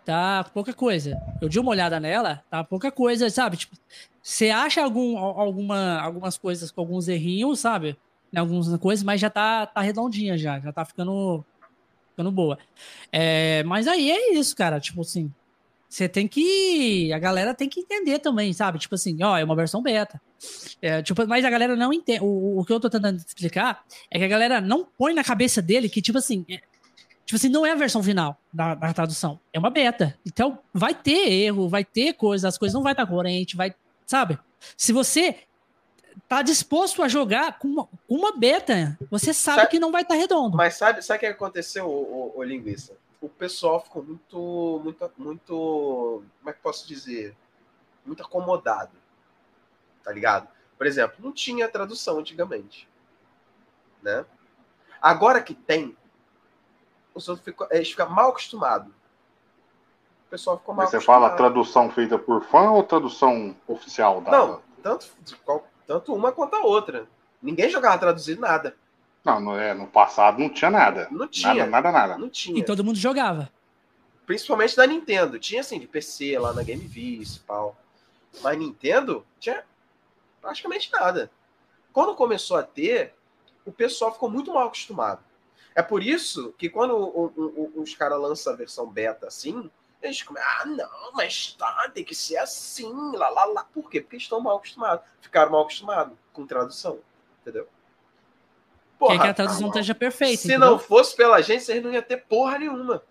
Tá pouca coisa. Eu dei uma olhada nela, tá pouca coisa, sabe? Tipo, você acha algum, alguma, algumas coisas com alguns errinhos, sabe? Algumas coisas, mas já tá, tá redondinha já. Já tá ficando ficando boa. É, mas aí é isso, cara. Tipo assim, você tem que. A galera tem que entender também, sabe? Tipo assim, ó, é uma versão beta. É, tipo, mas a galera não entende. O, o, que eu tô tentando explicar é que a galera não põe na cabeça dele que, tipo assim. Tipo assim, não é a versão final da, da, tradução. É uma beta. Então, vai ter erro, vai ter coisa, as coisas não vai estar coerente, vai. Sabe? Se você tá disposto a jogar com uma, uma beta, você sabe, sabe, que não vai estar redondo. Mas sabe, sabe o que aconteceu, o, o, o, linguiça? O pessoal ficou muito, muito, muito, como é que posso dizer? Muito acomodado, tá ligado? Por exemplo, não tinha tradução antigamente, né? Agora que tem, os outros ficam, eles ficam mal acostumados. O pessoal ficou mal Mas você fala tradução feita por fã ou tradução oficial da... Não, tanto, tanto uma quanto a outra. Ninguém jogava traduzido nada. Não, no, é, no passado não tinha nada. Não tinha. Nada, nada, nada. Não tinha. E todo mundo jogava. Principalmente da Nintendo. Tinha assim, de PC lá na Game Vis e tal. Mas Nintendo tinha praticamente nada. Quando começou a ter, o pessoal ficou muito mal acostumado. É por isso que quando o, o, o, os caras lançam a versão beta assim, eles começam, ah, não, mas tá, tem que ser assim, lá, lá, lá. Por quê? Porque estão mal acostumados. Ficaram mal acostumados com tradução, entendeu? Porra, Quer que a tradução esteja perfeita. Se entendeu? não fosse pela gente, vocês não iam ter porra nenhuma.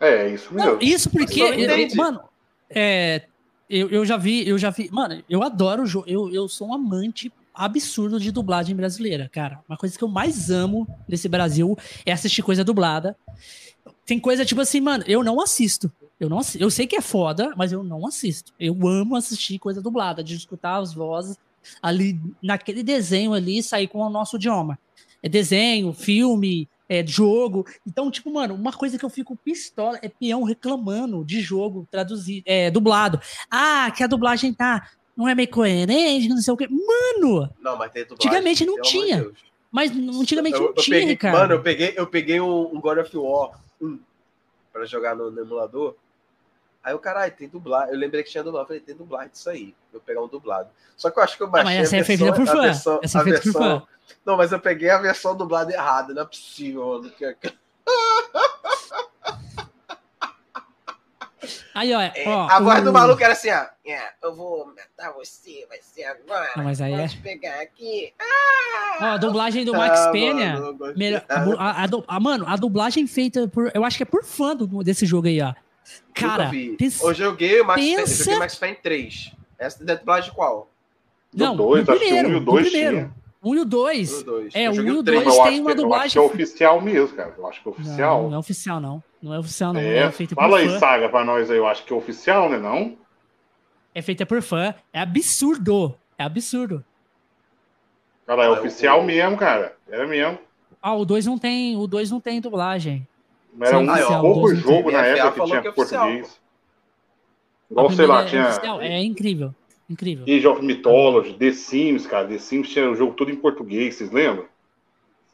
É, isso mesmo. Não, isso porque, eu, mano, é, eu, eu já vi, eu já vi. Mano, eu adoro o jogo. Eu, eu sou um amante absurdo de dublagem brasileira, cara. Uma coisa que eu mais amo desse Brasil é assistir coisa dublada. Tem coisa tipo assim, mano, eu não assisto. Eu não. Eu sei que é foda, mas eu não assisto. Eu amo assistir coisa dublada, de escutar as vozes ali naquele desenho ali sair com o nosso idioma. É desenho, filme, é jogo. Então, tipo, mano, uma coisa que eu fico pistola é peão reclamando de jogo traduzido, é dublado. Ah, que a dublagem tá não é meio coerente, não sei o quê. Mano! Não, mas tem dublagem, antigamente não tinha. Mas antigamente eu, não tinha, peguei, Ricardo. Mano, eu peguei, eu peguei um, um God of War 1 pra jogar no, no emulador. Aí o caralho, tem dublagem. Eu lembrei que tinha dublado. Eu falei, tem dublagem disso aí. Vou pegar um dublado. Só que eu acho que eu baixei não, mas essa a versão, é feita por fã. Versão, essa é feita por fã. Não, mas eu peguei a versão dublada errada. Não é possível, mano. Aí, ó, é, ó a voz o... do maluco era assim, ó. Yeah, eu vou matar você, vai ser agora. Não, mas aí Pode é... pegar aqui. Ah! Ó, a dublagem do Max ah, Penha. Mano, melhor, a, a, a, mano, a dublagem feita por. Eu acho que é por fã do, desse jogo aí, ó. Cara, pensa, eu joguei o Max pensa... Payne, eu joguei Max Payne 3. Essa é dublagem qual? Não, do dois, o primeiro, um e o dois primeiro. Um e o dois. É, um e o dois tem uma dublagem. Eu acho que é oficial mesmo, cara. Eu acho que é oficial. Não, não é oficial, não. Não é oficial, não. É, é feita fala aí, fã. Saga, pra nós aí. Eu acho que é oficial, né? Não? É feita por fã. É absurdo. É absurdo. Cara, é ah, oficial eu... mesmo, cara. É mesmo. Ah, o 2 não tem. O 2 não tem dublagem. Era um ah, pouco jogo na época que tinha que é português. Igual, sei lá, é tinha. É incrível. Incrível. Age of Mythology, The Sims, cara. The Sims tinha o jogo todo em português, vocês lembram?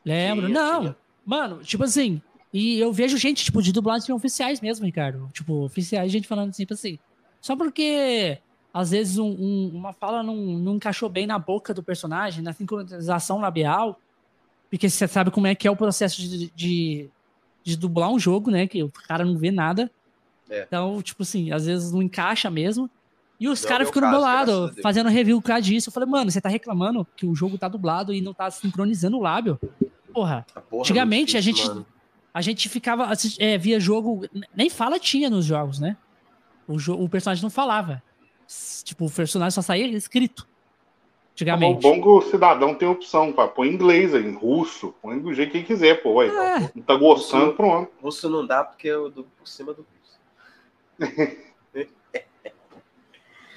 Lembro. Não, mano, tipo assim, e eu vejo gente, tipo, de dublagem oficiais mesmo, Ricardo. Tipo, oficiais, gente falando sempre assim. Só porque, às vezes, um, um, uma fala não, não encaixou bem na boca do personagem, na sincronização labial. Porque você sabe como é que é o processo de, de, de dublar um jogo, né? Que o cara não vê nada. É. Então, tipo assim, às vezes não encaixa mesmo. E os caras ficando bolados, fazendo review por causa disso. Eu falei, mano, você tá reclamando que o jogo tá dublado e não tá sincronizando o lábio. Porra, porra antigamente difícil, a gente mano. A gente ficava, é, via jogo, nem fala tinha nos jogos, né? O, o personagem não falava. Tipo, o personagem só saía escrito. Antigamente. O bom que o cidadão tem opção, pá. Põe em inglês, em russo, põe do jeito que quiser, pô. Aí, é. Não tá gostando, russo, pronto. Russo não dá porque é do, por cima do russo.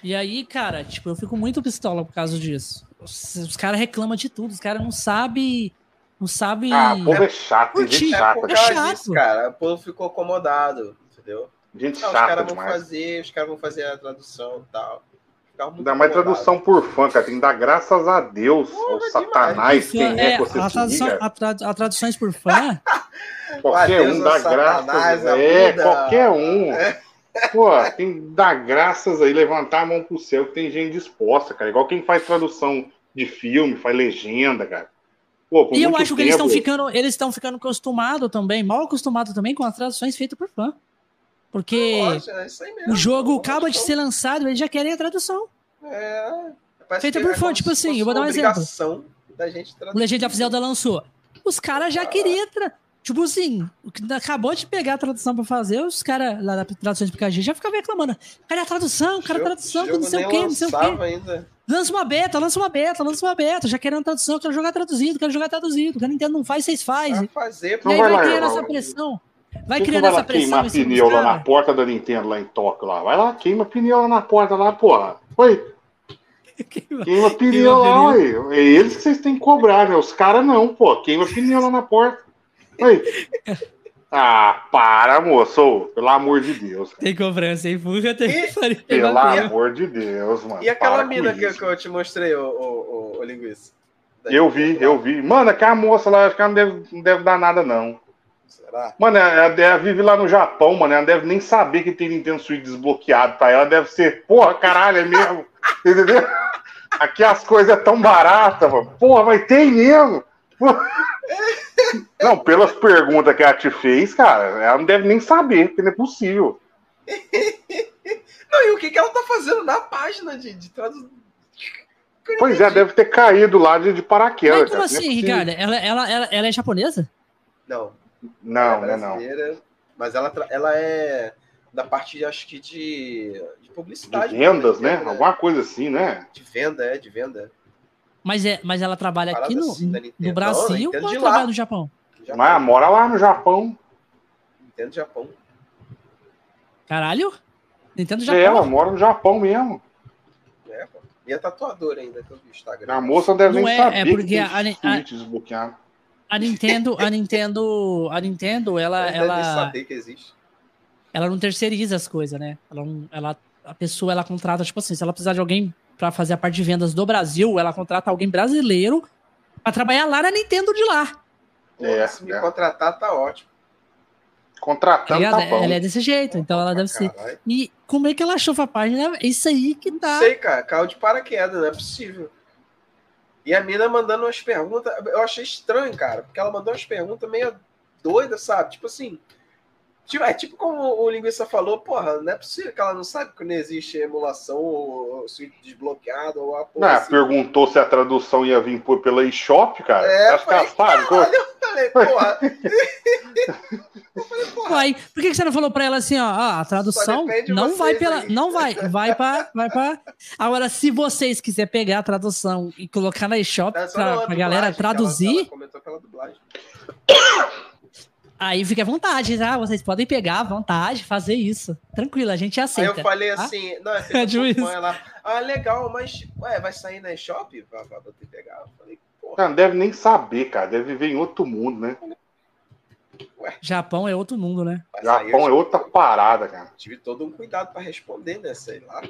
E aí, cara, tipo, eu fico muito pistola por causa disso. Os, os caras reclamam de tudo, os caras não sabem. Não sabem. Ah, o povo é chato, gente chata. É, é chato. Disso, cara. O povo ficou acomodado, entendeu? Gente não, chata. Os caras vão fazer, os caras vão fazer a tradução e tal. Ainda mais tradução por fã, cara. Tem que dar graças a Deus, Porra, ao Satanás, quem é, é que você a tradução, a, tra a traduções por fã. qualquer um dá graças. É, qualquer um. É. Pô, tem que dar graças aí, levantar a mão pro céu que tem gente disposta, cara. Igual quem faz tradução de filme, faz legenda, cara. Pô, e eu acho tempo... que eles estão ficando, eles estão ficando acostumados também, mal acostumados também com as traduções feitas por fã. Porque é o jogo acaba de ser lançado, eles já querem a tradução. É. Feita por fã, tipo assim, eu vou dar um exemplo. o Legend of Zelda lançou. Os caras já ah. queriam. Tra... Tipo assim, acabou de pegar a tradução pra fazer, os caras lá da tradução de PKG já ficavam reclamando. Cadê a tradução? Cadê a tradução? Não sei o quê, não sei o quê. Ainda. Lança uma beta, lança uma beta, lança uma beta. Já querendo tradução, quero jogar traduzido, quero jogar traduzido. Que a Nintendo não faz, vocês fazem. Vai fazer, e aí vai, vai criando essa pressão. Vai criando essa pressão. Queima pneu lá na porta da Nintendo, lá em Tóquio. Lá. Vai lá, queima pneu lá na porta lá, porra. Oi. Queima, queima pneu lá, ué. É eles que vocês têm que cobrar, né? Os caras não, pô. Queima pneu lá na porta. Ah, para, moço. Pelo amor de Deus. Tem cobrança, hein? Fuga tem e... Pelo amor de Deus, mano. E aquela mina que, que, eu te mostrei, o, o, o, o linguiça? Eu vi, eu vi. Mano, aquela moça lá, acho que ela não deve, não deve dar nada, não. Será? Mano, ela, ela, vive lá no Japão, mano. Ela deve nem saber que tem Nintendo Switch desbloqueado pra ela. Deve ser, porra, caralho, é mesmo. Entendeu? Aqui as coisas é tão baratas, mano. Porra, mas tem mesmo. Não, pelas perguntas que ela te fez, cara, ela não deve nem saber, porque não é possível. Não, e o que, que ela tá fazendo na página de, de tradução? Pois é, deve ter caído lá de, de paraquedas. Mas como assim, é Ricardo? Ela, ela, ela, ela é japonesa? Não. Não, ela é não. Mas ela, ela é da parte, acho que de, de publicidade. De vendas, né? né? Alguma coisa assim, né? De venda, é, de venda. Mas, é, mas ela trabalha aqui no, assim, no Brasil ou ela trabalha no Japão? Japão? Mas mora lá no Japão. Nintendo Japão. Caralho? Nintendo é, Japão? É, ela mora no Japão mesmo. É, pô. E é tatuadora ainda, que eu vi Instagram. A moça deve não nem é, saber é porque a, a, a, Nintendo, a Nintendo, a Nintendo, ela, ela, saber que existe. Ela não terceiriza as coisas, né? Ela, ela, a pessoa, ela contrata, tipo assim, se ela precisar de alguém para fazer a parte de vendas do Brasil, ela contrata alguém brasileiro para trabalhar lá na Nintendo de lá. É, se me é. contratar, tá ótimo. Contratando tá bom. Ela é desse jeito, então ela deve ser. E como é que ela achou a página? É isso aí que tá. Não sei, cara. Caiu de paraquedas, não é possível. E a mina mandando umas perguntas. Eu achei estranho, cara, porque ela mandou umas perguntas meio doidas, sabe? Tipo assim. Tipo, é tipo como o linguista falou, porra, não é possível que ela não sabe que não existe emulação ou suíte desbloqueado ou a porra. Não, assim. perguntou se a tradução ia vir por pela eShop, cara. É, Acho falei, que ela sabe. Eu falei, porra. Vai. Por que, você não falou para ela assim, ó, a tradução não vai pela, aí. não vai, vai para, vai para. Agora, se vocês quiserem pegar a tradução e colocar na eShop para a galera traduzir, ela, ela comentou aquela dublagem. Aí fica à vontade, tá? Vocês podem pegar à vontade, fazer isso. Tranquilo, a gente aceita. Aí eu falei tá? assim, não, é tipo lá. Ah, legal, mas ué, vai sair na eShop pra, pra poder pegar? Eu falei, porra. Não deve nem saber, cara. Deve viver em outro mundo, né? Ué. Japão é outro mundo, né? Japão é outra parada, cara. Tive todo um cuidado para responder, né? Sei lá.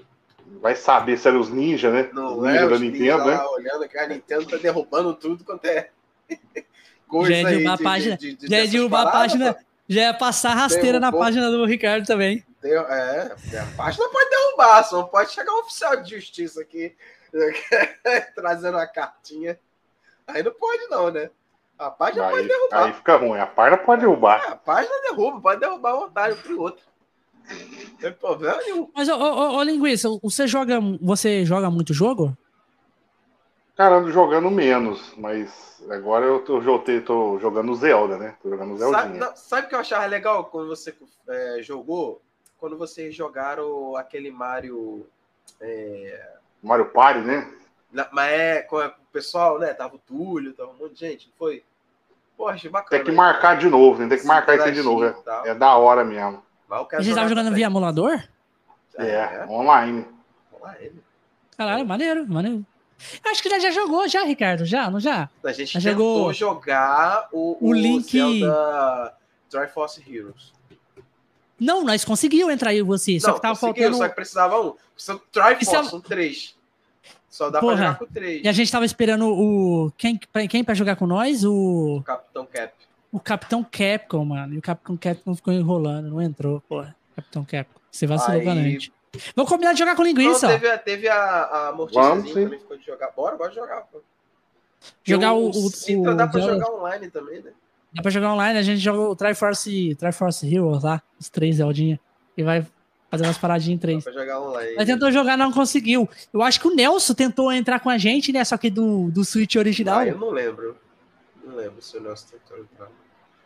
Vai saber se eram os ninjas, né? Não, os ninjas é, da Nintendo, né? Lá, olhando que a Nintendo tá derrubando tudo quanto é coisa já é derrubar a página, de, de, já é derrubar a página, já é passar rasteira Derrubou. na página do Ricardo também. Deu, é, a página pode derrubar, só pode chegar um oficial de justiça aqui trazendo a cartinha. Aí não pode não, né? A página aí, pode derrubar. Aí fica ruim, a página pode derrubar. É, a página derruba, pode derrubar um otário pro outro. Não tem problema nenhum. Mas, ô, ô, ô, Linguiça, você joga, você joga muito jogo? Cara, ando jogando menos, mas agora eu tô, eu tô jogando Zelda, né? Tô jogando Zelda. Sabe, não, sabe o que eu achava legal quando você é, jogou? Quando vocês jogaram aquele Mario. É... Mario Party, né? Na, mas é com o pessoal, né? Tava o Túlio, tava um monte de gente, não foi? Pô, achei bacana. Tem que marcar de novo, né? Tem que marcar isso de novo. É, é, da hora mesmo. Vocês estavam jogando via emulador? É, é, online. Online. Caralho, maneiro, maneiro. Acho que já, jogou, já, Ricardo, já, não já? A gente já jogou jogar o, o, o Link Zelda Triforce Heroes. Não, nós conseguimos entrar aí você, não, só que tava faltando... só que precisava um. São Triforce, são três. Só dá Porra, pra jogar com três. E a gente tava esperando o... Quem, quem pra jogar com nós? O... o Capitão Cap. O Capitão Capcom, mano. E o Capitão Capcom ficou enrolando, não entrou, porra. Capitão Capcom. Você vacilou com a gente. Vamos combinar de jogar com linguiça. Não, teve, teve a, a Mortíciazinha também ficou de jogar. Bora, bora jogar, pô. Jogar o, o, Citra dá pra jogar online também, né? Dá pra jogar online, a gente joga o Triforce, Triforce Heroes lá, os três Zeldinha, e vai fazer umas paradinhas em três. Dá pra jogar online. Mas tentou jogar, não conseguiu. Eu acho que o Nelson tentou entrar com a gente, né? Só que do, do Switch original. Ah, eu não lembro. Não lembro se o Nelson tentou entrar.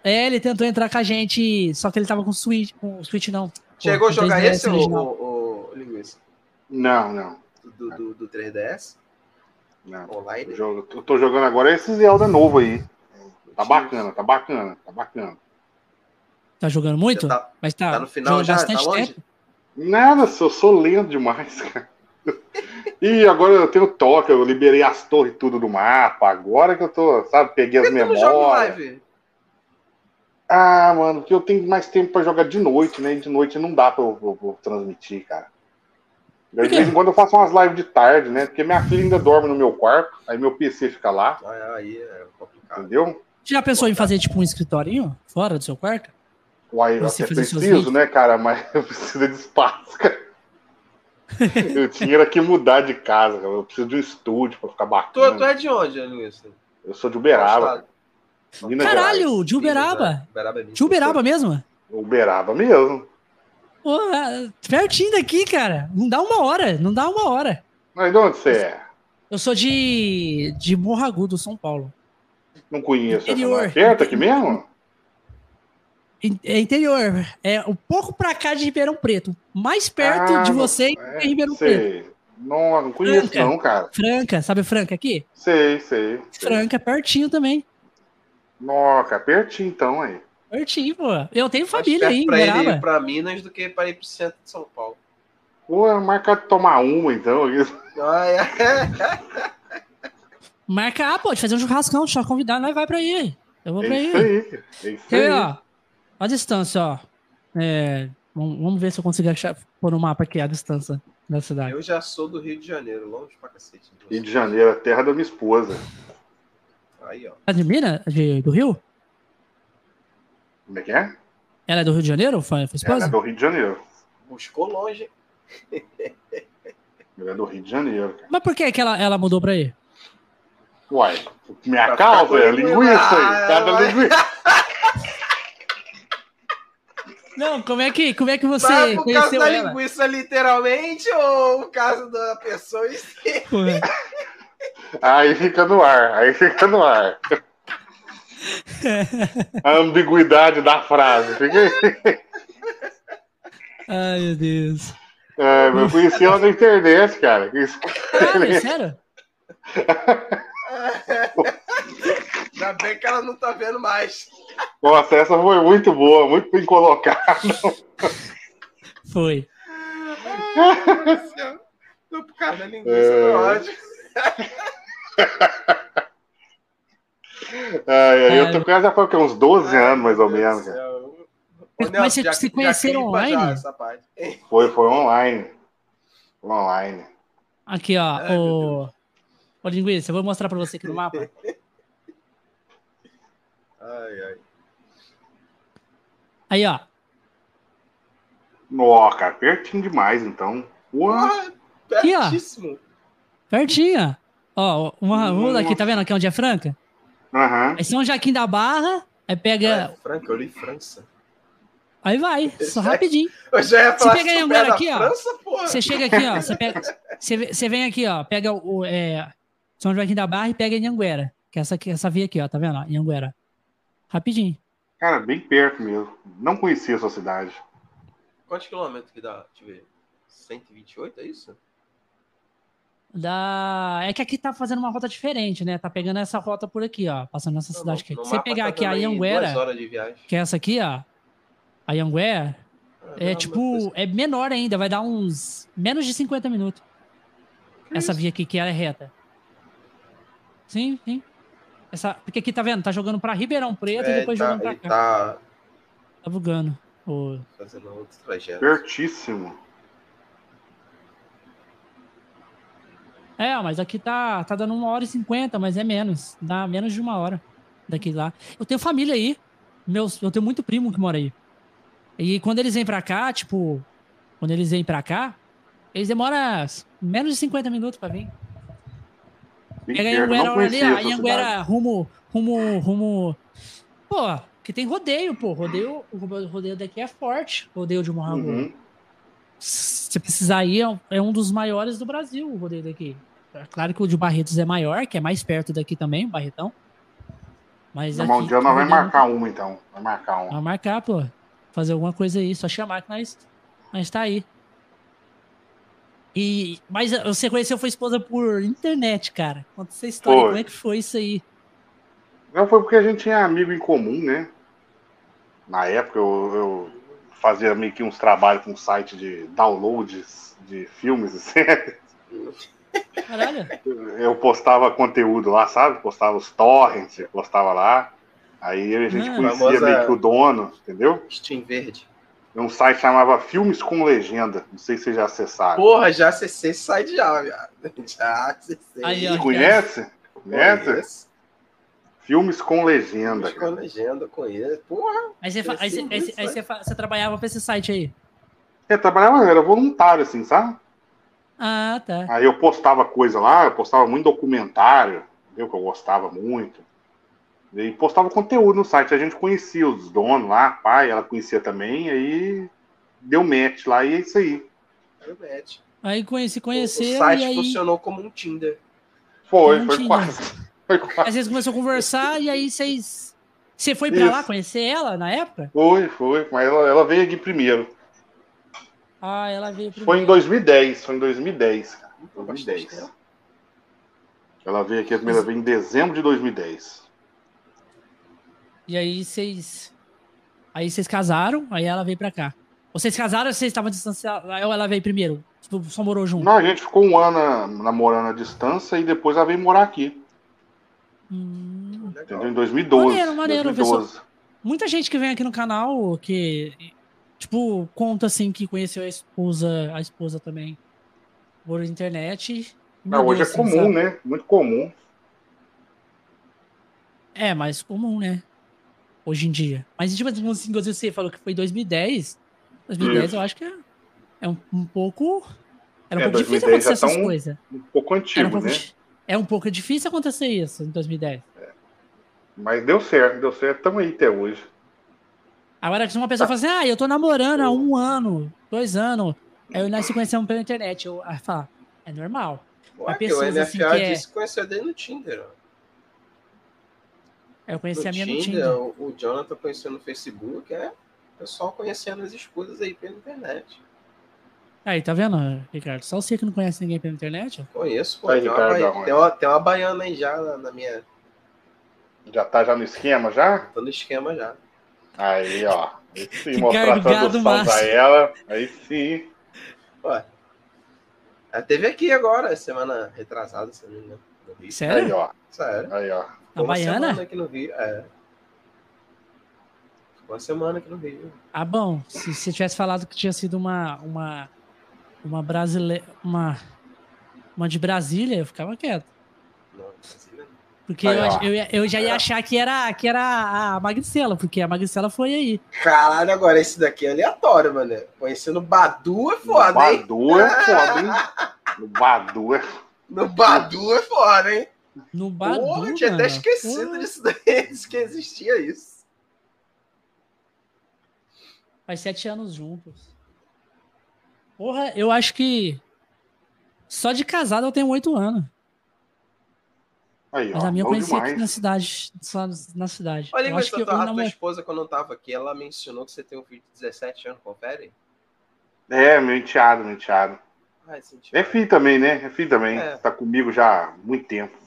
É, ele tentou entrar com a gente, só que ele tava com o Switch, com o Switch não. Chegou a jogar esse ou, linguiça? Não, não. Do, do, do 3DS? Não. Online? Eu tô, tô jogando agora esse Zelda novo aí. Tá bacana, tá bacana, tá bacana. Tá jogando muito? Tá, Mas tá, tá no final já, tá longe? Tempo? Nada, eu sou lento demais, cara. E agora eu tenho toque, eu liberei as torres tudo do mapa. Agora que eu tô, sabe, peguei as memórias. Ah, mano, porque eu tenho mais tempo pra jogar de noite, né? E de noite não dá pra eu, eu, eu transmitir, cara. De vez em quando eu faço umas lives de tarde, né? Porque minha filha ainda dorme no meu quarto, aí meu PC fica lá. Aí é complicado. Entendeu? Você já pensou em fazer tipo um escritorinho fora do seu quarto? Uai, eu até preciso, né, cara? Mas eu preciso de espaço, cara. eu tinha que mudar de casa, cara. Eu preciso de um estúdio pra ficar bacana. Tu, tu é de onde, Luiz? Eu sou de Uberaba. Caralho, de Uberaba. Uberaba é de Uberaba mesmo? Uberaba mesmo. Pô, pertinho daqui, cara. Não dá uma hora, não dá uma hora. Mas de onde você é? Eu sou de, de Morro Agudo, São Paulo. Não conheço. Interior. Essa, perto aqui mesmo? É interior. É um pouco pra cá de Ribeirão Preto. Mais perto ah, de você é, Ribeirão sei. Preto. Não, não conheço Franca. não, cara. Franca, sabe Franca aqui? Sei, sei. sei. Franca, pertinho também. Nossa, pertinho então aí. Pertinho, pô. Eu tenho família aí, pra ele ir pra Minas do que para ir pro centro de São Paulo. Pô, marca tomar uma então. Ah, é. Marca, ah, pode fazer um churrascão, só convidar, nós vai pra aí. Eu vou pra aí. É isso aí. É isso aí. ó, a distância, ó. É, vamos, ver se eu consigo achar, pôr no mapa aqui a distância da cidade. Eu já sou do Rio de Janeiro, longe pra cacete. Rio de Janeiro, a terra da minha esposa. Aí, ó. Tá de Minas? De, do Rio? Como é que é? Ela é do Rio de Janeiro, foi, foi esposa? Ela é do Rio de Janeiro. Buscou longe. Ela é do Rio de Janeiro. Cara. Mas por que, que ela, ela mudou pra aí? Uai, minha causa é linguiça aí. Cada linguiça. Não, como é que, como é que você Mas por causa da ela? linguiça literalmente ou o caso da pessoa em si? Aí fica no ar, aí fica no ar. A ambiguidade da frase. Ai, meu Deus. É, eu conheci ela na internet, cara. Caralho, sério? Ainda bem que ela não tá vendo mais. Nossa, essa foi muito boa, muito bem colocada. Foi. Tô por causa da linguiça, é... ódio. Ai, ai, eu tô com ela já foi uns 12 ai, anos, mais ou menos. Mas vocês se conheceram online? Foi, foi online. Online. Aqui, ó. Ai, o... Ô, linguiça, eu vou mostrar pra você aqui no mapa. ai, ai. Aí, ó. Nossa, cara, pertinho demais, então. Ué, pertíssimo. Aqui, ó. Pertinho. Ó, uma rua aqui, tá vendo aqui onde é Franca? Uhum. Aí São Joaquim da Barra, aí pega. Ah, Franca, eu li França. Aí vai, só rapidinho. Eu já ia falar você pega Anhanguera aqui, França, ó. Você chega aqui, ó. Você, pega, você, você vem aqui, ó. Pega o é, São Joaquim da Barra e pega Anhanguera. Que é essa, essa via aqui, ó. Tá vendo? Anhanguera. Rapidinho. Cara, bem perto mesmo. Não conhecia a sua cidade. Quantos quilômetros que dá? Deixa eu ver. 128, é isso? Da... É que aqui tá fazendo uma rota diferente, né? Tá pegando essa rota por aqui, ó. Passando nessa cidade aqui. Se você pegar tá aqui a Ianguera, que é essa aqui, ó. A Ianguera, ah, é tipo, é menor ainda, vai dar uns menos de 50 minutos. Que essa isso? via aqui que ela é reta. Sim, sim. Essa, porque aqui tá vendo, tá jogando pra Ribeirão Preto é, e depois tá, jogando pra cá. Tá, tá bugando. O... Fazendo outro trajeto. Pertíssimo. É, mas aqui tá, tá dando uma hora e cinquenta, mas é menos. Dá menos de uma hora daqui lá. Eu tenho família aí. Meus, eu tenho muito primo que mora aí. E quando eles vêm pra cá, tipo, quando eles vêm pra cá, eles demoram menos de 50 minutos pra vir. Pega a Anhanguera ali, a Anhanguera rumo, rumo, rumo. Pô, que tem rodeio, pô. Rodeio, o rodeio daqui é forte. Rodeio de Morrago. Uhum. Se precisar ir, é um dos maiores do Brasil, o rodeio daqui. É claro que o de Barretos é maior, que é mais perto daqui também, o Barretão. Mas no aqui, dia nós vamos marcar uma, então. Vai marcar uma. Vai marcar, pô. Fazer alguma coisa aí. Só chamar que nós, nós tá aí. E, mas você conheceu sua esposa por internet, cara. Conta essa história. Foi. Como é que foi isso aí? Não, foi porque a gente tinha amigo em comum, né? Na época eu, eu fazia meio que uns trabalhos com um site de downloads de filmes e séries. Caralho. Eu postava conteúdo lá, sabe? Postava os torrents, postava lá. Aí a gente ah, conhecia famosa... meio que o dono, entendeu? Steam Verde. Um site chamava Filmes com Legenda. Não sei se vocês já acessaram. Porra, já acessei esse site já, viado. Já acessei. Aí, ó, Conhece? Conhece? Conhece? Filmes com legenda. Filmes com legenda, conheço. Porra. Aí você, aí, você, aí, aí você, você, trabalhava pra esse site aí? É, trabalhava, era voluntário, assim, sabe? Ah, tá. Aí eu postava coisa lá, eu postava muito documentário, viu? Que eu gostava muito. E postava conteúdo no site. A gente conhecia os donos lá, pai, ela conhecia também, aí deu match lá e é isso aí. Deu match. Aí conheci, conheceu. O site aí... funcionou como um Tinder. Foi, foi Tinder. quase. Foi quase. Às vezes começou a conversar e aí vocês. Você foi pra Isso. lá conhecer ela na época? Foi, foi, mas ela, ela veio aqui primeiro. Ah, ela veio primeiro. Foi em 2010, foi em 2010, cara. 2010. Ela veio aqui a primeira vez em dezembro de 2010. E aí vocês. Aí vocês casaram, aí ela veio pra cá. Vocês casaram ou vocês estavam distanciados? Ou ela veio primeiro? Tipo, só morou junto? Não, a gente ficou um ano namorando à distância e depois ela veio morar aqui. Hum, Entendeu? Em 2012. Maneiro, maneiro. 2012. Muita gente que vem aqui no canal que, tipo, conta assim que conheceu a esposa, a esposa também por internet. Não, hoje Deus, é comum, sabe? né? Muito comum. É, mais comum, né? Hoje em dia. Mas, tipo assim, você falou que foi 2010. 2010 Isso. eu acho que é, é um, um, pouco. Era um é, pouco difícil acontecer essas tá um, coisas. Um pouco antigo, um pouco, né? É um pouco difícil acontecer isso em 2010. É. Mas deu certo, deu certo, estamos aí até hoje. Agora, se uma pessoa fala assim, ah, eu tô namorando há um ano, dois anos, aí nós se conhecemos pela internet, eu falo, é normal. Ué, pessoas, o NFA assim, disse que conheceu dele no Tinder. Eu conheci no a minha Tinder, no Tinder. O, o Jonathan conheceu no Facebook, é pessoal conhecendo as esposas aí pela internet. Aí, tá vendo, Ricardo? Só você que não conhece ninguém pela internet? Conheço, pô. Aí, tem, Ricardo, uma tem, uma, tem, uma, baiana aí já na, na, minha. Já tá já no esquema já? Tô no esquema já. Aí, ó. Aí sim, mostrar a tradução pra ela. Aí sim. Ué. Ela teve aqui agora, semana retrasada, se não me engano. Sério? Aí, ó. Sério. Aí, ó. A baiana? semana aqui no Rio, é. Ficou uma semana aqui no Rio. Ah, bom. Se você tivesse falado que tinha sido uma, uma uma brasileira, uma, uma de Brasília, eu ficava quieto. Porque aí, eu, eu, eu, já ia achar que era, que era a Magricela, porque a Magricela foi aí. Caralho, agora esse daqui é aleatório, mano. Conhecendo Badu é foda, no hein? Badu é foda, hein? No Badu é No Badu é foda, hein? No Badu, Porra, eu tinha até esquecido Porra. disso daí, que existia isso. Faz sete anos juntos. Porra, eu acho que só de casado eu tenho oito anos. Aí, Mas ó, a minha eu conheci demais. aqui na cidade, só na cidade. Olha, eu acho que a tua esposa, quando eu tava aqui, ela mencionou que você tem um filho de 17 anos, confere? É, meu enteado, meu enteado. Ah, é filho também, né? É filho também. É. Tá comigo já há muito tempo.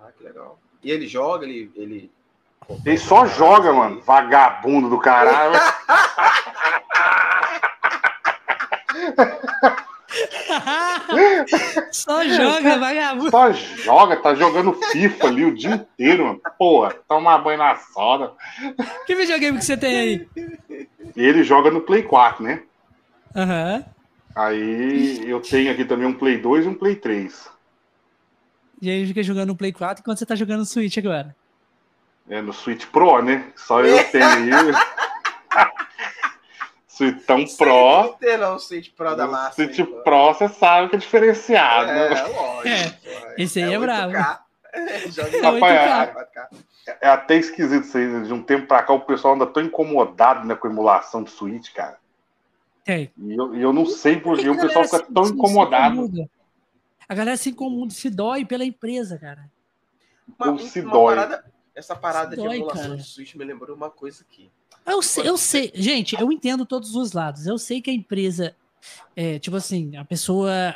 Ah, que legal. E ele joga, ele. Ele, ele só joga, mano. Vagabundo do caralho. Só joga, vagabundo. Só joga, tá jogando FIFA ali o dia inteiro, mano. Porra, toma banho na soda. Que videogame que você tem aí? E ele joga no Play 4, né? Aham. Uhum. Aí eu tenho aqui também um Play 2 e um Play 3. E aí fica jogando no Play 4 enquanto você tá jogando no Switch agora. É, no Switch Pro, né? Só eu tenho aí. Suitão Pro. Ter, não, Suite Pro da massa. Suite Pro, você sabe que é diferenciado. É, né? lógico. É, esse aí é, é bravo. é, Rapaz, é, é, até esquisito isso aí. De um tempo pra cá, o pessoal anda tão incomodado né, com a emulação do Switch, cara. É. E eu, eu não sei por que o pessoal fica tão incomodado. A galera se incomoda, se dói pela empresa, cara. Uma, se uma dói. Parada, essa parada se de dói, emulação cara. do Switch me lembrou uma coisa aqui. Eu sei, eu sei, gente, eu entendo todos os lados. Eu sei que a empresa, é, tipo assim, a pessoa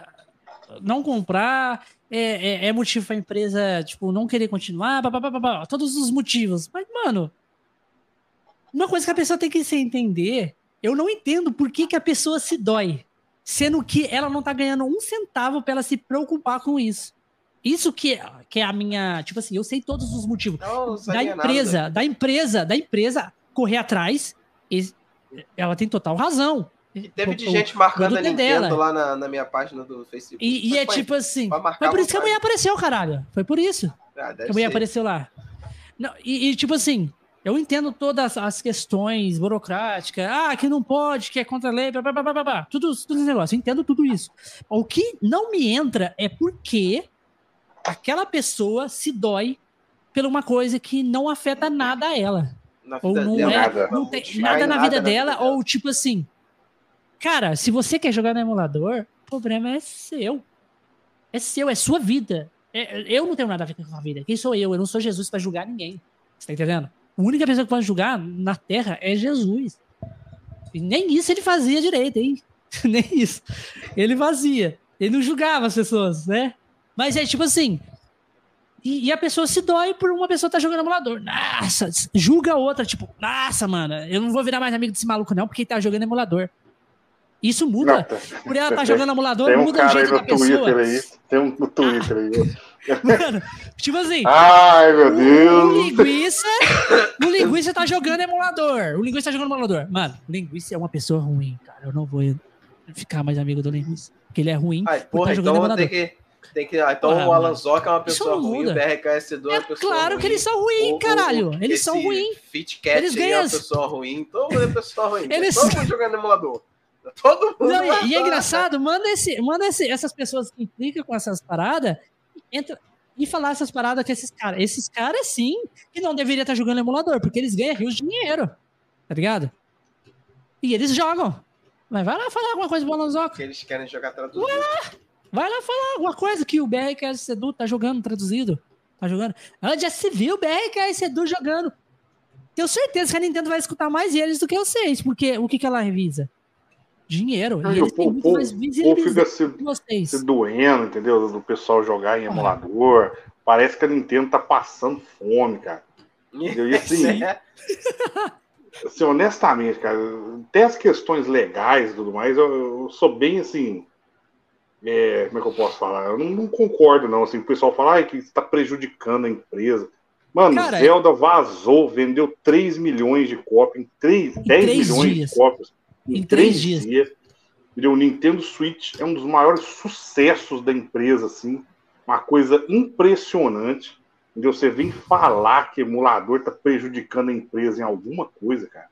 não comprar é, é, é motivo para a empresa, tipo, não querer continuar, blá, blá, blá, blá, todos os motivos. Mas, mano, uma coisa que a pessoa tem que se entender, eu não entendo por que, que a pessoa se dói, sendo que ela não tá ganhando um centavo para ela se preocupar com isso. Isso que, que é a minha. Tipo assim, eu sei todos os motivos. Não, da empresa, nada. da empresa, da empresa correr atrás. Ela tem total razão. Teve de gente marcando a Nintendo dela. lá na, na, minha página do Facebook. E, e é tipo assim. Foi por isso que a mulher apareceu, caralho. Foi por isso. Ah, que a mulher ser. apareceu lá. Não, e, e, tipo assim, eu entendo todas as questões burocráticas. Ah, que não pode, que é contra a lei, blá, blá, blá, blá, blá. Tudo, tudo esse negócio. Eu entendo tudo isso. O que não me entra é porque aquela pessoa se dói por uma coisa que não afeta nada a ela. Ou não é, nada, não tem nada, na vida dela, ou tipo assim, cara, se você quer jogar no emulador, o problema é seu. É seu, é sua vida. É, eu não tenho nada a ver com a vida. Quem sou eu? Eu não sou Jesus para julgar ninguém. Você tá entendendo? A única pessoa que pode julgar na Terra é Jesus. E nem isso ele fazia direito, hein? nem isso. Ele fazia. Ele não julgava as pessoas, né? Mas é tipo assim. E, e, a pessoa se dói por uma pessoa estar tá jogando emulador. Nossa, julga a outra, tipo, nossa, mano, eu não vou virar mais amigo desse maluco, não, porque ele tá jogando emulador. Isso muda. Não, tá, por ela estar tá jogando emulador, tem um muda o jeito da pessoa. Aí, tem um no Twitter aí. Mano, tipo assim. Ai, meu Deus. O linguiça. O linguiça tá jogando emulador. O linguiça tá jogando emulador. Mano, o linguiça é uma pessoa ruim, cara. Eu não vou ficar mais amigo do linguiça. Porque ele é ruim. Ai, porra, tá jogando então emulador. Tem que tem que, ah, então o Alan Zoc é uma pessoa ruim, o BRKS2 é uma pessoa Claro ruim. que eles são ruins, caralho. O, eles são ruins. Fitcat eles ganham... é uma pessoa ruim. Todo mundo é pessoa ruim. Eles... Todo mundo jogando emulador. Todo mundo. Não, e é engraçado, manda, esse, manda esse, essas pessoas que implicam com essas paradas entra, e falar essas paradas com esses caras. Esses caras, sim, que não deveria estar jogando emulador, porque eles ganham rios de dinheiro. Tá ligado? E eles jogam. Mas vai lá falar alguma coisa pro Alan Zoc. Eles querem jogar traduzido. Vai lá falar alguma coisa que o BRKS Edu tá jogando traduzido. Tá jogando. Ela já se viu o BRKS Edu jogando. Tenho certeza que a Nintendo vai escutar mais eles do que vocês, porque o que, que ela revisa? Dinheiro. e eles têm muito mais fica se, se doendo, entendeu? Do pessoal jogar em emulador. Parece que a Nintendo tá passando fome, cara. E assim, assim, honestamente, cara, até as questões legais e tudo mais, eu, eu sou bem assim é, como é que eu posso falar? Eu não, não concordo, não. Assim, o pessoal fala ah, que está prejudicando a empresa. Mano, Cara, Zelda é... vazou, vendeu 3 milhões de cópias, em 3, em 10 milhões dias. de cópias em, em 3, 3 dias. dias. O Nintendo Switch é um dos maiores sucessos da empresa, assim. Uma coisa impressionante. Entendeu? Você vem falar que emulador está prejudicando a empresa em alguma coisa, cara.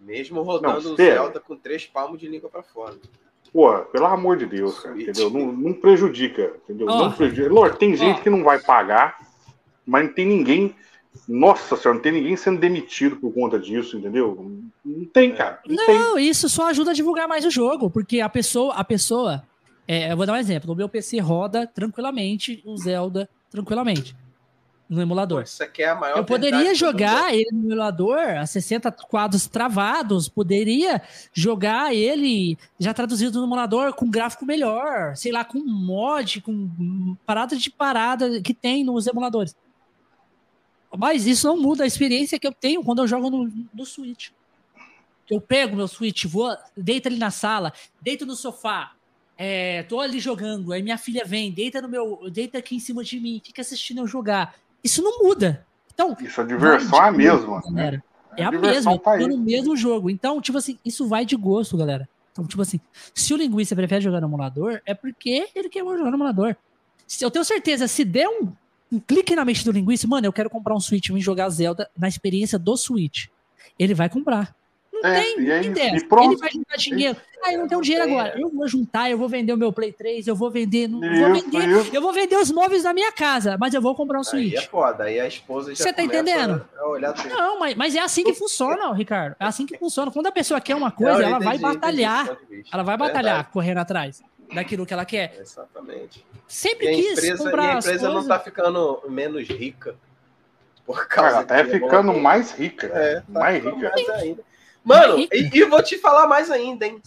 Mesmo rodando o Zelda com três palmos de língua para fora. Pô, pelo amor de Deus, cara, entendeu? Não, não prejudica, entendeu? Oh. Não prejudica. Lógico, tem gente oh. que não vai pagar, mas não tem ninguém. Nossa senhora, não tem ninguém sendo demitido por conta disso, entendeu? Não tem, cara. Não, não tem. isso só ajuda a divulgar mais o jogo, porque a pessoa, a pessoa, é, eu vou dar um exemplo. O meu PC roda tranquilamente o Zelda tranquilamente no emulador. Isso aqui é a maior Eu poderia jogar ele no emulador a 60 quadros travados, poderia jogar ele já traduzido no emulador com gráfico melhor, sei lá, com mod, com parada de parada que tem nos emuladores. Mas isso não muda a experiência que eu tenho quando eu jogo no, no Switch. Eu pego meu Switch, vou, deito ali na sala, deito no sofá, é, tô ali jogando, aí minha filha vem, deita no meu, deita aqui em cima de mim, fica assistindo eu jogar. Isso não muda. Então, isso a diversão é a mesma, né? É a, a mesma, tá no mesmo jogo. Então, tipo assim, isso vai de gosto, galera. Então, tipo assim, se o linguista prefere jogar no emulador, é porque ele quer jogar no emulador. Eu tenho certeza, se der um, um clique na mente do linguista, mano, eu quero comprar um Switch e jogar Zelda na experiência do Switch. Ele vai comprar. Não é, tem, não tem ideia. Ele vai juntar dinheiro. Ah, eu não tenho dinheiro agora. Eu vou juntar, eu vou vender o meu Play 3, eu vou vender. Não, isso, vou vender isso. Eu vou vender os móveis da minha casa, mas eu vou comprar um Switch. Aí é foda, aí a esposa já Você tá entendendo? Não, mas, mas é assim que funciona, Ricardo. É assim que funciona. Quando a pessoa quer uma coisa, não, ela, entendi, vai batalhar, ela vai batalhar. correndo atrás daquilo que ela quer. Exatamente. Sempre quis empresa, comprar E a empresa não tá ficando menos rica. Por causa ela tá ficando mais rica. É, tá mais rica. Mais ainda. Mano, e, e, vou te falar mais ainda, hein?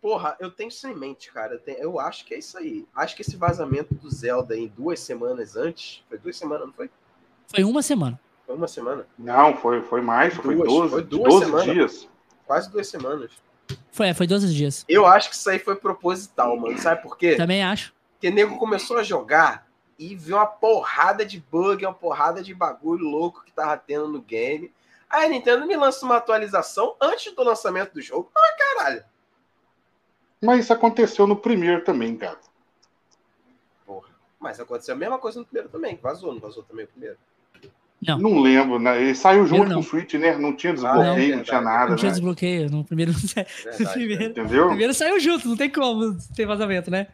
Porra, eu tenho isso em mente, cara. Eu, tenho, eu, acho que é isso aí. Acho que esse vazamento do Zelda em duas semanas antes. Foi duas semanas, não foi? Foi uma semana. Foi uma semana? Não, foi, foi mais, duas, foi 12, foi duas 12 semanas, dias. Quase duas semanas. Foi, foi 12 dias. Eu acho que isso aí foi proposital, mano. Sabe por quê? Também acho. Porque o nego começou a jogar e vi uma porrada de bug, uma porrada de bagulho louco que tava tendo no game. Aí a Nintendo me lança uma atualização antes do lançamento do jogo. Ah, caralho! Mas isso aconteceu no primeiro também, cara. Porra. Mas aconteceu a mesma coisa no primeiro também, vazou, não vazou também o primeiro. Não. não lembro, né? Ele saiu junto com o Switch, né? Não tinha desbloqueio, ah, não, não, tinha nada. Não tinha né? desbloqueio. No primeiro, no primeiro, Entendeu? Primeiro saiu junto, não tem como ter vazamento, né?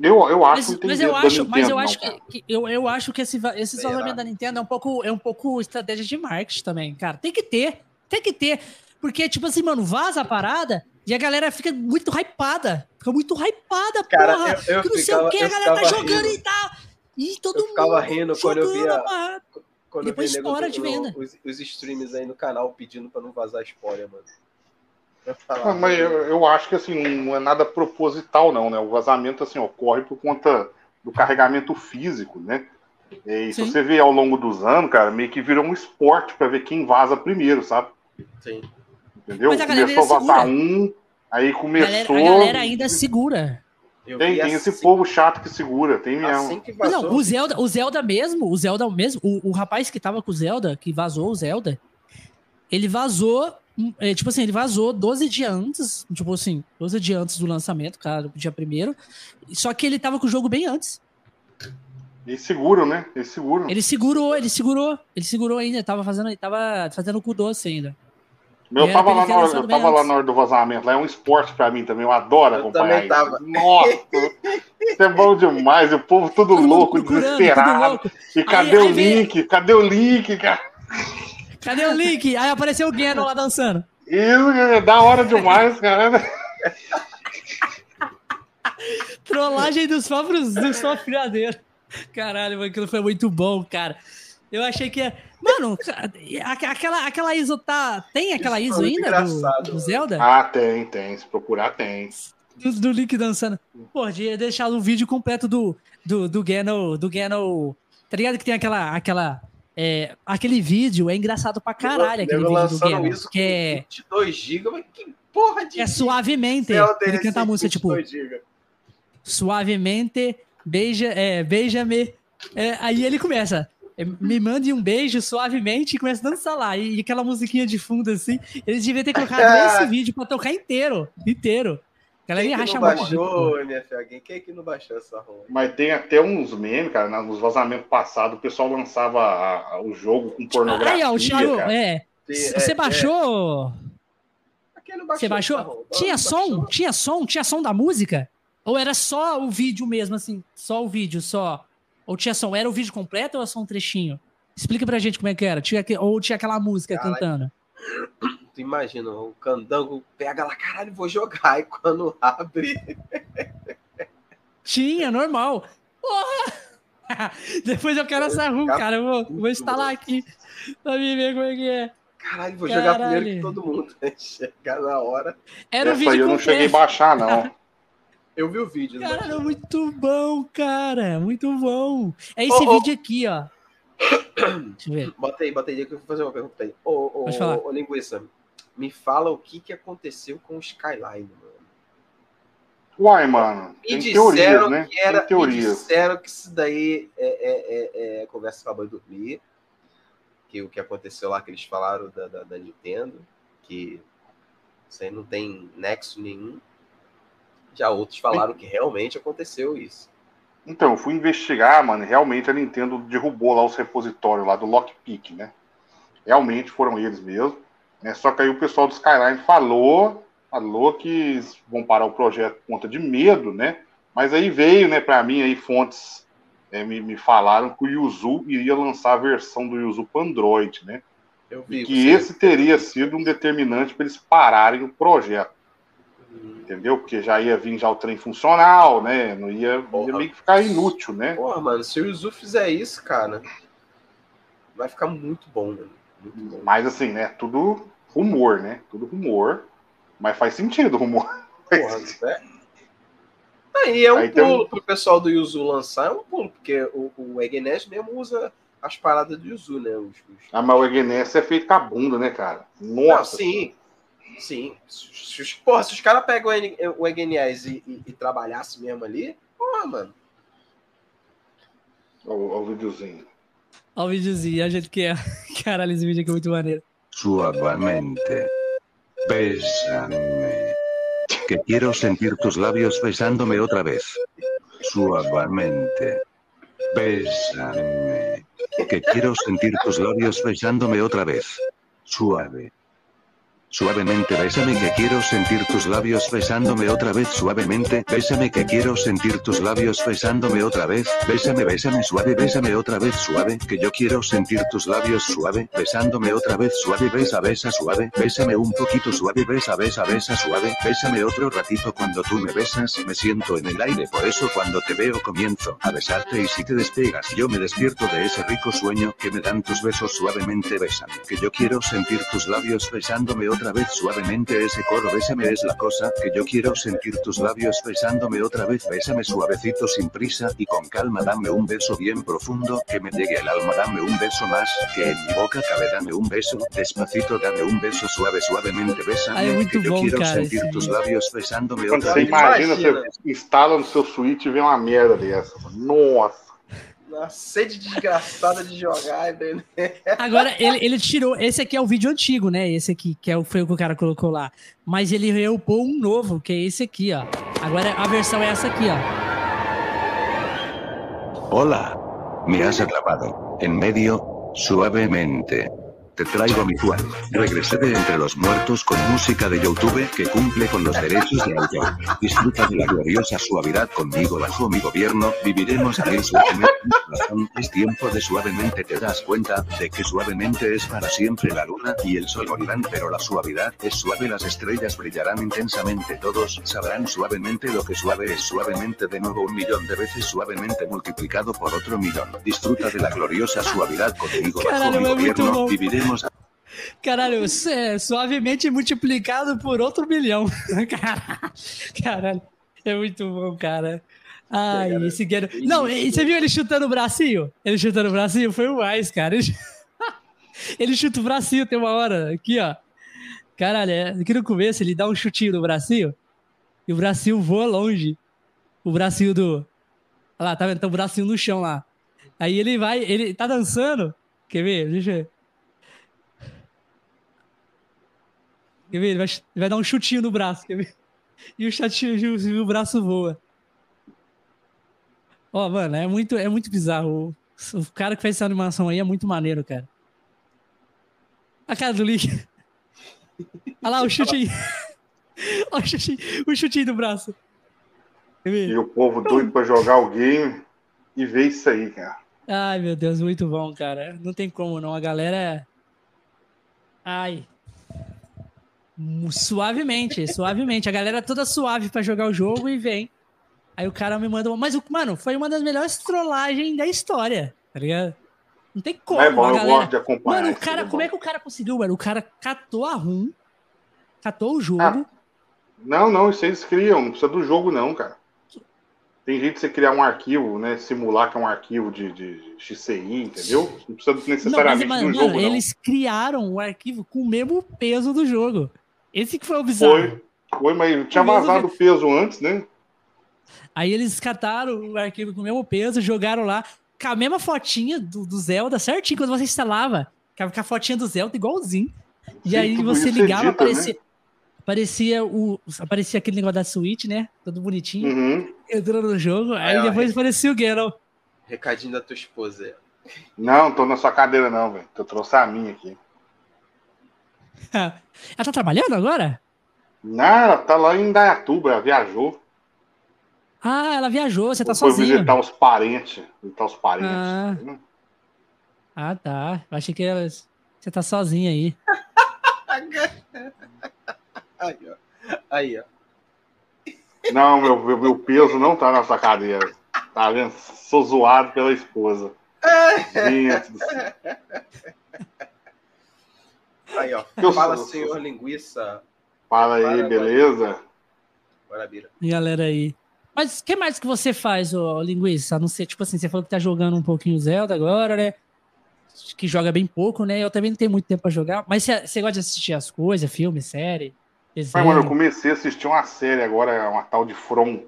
Eu, eu acho mas, mas eu acho, Nintendo, mas eu acho que, que, eu, eu acho que esse, esse vazamento da Nintendo é um pouco é um pouco estratégia de marketing também, cara. Tem que ter, tem que ter, porque tipo assim, mano, vaza a parada e a galera fica muito hypada, fica muito hypada, cara, porra. Eu, eu que não sei o que a galera tá jogando rindo. e tal. E todo eu ficava mundo rindo quando eu via quando depois estoura de venda. Os, os streams aí no canal pedindo para não vazar spoiler, mano. Falar, ah, mas eu, eu, acho que assim, não é nada proposital, não, né? O vazamento assim, ocorre por conta do carregamento físico, né? E se você vê ao longo dos anos, cara, meio que virou um esporte para ver quem vaza primeiro, sabe? Sim. Entendeu? Começou a vazar um, aí começou. A galera, a galera ainda segura. Eu tem, tem assim, esse povo chato que segura, tem mesmo. Assim que vazou, não, o Zelda, o Zelda mesmo, o Zelda mesmo, o, o rapaz que tava com o Zelda, que vazou o Zelda, ele vazou é, tipo assim, ele vazou 12 dias antes, tipo assim, 12 dias antes do lançamento, cara, dia primeiro. Só que ele tava com o jogo bem antes. Eles seguram, né? Eles seguram. Ele segurou, ele segurou. Ele segurou ainda, tava fazendo, ele tava fazendo cu doce ainda. Meu, eu tava, lá na, hora, eu tava lá na hora do vazamento, lá é um esporte pra mim também, eu adoro eu acompanhar tava. isso. Nossa, isso é bom demais, o povo tudo louco, desesperado. Tudo louco. E cadê aí, o aí link? Vem... Cadê o link, cara? Cadê o link? Aí apareceu o Geno lá dançando. Isso, é da hora demais, cara. Trollagem dos próprios do sofriadeiro. Caralho, aquilo foi muito bom, cara. Eu achei que ia. Mano, aquela, aquela ISO tá. Tem aquela ISO ainda do, do, Zelda? Ah, tem, tem. Se procurar, tem. Do, do Link dançando. Pô, de deixar o vídeo completo do, do, do Geno. Do Geno. Tá ligado que tem aquela, aquela é, aquele vídeo é engraçado pra caralho, aquele vídeo do Guerra, isso que é 22 GB, mas que porra de É suavemente, ele canta a música tipo Suavemente, beija, é, beija-me. É, aí ele começa, é, me mande um beijo suavemente e começa a dançar lá. E, e aquela musiquinha de fundo assim, eles deviam ter colocado esse vídeo pra tocar inteiro, inteiro. Galera ia rachar baixou, filha? Quem é que não baixou essa rua? Mas tem até uns memes, cara, nos vazamentos passados, o pessoal lançava a, a, o jogo com pornografia. Aí, ó, o Thiago, é. Você é, baixou. É. baixou? Você baixou? Tinha som? Baixou. Tinha som? Tinha som da música? Ou era só o vídeo mesmo, assim? Só o vídeo, só? Ou tinha som? Era o vídeo completo ou era só um trechinho? Explica pra gente como é que era. Tinha, ou tinha aquela música Caralho. cantando? Tu imagina, o candango pega lá, caralho, vou jogar. E quando abre. Tinha, normal. Porra! Depois eu quero essa room, cara. Eu vou, vou instalar aqui pra me ver como é que é. Caralho, vou Caralho. jogar primeiro que todo mundo. Né? Chegar na hora. Era Essa vídeo aí eu não cheguei a baixar, não. Eu vi o vídeo. Cara, muito bom, cara. Muito bom. É esse oh, vídeo oh. aqui, ó. Deixa eu ver. Bota aí, bota aí, que eu vou fazer uma pergunta aí. Ô, ô, ô linguiça, me fala o que, que aconteceu com o Skyline, mano. Uai, mano. Me disseram né? que era. Me disseram que isso daí é, é, é, é conversa pra boi dormir. Que o que aconteceu lá que eles falaram da, da, da Nintendo, que isso aí não tem nexo nenhum. Já outros falaram que realmente aconteceu isso. Então, eu fui investigar, mano, realmente a Nintendo derrubou lá os repositórios lá do Lockpick, né? Realmente foram eles mesmo. Né? Só que aí o pessoal do Skyline falou, falou que vão parar o projeto por conta de medo, né? Mas aí veio, né, para mim aí fontes é, me, me falaram que o Yuzu iria lançar a versão do Yuzu para Android, né? Eu vi, e que esse teria sido um determinante para eles pararem o projeto entendeu? Porque já ia vir já o trem funcional, né? Não ia, Porra. ia meio que ficar inútil, né? Porra, mano, se o Yuzu fizer isso, cara, vai ficar muito bom, mano. Muito bom. Mas assim, né? Tudo rumor, né? Tudo rumor. Mas faz sentido o rumor. Porra, é. Aí é um Aí pulo tem... pro pessoal do Yuzu lançar, é um pulo, porque o, o Egenes mesmo usa as paradas do Yuzu, né? Os, os... Ah, mas o Egenes é feito com a bunda, né, cara? Nossa! Não, sim. Sim. Se, os, porra, se os caras pegam o EGNS e, e, e trabalhassem mesmo ali, porra, mano. Olha o videozinho. Olha o videozinho, a gente que é. Caralho, esse vídeo aqui é muito maneiro. Suavemente. Bésame. Que quiero sentir tus labios besándome otra vez. Suavemente. Bésame. Que quiero sentir tus labios besándome otra vez. Suave. Suavemente bésame que quiero sentir tus labios besándome otra vez. Suavemente, bésame que quiero sentir tus labios besándome otra vez, bésame bésame suave bésame otra vez suave, que yo quiero sentir tus labios suave, besándome otra vez suave. Besa besa suave, bésame un poquito suave. Besa besa besa suave, bésame otro ratito. Cuando tú me besas, me siento en el aire. Por eso cuando te veo comienzo a besarte y si te despegas yo me despierto de ese rico sueño que me dan tus besos. Suavemente bésame, que yo quiero sentir tus labios besándome otra vez suavemente ese coro bésame es la cosa que yo quiero sentir tus labios besándome otra vez bésame suavecito sin prisa y con calma dame un beso bien profundo que me llegue al alma dame un beso más que en mi boca cabe dame un beso despacito dame un beso suave suavemente bésame que yo quiero sentir tus labios besándome otra vez. imagina, você instala no seu Switch e vê uma merda dessa. Nossa. Uma sede desgraçada de jogar, entendeu? Agora, ele, ele tirou. Esse aqui é o vídeo antigo, né? Esse aqui, que é o, foi o que o cara colocou lá. Mas ele reupou um novo, que é esse aqui, ó. Agora a versão é essa aqui, ó. Olá. Me has atrapado. En medio, suavemente. Te traigo mi Juan. Regresé de entre los muertos con música de YouTube que cumple con los derechos de autor. Disfruta de la gloriosa suavidad conmigo bajo mi gobierno. Viviremos a suavemente. Es tiempo de suavemente te das cuenta de que suavemente es para siempre la luna y el sol morirán, pero la suavidad es suave. Las estrellas brillarán intensamente. Todos sabrán suavemente lo que suave es suavemente de nuevo un millón de veces suavemente multiplicado por otro millón. Disfruta de la gloriosa suavidad conmigo bajo mi gobierno. Viviremos Caralho, é suavemente multiplicado por outro milhão. Caralho, é muito bom, cara. Ai, é, esse Geno... Não, você viu ele chutando o bracinho? Ele chutando o bracinho? Foi o mais, cara. Ele, ele chuta o bracinho, tem uma hora. Aqui, ó. Caralho, é... aqui no começo ele dá um chutinho no bracinho e o bracinho voa longe. O bracinho do. Olha lá, tá vendo? Tá o bracinho no chão lá. Aí ele vai, ele tá dançando. Quer ver? Deixa eu ver. Quer ver? Ele vai, ele vai dar um chutinho no braço, quer ver? E o, chatinho, o braço voa. Ó, oh, mano, é muito, é muito bizarro. O, o, cara que fez essa animação aí é muito maneiro, cara. A cara do Link. Olha lá o chutinho. Olha o chutinho, o chutinho do braço. E o povo doido pra jogar o game e ver isso aí, cara. Ai, meu Deus, muito bom, cara. Não tem como não. A galera. É- Ai. Suavemente, suavemente. A galera toda suave para jogar o jogo e vem. Aí o cara me manda. Mas, mano, foi uma das melhores trollagens da história, tá ligado? Não tem como. É bom, galera... eu gosto de acompanhar. Mano, o cara, como é que o cara conseguiu, mano? O cara catou a RUM, catou o jogo. Ah, não, não, isso eles criam, não precisa do jogo, não, cara. Tem jeito de você criar um arquivo, né? Simular que é um arquivo de, de XCI, entendeu? Não precisa necessariamente não, mas, do jogo. Eles criaram o arquivo com o mesmo peso do jogo. Esse que foi o bizarro. Foi, foi mas tinha vazado o peso antes, né? Aí eles cataram o arquivo com o mesmo peso, jogaram lá com a mesma fotinha do, do Zelda, certinho, quando você instalava. Com a fotinha do Zelda igualzinho. Sim, e aí você ligava, edita, aparecia, né? aparecia, o, aparecia aquele negócio da Switch, né? Todo bonitinho. Uhum. Entrando no jogo. Aí, aí depois ó, aparecia o Geralt. Recadinho da tua esposa. Não, tô na sua cadeira não, velho. Eu trouxe a minha aqui. Ela tá trabalhando agora? Não, ela tá lá em Dayatuba, ela viajou. Ah, ela viajou, você tá Foi sozinho. visitar os parentes. Visitar os parentes. Ah, ah tá. Eu achei que ela... você tá sozinha aí. aí, ó. Aí, ó. Não, meu, meu, meu peso não tá nessa cadeira. Tá vendo? Sou zoado pela esposa. Gente do céu. Aí, ó. Eu Fala, sou, senhor linguiça. Fala aí, beleza? Bora, Bira. E galera aí. Mas o que mais que você faz, ô, linguiça? A não ser, tipo assim, você falou que tá jogando um pouquinho Zelda agora, né? Que joga bem pouco, né? Eu também não tenho muito tempo pra jogar. Mas você, você gosta de assistir as coisas, filme, série? Mas, mano, eu comecei a assistir uma série agora, uma tal de From,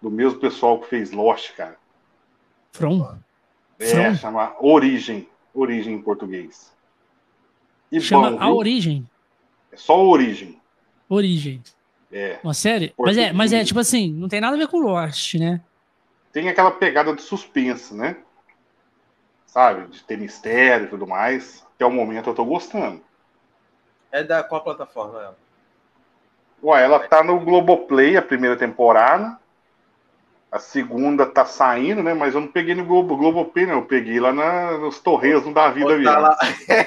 do mesmo pessoal que fez Lost, cara. From? É, From? chama Origem. Origem em português. E chama bom, A Origem? É só Origem. Origem. É. Uma série? Mas é, mas é, tipo assim, não tem nada a ver com Lost, né? Tem aquela pegada de suspense, né? Sabe? De ter mistério e tudo mais. Até o momento eu tô gostando. É da qual plataforma ela? Ué, ela tá no Globoplay, a primeira temporada. A segunda tá saindo, né? Mas eu não peguei no Globo, Globoplay, não. Eu peguei lá na, nos Torresmos da vida. Tá lá...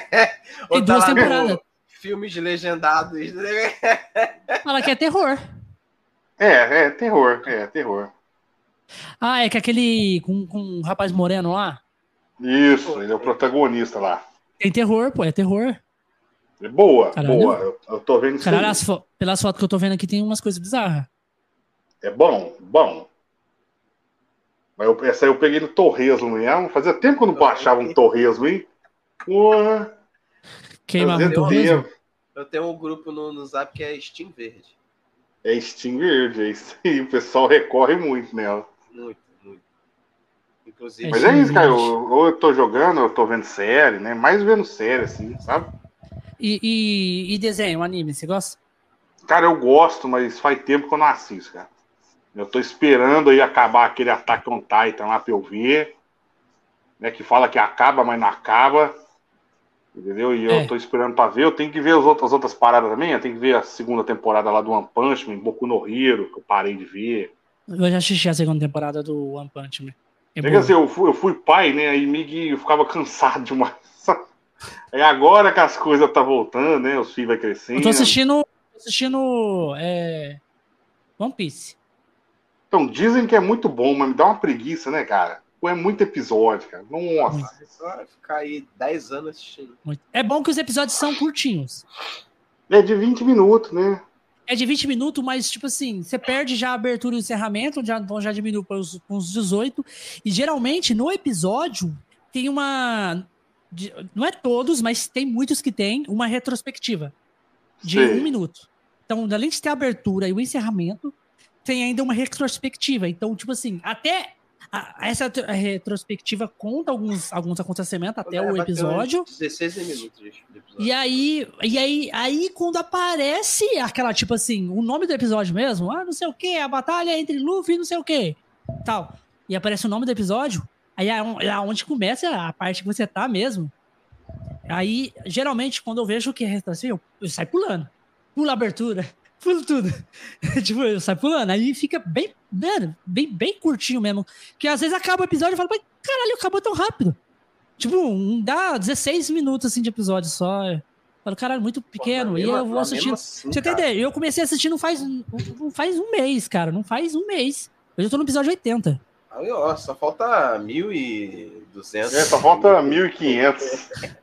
Tem duas tá temporadas. Filmes legendados. Fala que é terror. É, é terror, é terror. Ah, é que aquele com, com um rapaz moreno lá? Isso, ele é o protagonista lá. Tem terror, pô, é terror. É boa, Caralho. boa. Eu, eu tô vendo Caralho, fo pelas fotos que eu tô vendo aqui tem umas coisas bizarras. É bom, bom. Mas eu, essa aí eu peguei no Torresmo mesmo. Fazia tempo que eu não baixava um Torresmo, hein? Porra. Queimava um Torresmo? Eu tenho um grupo no, no Zap que é Steam Verde. É Steam Verde, é isso aí. O pessoal recorre muito nela. Muito, muito. Inclusive. Mas é isso, cara. Eu, ou eu tô jogando, ou eu tô vendo série, né? Mais vendo série, assim, sabe? E, e, e desenho, anime, você gosta? Cara, eu gosto, mas faz tempo que eu não assisto, cara. Eu tô esperando aí acabar aquele Attack on Titan lá pra eu ver. Né, que fala que acaba, mas não acaba. Entendeu? E é. eu tô esperando pra ver. Eu tenho que ver as outras, as outras paradas também. Eu tenho que ver a segunda temporada lá do One Punch Man, Boku no Hero, que eu parei de ver. Eu já assisti a segunda temporada do One Punch Man. É Quer dizer, eu fui, eu fui pai, né? Aí me, eu ficava cansado demais. É agora que as coisas tá voltando, né? Os filhos vai crescendo. Eu tô assistindo. assistindo. É, One Piece. Então, dizem que é muito bom, mas me dá uma preguiça, né, cara? Pô, é muito episódio, cara. Nossa. Vai ficar aí 10 anos assistindo. É bom que os episódios são curtinhos. É de 20 minutos, né? É de 20 minutos, mas, tipo assim, você perde já a abertura e o encerramento, já, então já diminui para os, uns 18. E geralmente, no episódio, tem uma. Não é todos, mas tem muitos que tem uma retrospectiva de Sim. um minuto. Então, além de ter a abertura e o encerramento, tem ainda uma retrospectiva. Então, tipo assim, até a, essa retrospectiva conta alguns, alguns acontecimentos até é, o episódio. 16 minutos de episódio. E aí, e aí, aí, quando aparece aquela, tipo assim, o nome do episódio mesmo, ah, não sei o que, a batalha entre Luffy e não sei o que, tal. E aparece o nome do episódio, aí é, é onde começa a parte que você tá mesmo. Aí, geralmente, quando eu vejo que é retrospectiva, eu, eu saio pulando. Pula a abertura, pulo tudo. tipo, eu saio pulando. Aí fica bem, mano, bem, bem curtinho mesmo. Que às vezes acaba o episódio e falo, mas caralho, acabou tão rápido. Tipo, um, dá 16 minutos assim de episódio só. Eu falo, caralho, muito pequeno. Pô, e eu vou assistindo. Assim, você entender? Eu comecei a assistir não faz, não faz um mês, cara. Não faz um mês. Hoje eu tô no episódio 80. Aí, ó, só falta 1.200. É, só falta 1.500.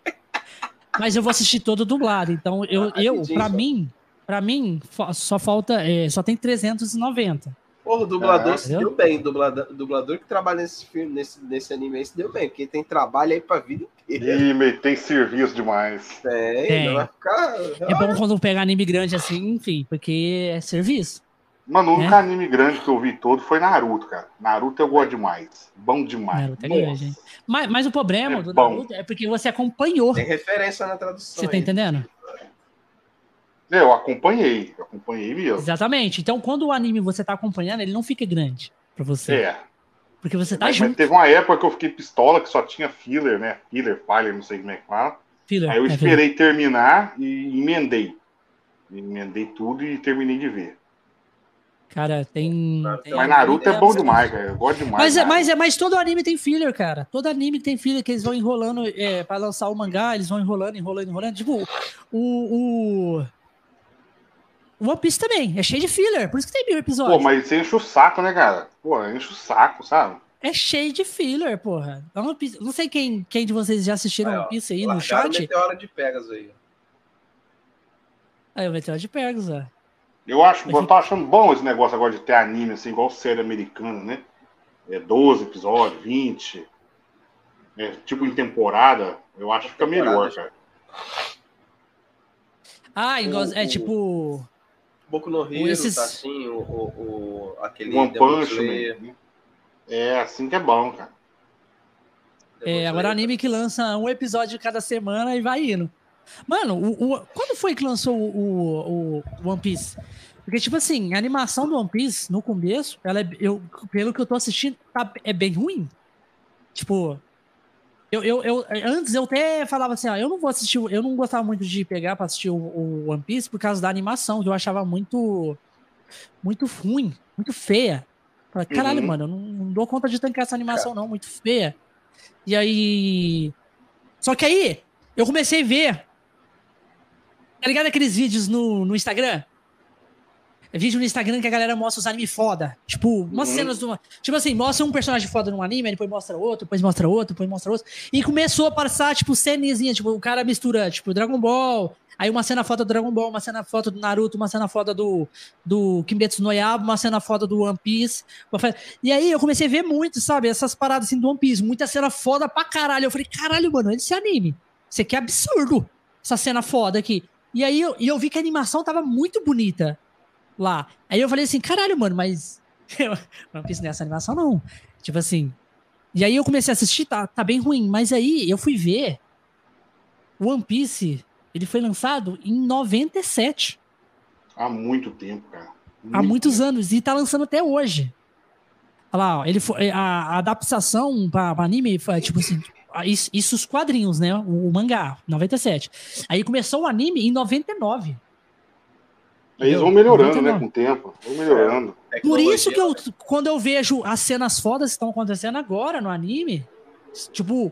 Mas eu vou assistir todo dublado. Então, eu, ah, eu pra mim, Pra mim, só falta. É, só tem 390. Porra, o dublador ah, se deu bem. O dublador, dublador que trabalha nesse filme, nesse, nesse anime aí se deu bem, porque tem trabalho aí pra vida inteira. E tem serviço demais. Tem, tem. vai ficar. É bom quando pegar anime grande assim, enfim, porque é serviço. Mano, o único é? anime grande que eu vi todo foi Naruto, cara. Naruto eu gosto demais. Bom demais. Naruto é grande, mas, mas o problema é do bom. Naruto é porque você acompanhou. Tem referência na tradução. Você tá entendendo? Eu acompanhei, eu acompanhei mesmo. Exatamente. Então, quando o anime você tá acompanhando, ele não fica grande pra você. É. Porque você tá mas, junto. Mas teve uma época que eu fiquei pistola, que só tinha filler, né? Filler, filler, não sei como é que fala. Filler, Aí eu é esperei filler. terminar e emendei. Emendei tudo e terminei de ver. Cara, tem. tem mas Naruto é bom demais, cara. Eu gosto demais. Mas, é, mas, é, mas todo anime tem filler, cara. Todo anime tem filler que eles vão enrolando é, pra lançar o mangá, eles vão enrolando, enrolando, enrolando. Tipo, o. o o One Piece também, é cheio de filler, por isso que tem mil episódios. Pô, mas você enche o saco, né, cara? Pô, enche o saco, sabe? É cheio de filler, porra. One Piece, não sei quem, quem de vocês já assistiram aí, One Piece aí no chat. Meteoro de Pegasus aí. Aí, o Meteoro de Pegasus, ó. Eu acho, eu tô achando bom esse negócio agora de ter anime, assim, igual série americana, né? É 12 episódios, 20. É, tipo em temporada, eu acho que fica melhor, cara. Ah, igual, é tipo Boku no Hero, esses... tá assim, o, o, o aquele One Punch Man. É, assim que é bom, cara. É, agora anime que lança um episódio cada semana e vai indo. Mano, o, o, quando foi que lançou o, o, One Piece? Porque, tipo assim, a animação do One Piece, no começo, ela é, eu, pelo que eu tô assistindo, tá, é bem ruim. Tipo, eu, eu, eu, antes eu até falava assim, ó, eu não vou assistir, eu não gostava muito de pegar pra assistir o, o One Piece por causa da animação, que eu achava muito, muito ruim, muito feia. Falei, caralho, uhum. mano, eu não, não, dou conta de tancar essa animação, não, muito feia. E aí. Só que aí, eu comecei a ver. Tá ligado aqueles vídeos no, no Instagram? Vídeo no Instagram que a galera mostra os animes foda. Tipo, umas uhum. cenas do. Tipo assim, mostra um personagem foda num anime, depois mostra outro, depois mostra outro, depois mostra outro. E começou a passar, tipo, cenezinha. Tipo, o cara mistura, tipo, Dragon Ball, Aí uma cena foda do Dragon Ball, uma cena foda do Naruto, uma cena foda do, do Kimetsu no Yaiba, uma cena foda do One Piece. E aí eu comecei a ver muito, sabe? Essas paradas assim do One Piece. Muita cena foda pra caralho. Eu falei, caralho, mano, esse anime. Isso aqui é absurdo. Essa cena foda aqui. E aí eu, e eu vi que a animação tava muito bonita lá. Aí eu falei assim, caralho, mano, mas. One Piece nessa é animação, não. Tipo assim. E aí eu comecei a assistir, tá, tá bem ruim. Mas aí eu fui ver. One Piece ele foi lançado em 97. Há muito tempo, cara. Muito Há muitos tempo. anos. E tá lançando até hoje. Olha lá, ó, ele foi, a, a adaptação para anime foi tipo assim. Isso, isso, os quadrinhos, né? O, o, mangá, 97. Aí começou o anime em 99. Aí eles vão melhorando, 99. né, com o tempo. Vão melhorando. É, Por isso que eu, quando eu vejo as cenas fodas que estão acontecendo agora no anime, tipo,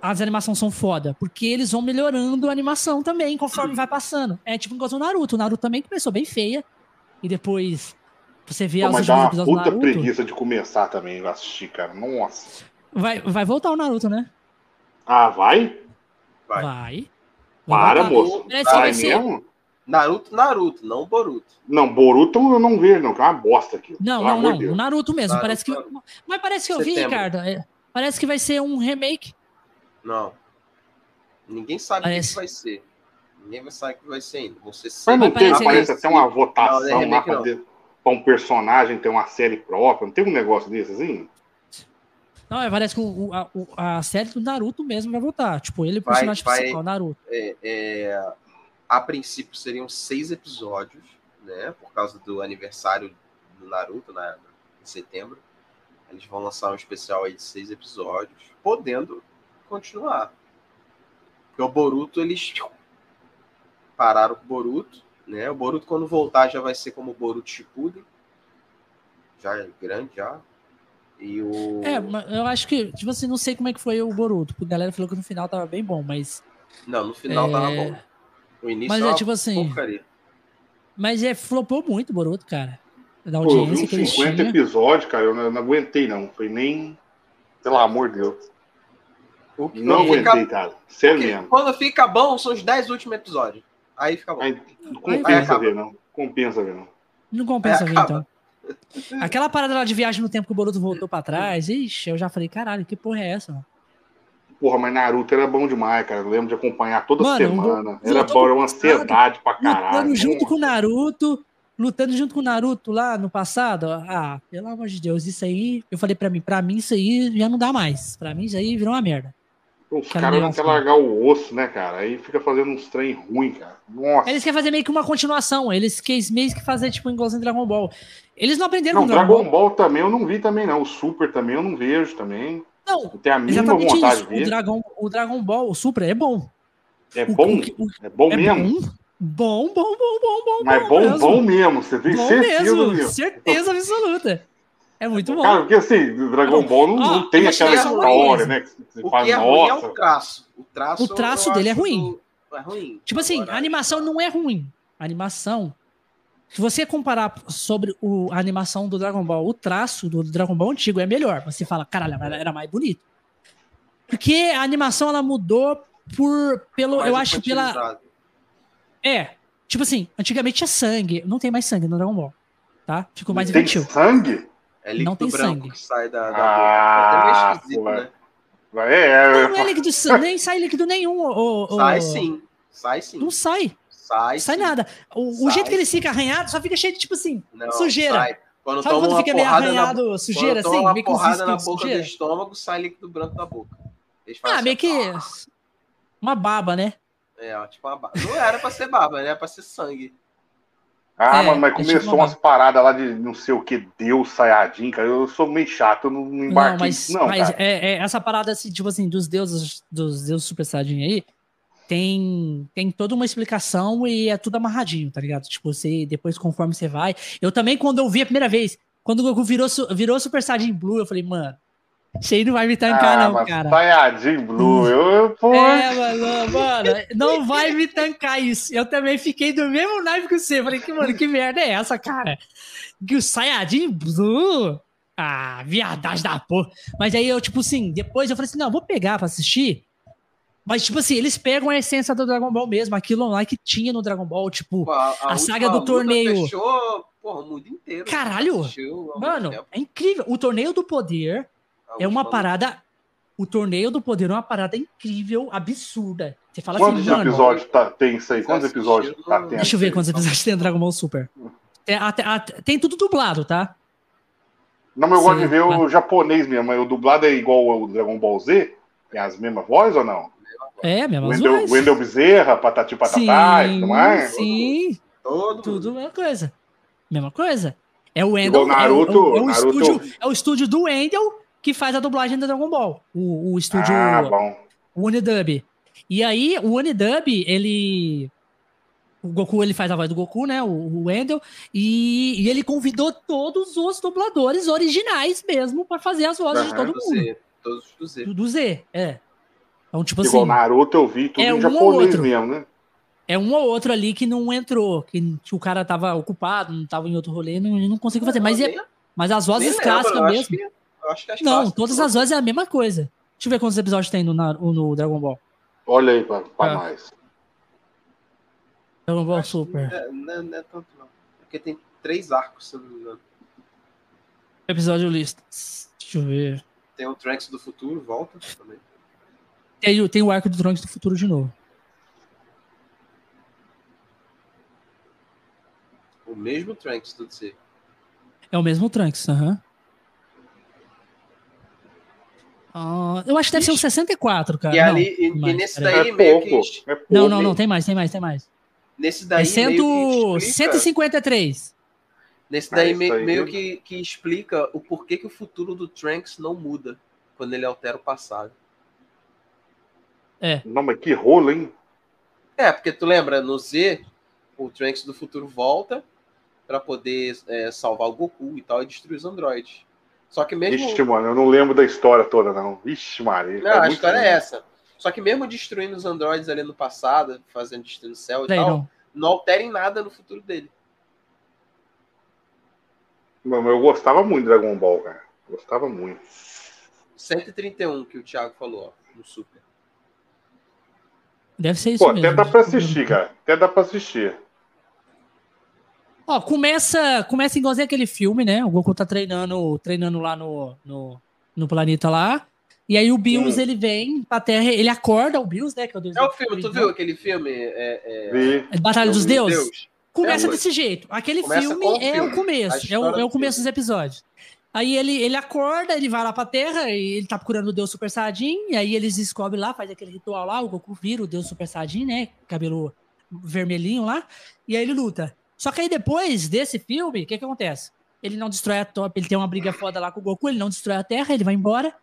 as animações são foda, porque eles vão melhorando a animação também conforme vai passando. É tipo igual o Naruto. O Naruto também começou bem feia. E depois você vê Pô, mas dá uma puta preguiça de começar também a assistir, cara. Nossa. Vai, vai voltar o Naruto, né? Ah, vai? Vai. vai. Para, moço. Vai mesmo? Naruto, Naruto, não Boruto. Não, Boruto eu não vejo, não, que é uma bosta aqui. Não, não, não. O Naruto mesmo. Naruto, parece que. Mas parece que eu Setembro. vi, Ricardo. É, parece que vai ser um remake não. Ninguém sabe o que vai ser. Ninguém vai saber o que vai ser ainda. Você Mas não tem, parece até uma votação não, é lá para um personagem ter uma série própria. Não tem um negócio desse assim? Não, é, parece que o, a, a, série do Naruto mesmo vai voltar. Tipo, ele é o personagem vai, principal, Naruto. É, é, a princípio seriam seis episódios, né? Por causa do aniversário do Naruto, né, em setembro. Eles vão lançar um especial aí de seis episódios, podendo continuar. Porque o Boruto, eles pararam com o Boruto, né? O Boruto, quando voltar, já vai ser como o Boruto Shippuden. Já é grande, já. E o... É, eu acho que, tipo assim, não sei como é que foi o Boruto, porque a galera falou que no final tava bem bom, mas... Não, no final é... tava bom. O início mas é tipo assim... Porcaria. Mas é, flopou muito o Boruto, cara. Da audiência Pô, eu vi 50 episódios, cara, eu não, não aguentei, não. Foi nem... Pelo amor de Deus. O que não aguentei, fica... cara. Sério mesmo. Quando fica bom, são os 10 últimos episódios. Aí fica bom. Aí, não compensa aí ver, não. Compensa ver, não. Não compensa ver, então. Aquela parada lá de viagem no tempo que o Boruto voltou pra trás, ixi, eu já falei, caralho, que porra é essa, mano? Porra, mas Naruto era bom demais, cara. Eu lembro de acompanhar toda mano, semana. Era bom, era uma ansiedade pra caralho. Lutando junto com o Naruto, lutando junto com o Naruto lá no passado. Ah, pelo amor de Deus, isso aí, eu falei pra mim, pra mim isso aí já não dá mais. Pra mim isso aí virou uma merda. Os caras não querem largar o osso, né, cara? Aí fica fazendo uns trem ruim, cara. Nossa. Eles querem fazer meio que uma continuação. Eles querem meio que fazer, tipo, igualzinho Dragon Ball. Eles não aprenderam não, com Dragon, Dragon Ball. Ball. também eu não vi também, não. O Super também eu não vejo também. Não, eu tenho a mínima vontade isso. de ver. O Dragon, o Dragon Ball, o Super, é bom. É bom? O, é bom é mesmo? Bom, bom, bom, bom, bom. Mas bom, bom mesmo. Bom mesmo. Você tem bom certeza mesmo. Certeza absoluta. É muito bom. Cara, porque assim, Dragon Ball não, não tem aquela história, né? Que você o faz, que é ruim é o traço. O traço, o traço dele é ruim. Do... é ruim. Tipo assim, Agora, a animação não é ruim. A animação. Se você comparar sobre o, a animação do Dragon Ball, o traço do Dragon Ball antigo é melhor. Você fala, caralho, era mais bonito. Porque a animação ela mudou por pelo, mais eu acho pela É, tipo assim, antigamente tinha sangue, não tem mais sangue no Dragon Ball, tá? Ficou mais tem infantil. sangue? É líquido não tem branco sangue. que sai da, da ah, boca. É até meio esquisito, né? É, é, não, não é líquido, nem sai líquido nenhum. O, o, sai sim. Sai sim. Não sai. Sai. Sai nada. O, sai. o, jeito que ele fica arranhado só fica cheio de tipo assim, não, sujeira. Sai. Quando Sabe quando fica meio arranhado, na, sujeira assim? Uma porrada na boca sujeira? do estômago, sai líquido branco da boca. ah, assim, meio que uma baba, né? É, tipo uma baba. Não era pra ser baba, né? Era pra ser sangue. Ah, é, mas começou umas paradas lá de não sei o que, Deus Sayajin, cara. Eu sou meio chato, eu não embarquei. Não, mas, não, mas é, é, essa parada, assim, tipo assim, dos deuses, dos deuses Super Saiyajin aí, tem, tem toda uma explicação e é tudo amarradinho, tá ligado? Tipo, você, depois, conforme você vai. Eu também, quando eu vi a primeira vez, quando o Goku virou, virou Super Saiyajin Blue, eu falei, mano, você não vai me tancar, ah, não, cara. Saiyajin Blue, eu, pô. É, mano, mano, não vai me tancar isso. Eu também fiquei do mesmo naipe que você. Falei, que, mano, que merda é essa, cara? Que o Saiyajin Blue. Ah, viadagem da porra. Mas aí eu, tipo assim, depois eu falei assim: não, vou pegar pra assistir. Mas, tipo assim, eles pegam a essência do Dragon Ball mesmo, aquilo lá que tinha no Dragon Ball, tipo, a, a, a saga do torneio. Fechou, porra, o mundo inteiro. Caralho! Mano, é incrível. O torneio do poder é uma parada. O torneio do poder é uma parada incrível, absurda. Você fala quantos assim, episódios tá, tem isso aí? Quantos episódios tá tendo? Deixa eu ver quantos episódios tem no Dragon Ball Super. Tem, tem tudo dublado, tá? Não, mas eu gosto de ver o japonês mesmo. O dublado é igual ao Dragon Ball Z? Tem as mesmas vozes ou não? É, a mesma voz. Wendel Bezerra, Patati Patatá e tudo mais? Sim, Todo tudo mesma coisa. Mesma coisa. É o Wendel. Naruto, é, o, é, o, Naruto. Estúdio, é o estúdio do Wendel que faz a dublagem do Dragon Ball. O, o estúdio. Ah, bom. O Unidub. E aí, o Unidub, ele. O Goku, ele faz a voz do Goku, né? O, o Wendel. E, e ele convidou todos os dubladores originais mesmo para fazer as vozes uhum, de todo mundo. Z, todos do Z. Do, Z, é. Então, tipo Igual assim. Naruto eu vi tudo é em um japonês mesmo, né? É um ou outro ali que não entrou, que, que o cara tava ocupado, não tava em outro rolê, não, não conseguiu fazer. Mas, é, mas as vozes clássicas mesmo. Que acho que é Não, todas as vozes é a mesma coisa. Deixa eu ver quantos episódios tem no, no Dragon Ball. Olha aí pra, pra ah. nós. Dragon Ball Super. Não é, não, é, não é, tanto, não. Porque tem três arcos, se não me engano. Episódio listas. Deixa eu ver. Tem o Trunks do futuro, volta também. Tem, tem o arco do Trunks do futuro de novo. O mesmo Trunks do DC. É o mesmo Trunks, aham. Uhum. Uh, eu acho que deve ser um 64, cara. E, não, ali, e, e nesse daí é meio pouco, que. É não, não, não, tem mais, tem mais, tem mais. Nesse daí. É cento, explica, 153. Nesse daí, ah, meio, meio que, que explica o porquê que o futuro do Trunks não muda quando ele altera o passado. É. Não, mas que rolo, hein? É, porque tu lembra, no Z, o Trunks do futuro volta para poder é, salvar o Goku e tal e destruir os androides. Só que mesmo. Ixi, mano, eu não lembro da história toda, não. Ixi, Maria. Não, a história é essa. Só que mesmo destruindo os androides ali no passado, fazendo destruir o céu e Sei tal, não. não alterem nada no futuro dele. Mano, eu gostava muito de Dragon Ball, cara. Gostava muito. 131 que o Thiago falou, ó, no Super. Deve ser isso Pô, mesmo. Até dá pra assistir, cara. Até dá pra assistir. Ó, começa, começa igualzinho aquele filme, né? O Goku tá treinando, treinando lá no, no, no planeta lá. E aí o Bills, ele vem pra Terra, ele acorda o Bills, né? Que é, o, Deus é o filme, tu viu aquele filme? É, é... é Batalha dos Deuses? Deus. Começa é, desse jeito. Aquele filme é filme. o começo, é o, é o começo dos episódios. Aí ele, ele acorda, ele vai lá pra Terra, e ele tá procurando o Deus Super Saiyajin, e aí eles descobrem lá, faz aquele ritual lá, o Goku vira o Deus Super Saiyajin, né? Cabelo vermelhinho lá, e aí ele luta. Só que aí depois desse filme, o que, que acontece? Ele não destrói a top, ele tem uma briga foda lá com o Goku, ele não destrói a Terra, ele vai embora.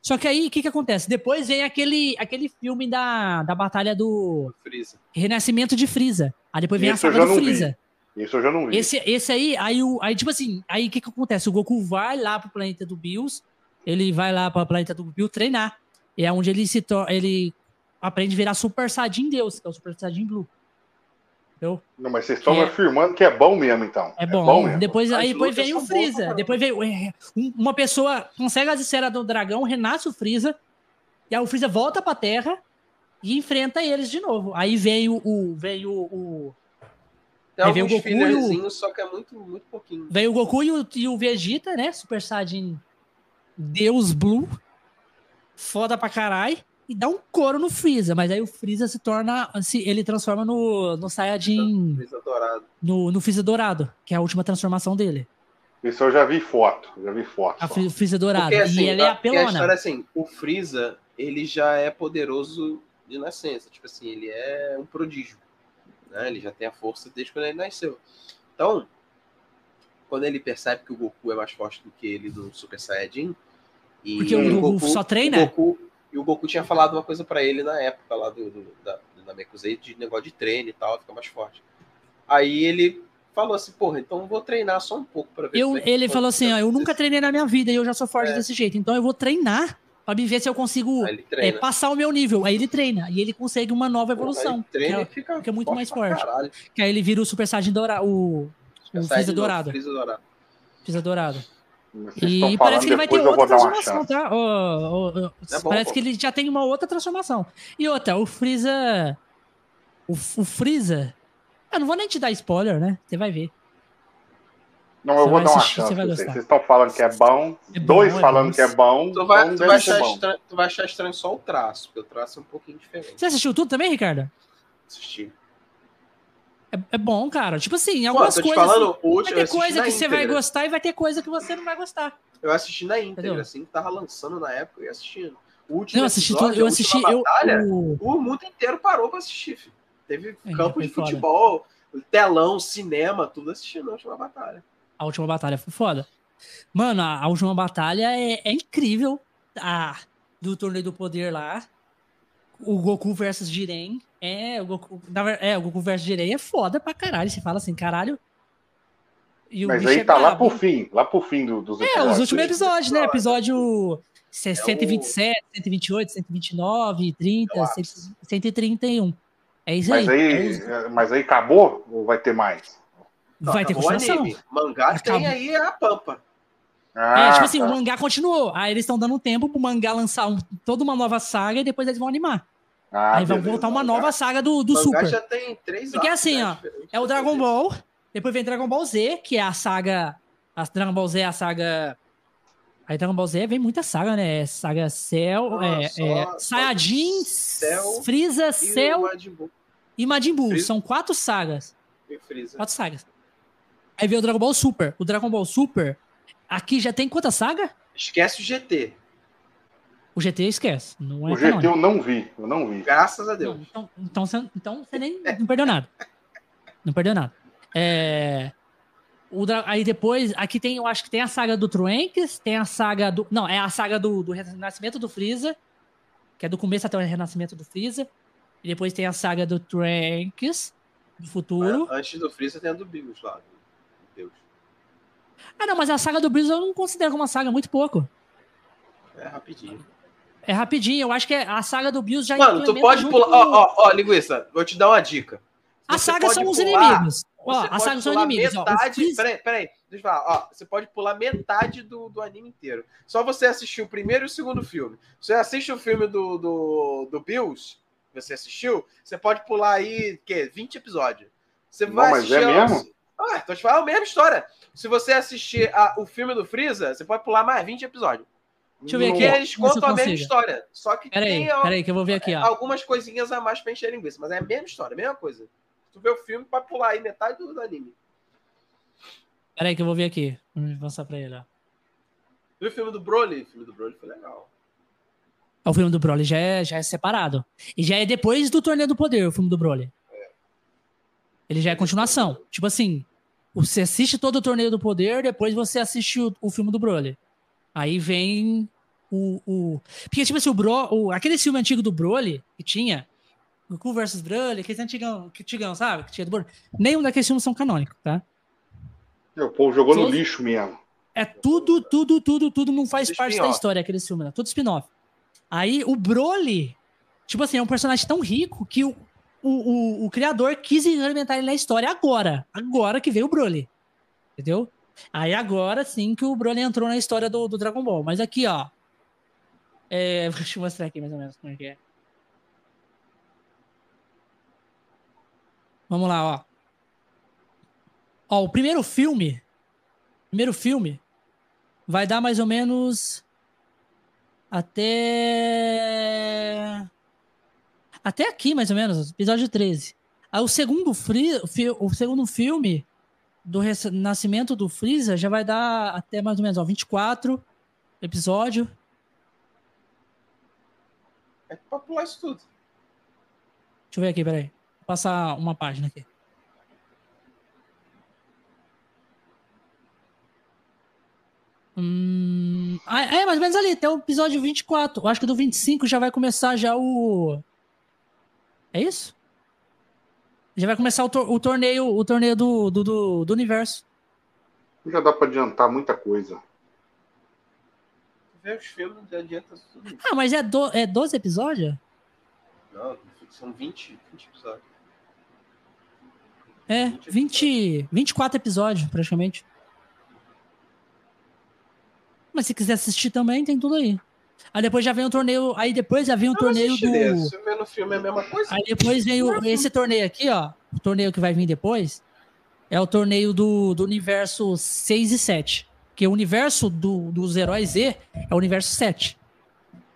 Só que aí, o que, que acontece? Depois vem aquele, aquele filme da, da batalha do Freeza. Renascimento de Freeza. Aí depois vem a saga do Freeza. Vi. Isso eu já não vi. Esse, esse aí, aí, o, aí tipo assim, aí o que, que acontece? O Goku vai lá pro planeta do Bills, ele vai lá pro planeta do Bills treinar. E é onde ele se ele aprende a virar Super Saiyajin Deus, que é o Super Saiyajin Blue. Entendeu? Não, mas vocês estão é... afirmando que é bom mesmo, então. É bom. É bom depois, aí depois vem o Freeza. Depois veio. É, uma pessoa consegue as esferas do dragão, renasce o Freeza. E aí o Freeza volta pra Terra e enfrenta eles de novo. Aí veio o. Veio o. Tem aí veio o Goku e o, só que é muito, muito pouquinho. Veio o Goku e o, e o Vegeta, né? Super Saiyajin Deus Blue. Foda pra caralho e dá um couro no Freeza, mas aí o Freeza se torna, se ele transforma no, no Saiyajin, Freeza dourado. No, no Freeza dourado, que é a última transformação dele. Isso eu já vi foto, já vi foto. A Freeza dourado, porque, assim, e ele é apelona. A história é assim, o Freeza, ele já é poderoso de nascença. Tipo assim, ele é um prodígio. Né? Ele já tem a força desde quando ele nasceu. Então, quando ele percebe que o Goku é mais forte do que ele no Super Saiyajin. E Porque o Goku, Goku só treina? O Goku, e o Goku tinha falado uma coisa para ele na época lá do, do da, do Namekusei de negócio de treino e tal, fica mais forte. Aí ele falou assim, porra, então vou treinar só um pouco para ver. Eu, é ele falou assim, ó, eu nunca treinei na minha vida e eu já sou forte é. desse jeito, então eu vou treinar para me ver se eu consigo é, passar o meu nível. Aí ele treina e ele consegue uma nova evolução. treina que, é, fica que é muito mais forte. Que aí ele vira o Super Saiyajin dourado, o, o Freeza dourado. Freeza dourado. Freeza dourado. E parece que ele vai ter outra transformação, tá? Oh, oh, oh. É bom, parece que ele já tem uma outra transformação. E outra, o Freeza. O, o Freeza. Eu não vou nem te dar spoiler, né? Você vai ver. Não, eu você vou dar uma chance. Vocês estão falando que é bom, é bom dois é falando que é bom. Tu vai, tu, vai achar estranho, tu vai achar estranho só o traço, porque o traço é um pouquinho diferente. Você assistiu tudo também, Ricardo? Assisti. É, é bom, cara. Tipo assim, algumas Pô, coisas. Falando, hoje, vai ter coisa que você vai gostar e vai ter coisa que você não vai gostar. Eu assisti na íntegra, Entendeu? assim, que tava lançando na época, eu ia assistindo. O último não, eu assisti episódio, tudo, eu assisti. Eu, batalha, o... o mundo inteiro parou pra assistir. Filho. Teve é, campo de futebol, foda. telão, cinema, tudo assistindo a última batalha. A última batalha foi foda. Mano, a, a última batalha é, é incrível. A, do torneio do poder lá. O Goku versus Jiren é, o Goku, é, o Goku versus Jirei é foda pra caralho. Você fala assim, caralho. Mas aí é tá lá por fim, lá por fim do, dos episódios. É, os últimos episódios, né? Episódio 127, é o... 128, 129, 30, é 131. É isso mas aí. aí é mas aí acabou ou vai ter mais? Não, vai ter continuação. Mangá acabou. tem aí a pampa. Ah, é, tipo assim, tá. o mangá continuou. Aí eles estão dando tempo pro mangá lançar um, toda uma nova saga e depois eles vão animar. Ah, aí vai voltar uma nova saga do, do Super. já tem três Porque assim, né, ó, é o Dragon Ball, depois vem Dragon Ball Z, que é a saga. A Dragon Ball Z é a saga. Aí Dragon Ball Z vem muita saga, né? Saga Cell, ah, é, é, Saiyajin, Cell, Freeza, Cell e Majin Buu. São quatro sagas. Quatro sagas. Aí vem o Dragon Ball Super. O Dragon Ball Super, aqui já tem quanta saga? Esquece o GT. O GT esquece. Não é o GT eu não vi, eu não vi. Graças a Deus. Não, então, então, você, então você nem não perdeu nada. Não perdeu nada. É, o, aí depois, aqui tem, eu acho que tem a saga do Trunks, tem a saga do. Não, é a saga do, do Renascimento do Freeza, que é do começo até o Renascimento do Freeza. E depois tem a saga do Trunks, do futuro. Antes do Freeza tem a do Bills lá. Ah, não, mas a saga do Bills eu não considero como uma saga, muito pouco. É rapidinho. É rapidinho, eu acho que é a saga do Bills já Mano, tu pode pular. Ó, ó, ó, linguiça, vou te dar uma dica. A saga são os inimigos. Ó, a saga são inimigos. Metade, ó, peraí, peraí, deixa eu falar. Ó, você pode pular metade do, do anime inteiro. Só você assistir o primeiro e o segundo filme. Você assiste o filme do, do, do Bills, você assistiu, você pode pular aí, que 20 episódios. Você vai Não, mas é mesmo? Ah, então te falar a mesma história. Se você assistir a, o filme do Freeza, você pode pular mais 20 episódios. Deixa eu ver aqui. Eles contam a mesma história. Só que peraí, tem peraí, que eu vou ver aqui, ó. algumas coisinhas a mais pra encher linguiça, mas é a mesma história, a mesma coisa. Tu vê o filme, pode pular aí metade do, do anime. Peraí, que eu vou ver aqui. Vou mostrar pra ele, ó. Viu o filme do Broly? O filme do Broly foi legal. O filme do Broly já é, já é separado. E já é depois do Torneio do Poder, o filme do Broly. É. Ele já é continuação. Tipo assim, você assiste todo o Torneio do Poder, depois você assiste o, o filme do Broly. Aí vem o. o... Porque, tipo assim, o Bro, o... aquele filme antigo do Broly que tinha, Goku vs Broly, aquele antigão, que sabe? Que tinha do Broly. Nenhum daqueles filmes são canônicos, tá? O povo jogou no lixo mesmo. É tudo, tudo, tudo, tudo não faz tudo parte da história, aquele filme, né? Tudo spin-off. Aí o Broly, tipo assim, é um personagem tão rico que o, o, o, o criador quis implementar ele na história agora. Agora que veio o Broly. Entendeu? Aí agora sim que o Broly entrou na história do, do Dragon Ball. Mas aqui, ó. É, deixa eu mostrar aqui mais ou menos como é que é. Vamos lá, ó. Ó, o primeiro filme. Primeiro filme vai dar mais ou menos até até aqui mais ou menos, episódio 13. Aí o segundo free, o segundo filme do nascimento do Freeza já vai dar até mais ou menos ó, 24 episódio. É pra pular isso tudo. Deixa eu ver aqui, peraí. Vou passar uma página aqui. Hum, ah, é, mais ou menos ali, até o episódio 24. Eu acho que do 25 já vai começar já o. É isso? Já vai começar o, tor o torneio, o torneio do, do, do, do, universo. Já dá pra adiantar muita coisa. Ver os filmes adianta tudo. Ah, mas é, do, é 12 episódios? Não, são 20, 20 episódios. É, 20, 20 24 episódios, praticamente. Mas se quiser assistir também, tem tudo aí. Aí depois já vem o torneio. Aí depois já vem o torneio do. Você vê no filme é a mesma coisa. Aí depois vem o, esse torneio aqui, ó. O torneio que vai vir depois. É o torneio do, do universo 6 e 7. Porque o universo do, dos heróis Z é o universo 7.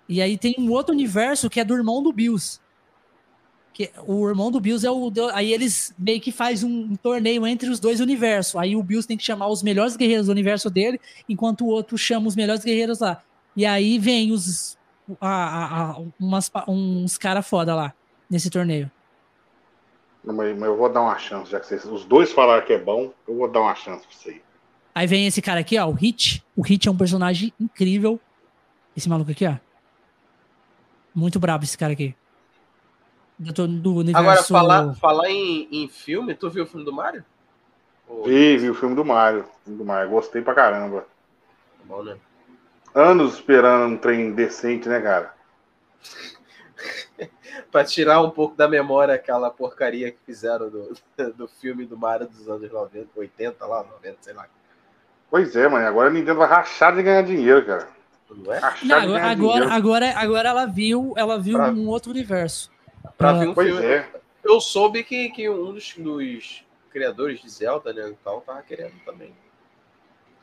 E aí tem um outro universo que é do irmão do Bills. Que o irmão do Bills é o. Aí eles meio que faz um, um, torneio entre os dois universos. Aí o Bills tem que chamar os melhores guerreiros do universo dele, enquanto o outro chama os melhores guerreiros lá. E aí vem os. A, a, a, umas, uns caras foda lá, nesse torneio. Mas, mas, eu vou dar uma chance, já que vocês, os dois falaram que é bom, eu vou dar uma chance pra isso aí. Aí vem esse cara aqui, ó, o Hit. O Hit é um personagem incrível. Esse maluco aqui, ó. Muito brabo esse cara aqui do, do universo... Agora, falar, falar em, em filme, tu viu o filme do Mario? Vi, vi o filme do Mario. Filme do Mario. Gostei pra caramba. Tá bom, né? Anos esperando um trem decente, né, cara? pra tirar um pouco da memória aquela porcaria que fizeram do, do filme do Mario dos anos 90, 80 lá, 90, sei lá. Pois é, mano. Agora a Nintendo vai rachar de ganhar dinheiro, cara. Não é? Não, agora, agora, agora, agora ela viu, ela viu pra... um outro universo. Pra ah, ver um filme. É. Eu soube que, que um dos, dos criadores de Zelda, né, e tal, tava querendo também.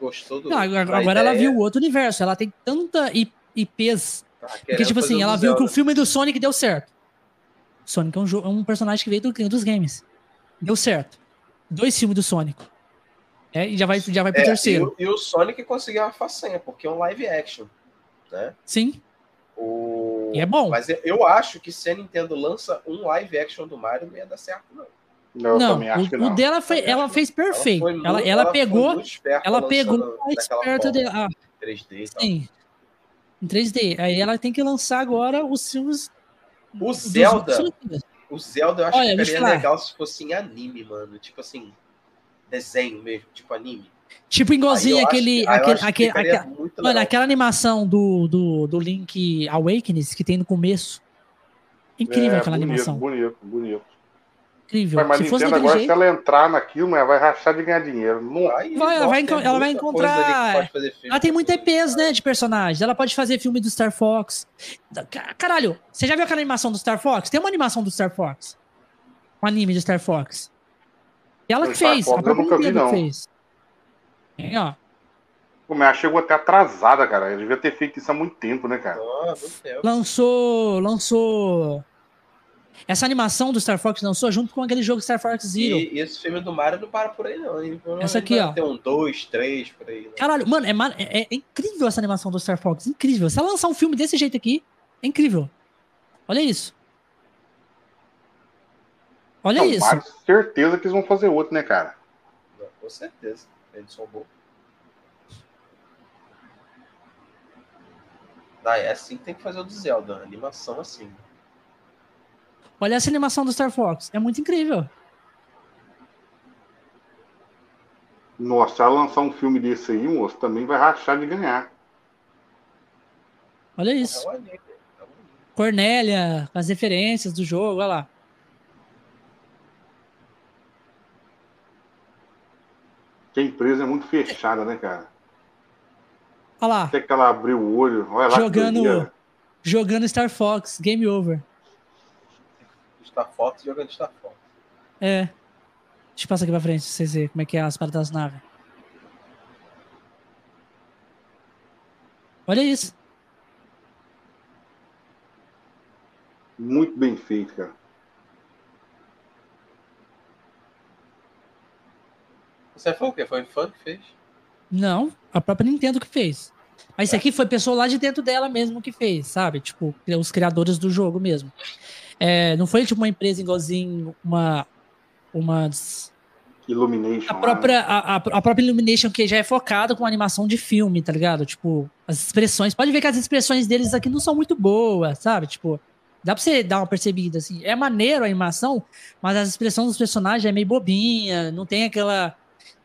Gostou do. Não, agora, ela viu outro universo. Ela tem tanta IPs. Porque, tipo assim, ela viu que o filme do Sonic deu certo. Sonic é um, é um personagem que veio do, dos games. Deu certo. Dois filmes do Sonic. É, e já vai, já vai pro é, terceiro. E o, e o Sonic conseguiu uma façanha, porque é um live action. Né? Sim. O... E é bom. Mas eu acho que se a Nintendo lança um live action do Mario, não ia dar certo, não. Não, não, o, não. o, dela foi, ela fez perfeito. Ela, ela, ela, ela, pegou, ela pegou a esperta dela. Ah, 3D Sim. Em 3D. Aí ela tem que lançar agora os filmes. O Zelda. O Zelda eu acho Olha, que seria legal se fosse em anime, mano. Tipo assim, desenho mesmo, tipo anime. Tipo igualzinho aquele. Que, aquele, aquele, aquele mano, aquela animação do, do, do Link Awakens que tem no começo. Incrível é, aquela bonito, animação. Bonito, bonito. Incrível. Mas, se fosse agora, jeito... se ela entrar naquilo, mas vai rachar de ganhar dinheiro. Não... Vai, ela, vai, ela vai encontrar. Ela tem muita IPs, né, de personagens. Ela pode fazer filme do Star Fox. Caralho, você já viu aquela animação do Star Fox? Tem uma animação do Star Fox. Um anime do Star Fox. Ela que fez. Fox, eu nunca vi, não. Fez. Tem, ó. Pô, mas chegou até atrasada, cara. Eu devia ter feito isso há muito tempo, né, cara? Ah, lançou. Lançou. Essa animação do Star Fox lançou junto com aquele jogo Star Fox Zero. E, e esse filme do Mario não para por aí, não. Essa aqui, ó. Tem um dois, três por aí. Né? Caralho, mano, é, é, é, incrível essa animação do Star Fox. Incrível. Se ela lançar um filme desse jeito aqui, é incrível. Olha isso. Olha não, isso. Mario, certeza que eles vão fazer outro, né, cara? Com certeza. Edson Boa. Ah, é assim que tem que fazer o do Zelda, animação assim. Olha essa animação do Star Fox, é muito incrível. Nossa, se ela lançar um filme desse aí, moço, também vai rachar de ganhar. Olha isso. É Cornélia, com as referências do jogo, olha lá. que a empresa é muito fechada, né, cara? Olha lá. Até que ela abriu o olho. Olha lá jogando, jogando Star Fox, Game Over. Star Fox jogando Star Fox. É. Deixa eu passar aqui pra frente pra vocês verem como é que é as paradas das naves. Olha isso. Muito bem feito, cara. Você foi o quê? Foi o fã que fez? Não, a própria Nintendo que fez. Mas isso aqui foi pessoa lá de dentro dela mesmo que fez, sabe? Tipo, os criadores do jogo mesmo. É, não foi tipo uma empresa igualzinho uma. Uma. Illumination. A própria, né? a, a, própria Illumination, que já é focada com animação de filme, tá ligado? Tipo, as expressões. Pode ver que as expressões deles aqui não são muito boas, sabe? Tipo, dá pra você dar uma percebida, assim. É maneiro a animação, mas as expressões dos personagens é meio bobinha, não tem aquela.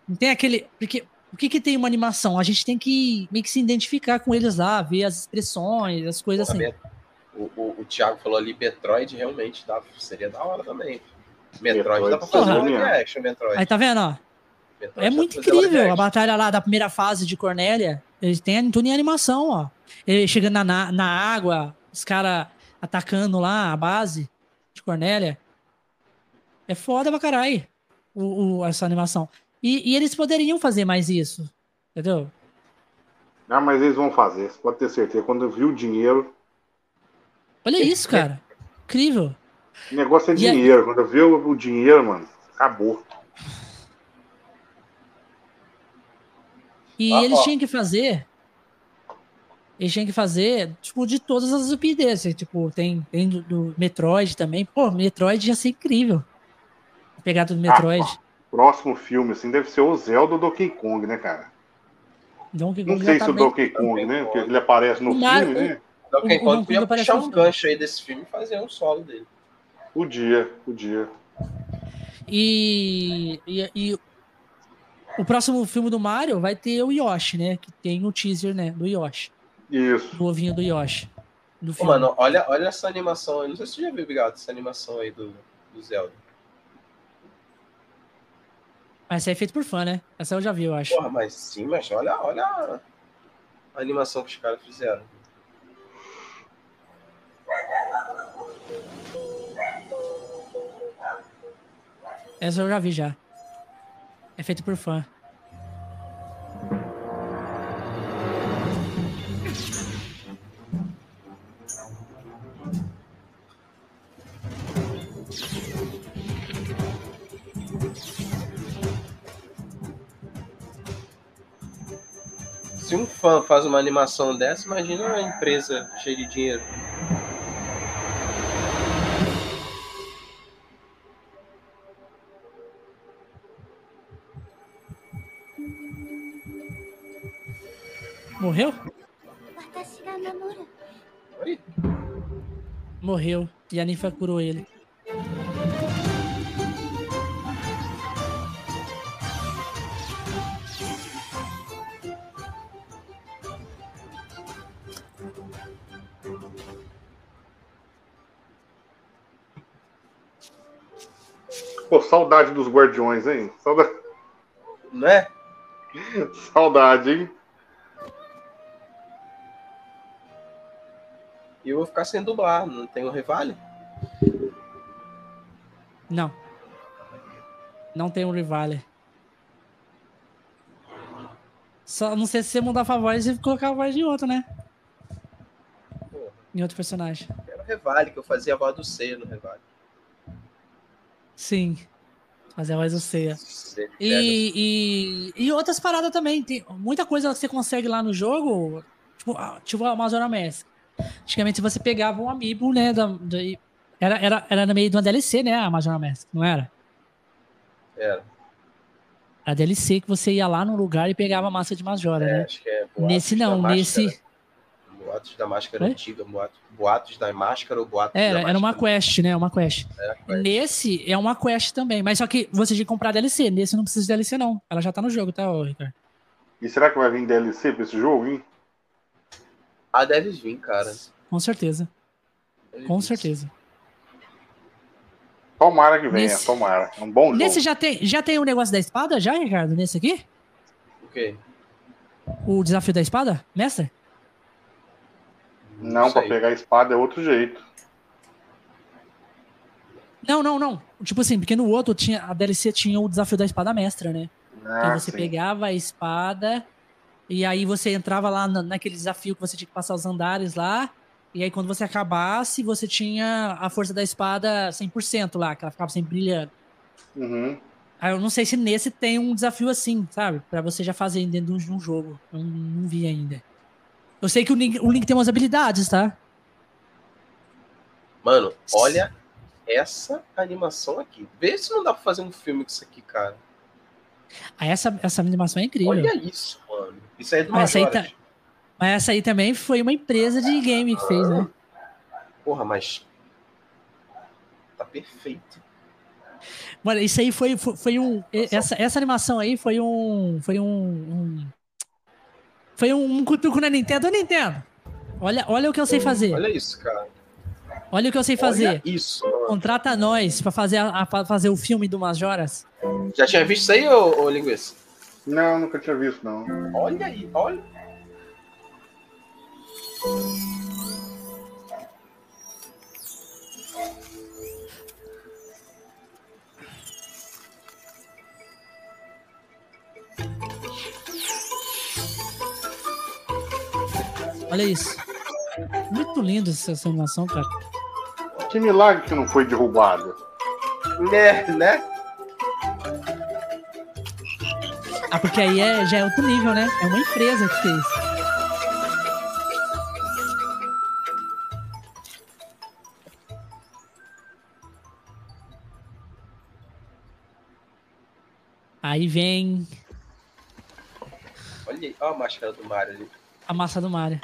Não tem aquele. Porque o que, que tem uma animação? A gente tem que meio que se identificar com eles lá, ver as expressões, as coisas Porra, assim. O, o, o Thiago falou ali, Metroid realmente dá, seria da hora também. Metroid, Metroid dá pra fazer um action, Metroid. Aí tá vendo, ó? Metroid é muito incrível a batalha lá da primeira fase de Cornélia. Eles têm tudo em animação, ó. Ele chegando na, na água, os caras atacando lá a base de Cornélia. É foda pra caralho o, o, essa animação. E, e, eles poderiam fazer mais isso, entendeu? Não, mas eles vão fazer, você pode ter certeza. Quando eu vi o dinheiro. Olha isso, cara. Incrível. O negócio é e dinheiro. Quando eu vi o, dinheiro, mano, acabou. E ah, eles ó. tinham que fazer. Eles tinham que fazer, tipo, de todas as UPDs. Tipo, tem, tem do, do Metroid também. Pô, Metroid ia ser incrível. A pegada do Metroid. Ah, próximo filme, assim, deve ser o Zelda do Donkey Kong, né, cara? Donkey Kong não sei se o Donkey Kong, né? Porque ele aparece no filme, Mario, né? O Donkey Kong podia puxar um gancho aí desse filme e fazer um solo dele. Podia, podia. E, e, e, o próximo filme do Mario vai ter o Yoshi, né? Que tem o teaser, né? Do Yoshi. Isso. Do ovinho do Yoshi. Do Ô, mano, olha, olha essa animação aí. Não sei se você já viu, obrigado, essa animação aí do, do Zelda. Essa aí é feita por fã, né? Essa eu já vi, eu acho. Porra, mas sim, mas olha, olha a animação que os caras fizeram. Essa eu já vi já. É feito por fã. Se um fã faz uma animação dessa, imagina uma empresa cheia de dinheiro. Morreu? Oi? Morreu. E a ninfa curou ele. Pô, saudade dos guardiões, hein? Saudade. Né? Saudade, hein? E eu vou ficar sem dublar, não tem o Rivale? Não. Não tem um Rivale. Só não sei se você mudar a voz e colocar a voz de outro, né? Porra. Em outro personagem. Era o Revale, que eu fazia a voz do C no Revale. Sim. Fazer a voz do Ceia. E, e, e, outras paradas também. Tem muita coisa que você consegue lá no jogo. Tipo, tipo a Amazon Mask. Antigamente você pegava um amiibo, né? Da, da, era, era, era no meio de uma DLC, né? A Amazon Mask, não era? Era. A DLC que você ia lá no lugar e pegava a massa de Majora, é, né? Acho que é nesse não, nesse. Boatos da máscara Oi? antiga, boatos, boatos da máscara ou boatos era, da Era uma quest, né? Uma quest. É, quest. Nesse é uma quest também, mas só que você tem que comprar DLC. Nesse não precisa de DLC, não. Ela já tá no jogo, tá, Ricardo? E será que vai vir DLC pra esse jogo, hein? Ah, deve vir, cara. Com certeza. Deve Com vir. certeza. Tomara que venha, nesse... tomara. É um bom jogo. Nesse já tem, já tem o negócio da espada, já, Ricardo? Nesse aqui? O quê? O desafio da espada, mestre? Não, para pegar a espada é outro jeito. Não, não, não. Tipo assim, porque no outro tinha, a DLC tinha o desafio da espada mestra, né? Ah, então você sim. pegava a espada e aí você entrava lá na, naquele desafio que você tinha que passar os andares lá. E aí quando você acabasse, você tinha a força da espada 100% lá, que ela ficava sempre brilhando. Uhum. Aí eu não sei se nesse tem um desafio assim, sabe? para você já fazer dentro de um jogo. Eu não, não vi ainda. Eu sei que o Link, o Link tem umas habilidades, tá? Mano, olha essa animação aqui. Vê se não dá pra fazer um filme com isso aqui, cara. Ah, essa, essa animação é incrível. Olha isso, mano. Isso aí é do Mas essa aí, tá... mas essa aí também foi uma empresa de game que fez, né? Porra, mas. Tá perfeito. Mano, isso aí foi, foi, foi um. Essa, essa animação aí foi um. Foi um. um foi um, um cutuco na Nintendo. Nintendo, olha, olha o que eu sei fazer. Olha isso, cara. Olha o que eu sei fazer. Olha isso. Contrata nós pra fazer, a, a, fazer o filme do Majoras. Já tinha visto isso aí, ô, ô Linguiça? Não, nunca tinha visto, não. Olha aí, olha. Olha isso. Muito lindo essa animação, cara. Que milagre que não foi derrubado. Né, né? Ah, porque aí é, já é outro nível, né? É uma empresa que fez. Aí vem. Olha aí, olha a máscara do Mario ali. A massa do Mario.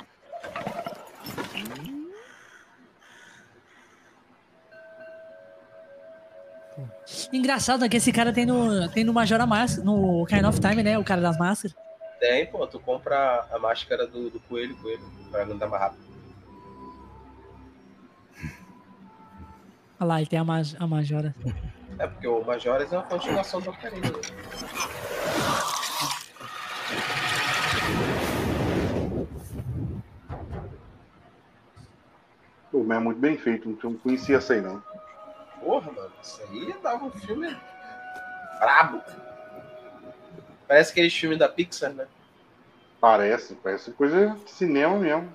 Engraçado né, que esse cara tem no, tem no Majora Mask, no Kind of Time, né? O cara das máscaras. Tem, pô. Tu compra a máscara do, do coelho, coelho, pra andar mais rápido. Olha lá, ele tem a, Maj a Majora. É, porque o Majoras é uma continuação do Ocarina. Né? Pô, mas é muito bem feito, não conhecia essa aí não. Porra, mano, isso aí dava um filme brabo. Parece aquele filme da Pixar, né? Parece, parece coisa de cinema mesmo.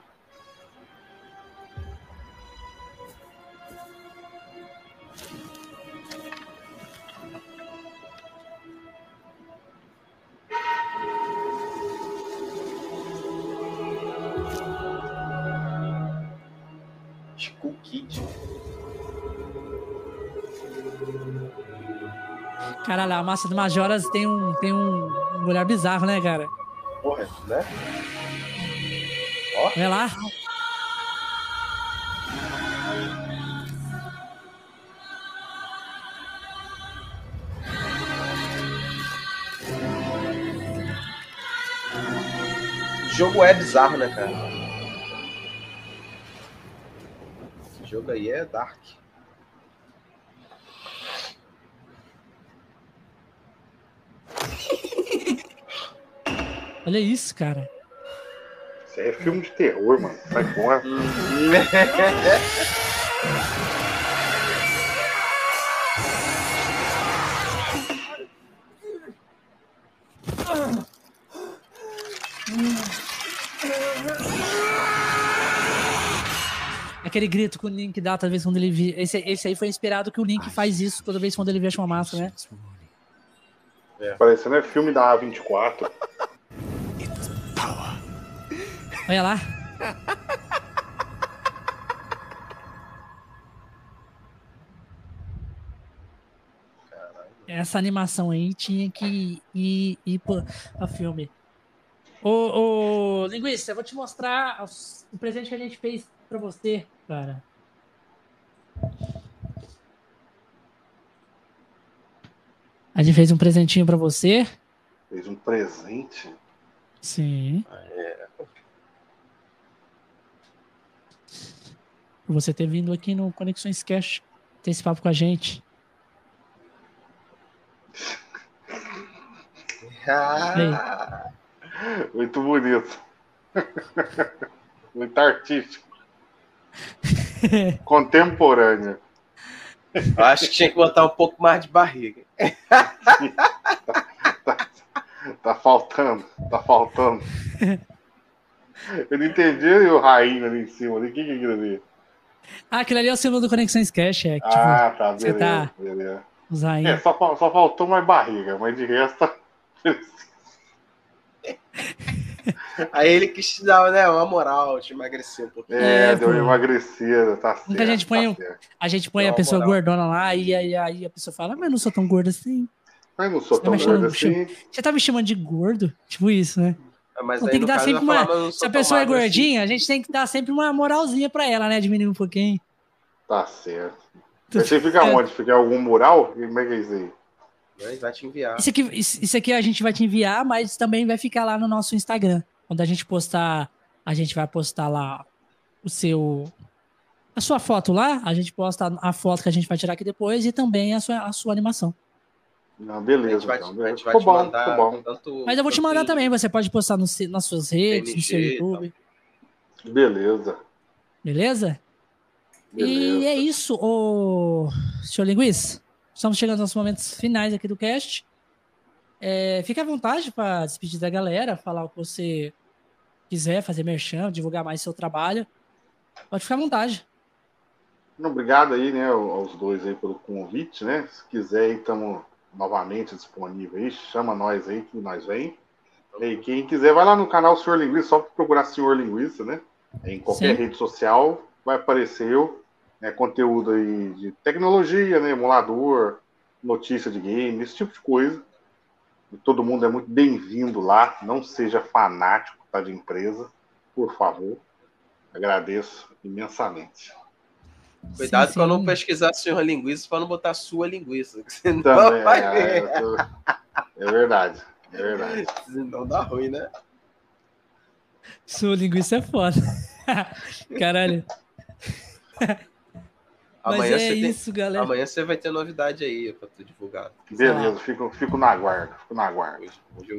Caralho, a massa do Majoras tem um, tem um, um olhar bizarro, né, cara? Porra, né? Ó. Olha lá. O jogo é bizarro, né, cara? Esse jogo aí é dark. Olha isso, cara. Isso aí é filme de terror, mano. Sai fora. Aquele grito que o Link dá toda vez quando ele vê. Esse, esse aí foi inspirado que o Link faz isso toda vez quando ele vê uma massa, né? É. Parecendo é filme da A24. Olha lá. Essa animação aí tinha que ir, ir pra, filme. Ô, ô, Linguista, eu vou te mostrar o presente que a gente fez pra você, cara. A gente fez um presentinho pra você. Fez um presente? Sim. Ah, é. Por você ter vindo aqui no Conexões Cash, ter esse papo com a gente. Ah, muito bonito. Muito artístico. Contemporâneo. Eu acho que tinha que botar um pouco mais de barriga. tá, faltando, tá faltando. Eu não entendi o rainho ali em cima. O que, que é aquilo ali? Ah, aquilo ali é o símbolo do Conexões Cash, é. Que, tipo, ah, tá, beleza. Você tá beleza. É, só, só faltou mais barriga, mas de resto. Tá Aí ele quis te dar né, uma moral, te emagrecer um pouquinho. É, é deu uma emagrecida, tá certo. a gente põe, tá a, gente põe a pessoa moral. gordona lá e aí, aí a pessoa fala, mas eu não sou tão gordo assim. Mas não sou tá tão gordo assim. Você tá me chamando de gordo? Tipo isso, né? Mas tem que dar sempre uma. Se a pessoa é assim. gordinha, assim. a gente tem que dar sempre uma moralzinha pra ela, né? Diminuir um pouquinho. Tá certo. Você fica onde? Fica em algum mural? Como é que é isso aí? Vai te enviar. Isso aqui, isso aqui a gente vai te enviar, mas também vai ficar lá no nosso Instagram. Quando a gente postar, a gente vai postar lá o seu. A sua foto lá, a gente posta a foto que a gente vai tirar aqui depois e também a sua, a sua animação. Não, beleza. A gente vai, então. a gente vai te bom, mandar. Bom. Tanto, Mas eu vou te mandar também. Você pode postar no, nas suas redes, PNG, no seu YouTube. Beleza. Beleza? Beleza. E é isso, ô senhor Linguiz. Estamos chegando aos momentos finais aqui do cast. É, fique à vontade para despedir da galera, falar o que você quiser, fazer merchan, divulgar mais seu trabalho. Pode ficar à vontade. Obrigado aí, né, aos dois aí pelo convite, né? Se quiser aí, estamos novamente disponível aí, chama nós aí que nós vem. E quem quiser, vai lá no canal Senhor Linguiça, só procurar Senhor Linguiça, né? Em qualquer Sim. rede social vai aparecer eu né, conteúdo aí de tecnologia, né, emulador, notícia de game, esse tipo de coisa. E todo mundo é muito bem-vindo lá. Não seja fanático tá, de empresa, por favor. Agradeço imensamente. Cuidado para não pesquisar senhor linguiça para não botar sua linguiça. Senão Também, vai é, tô... é verdade. É verdade. Senão dá ruim, né? Sua linguiça é foda. Caralho. Amanhã Mas é isso, tem... galera. Amanhã você vai ter novidade aí pra tu divulgar. Beleza, fico, fico na guarda. Fico na guarda.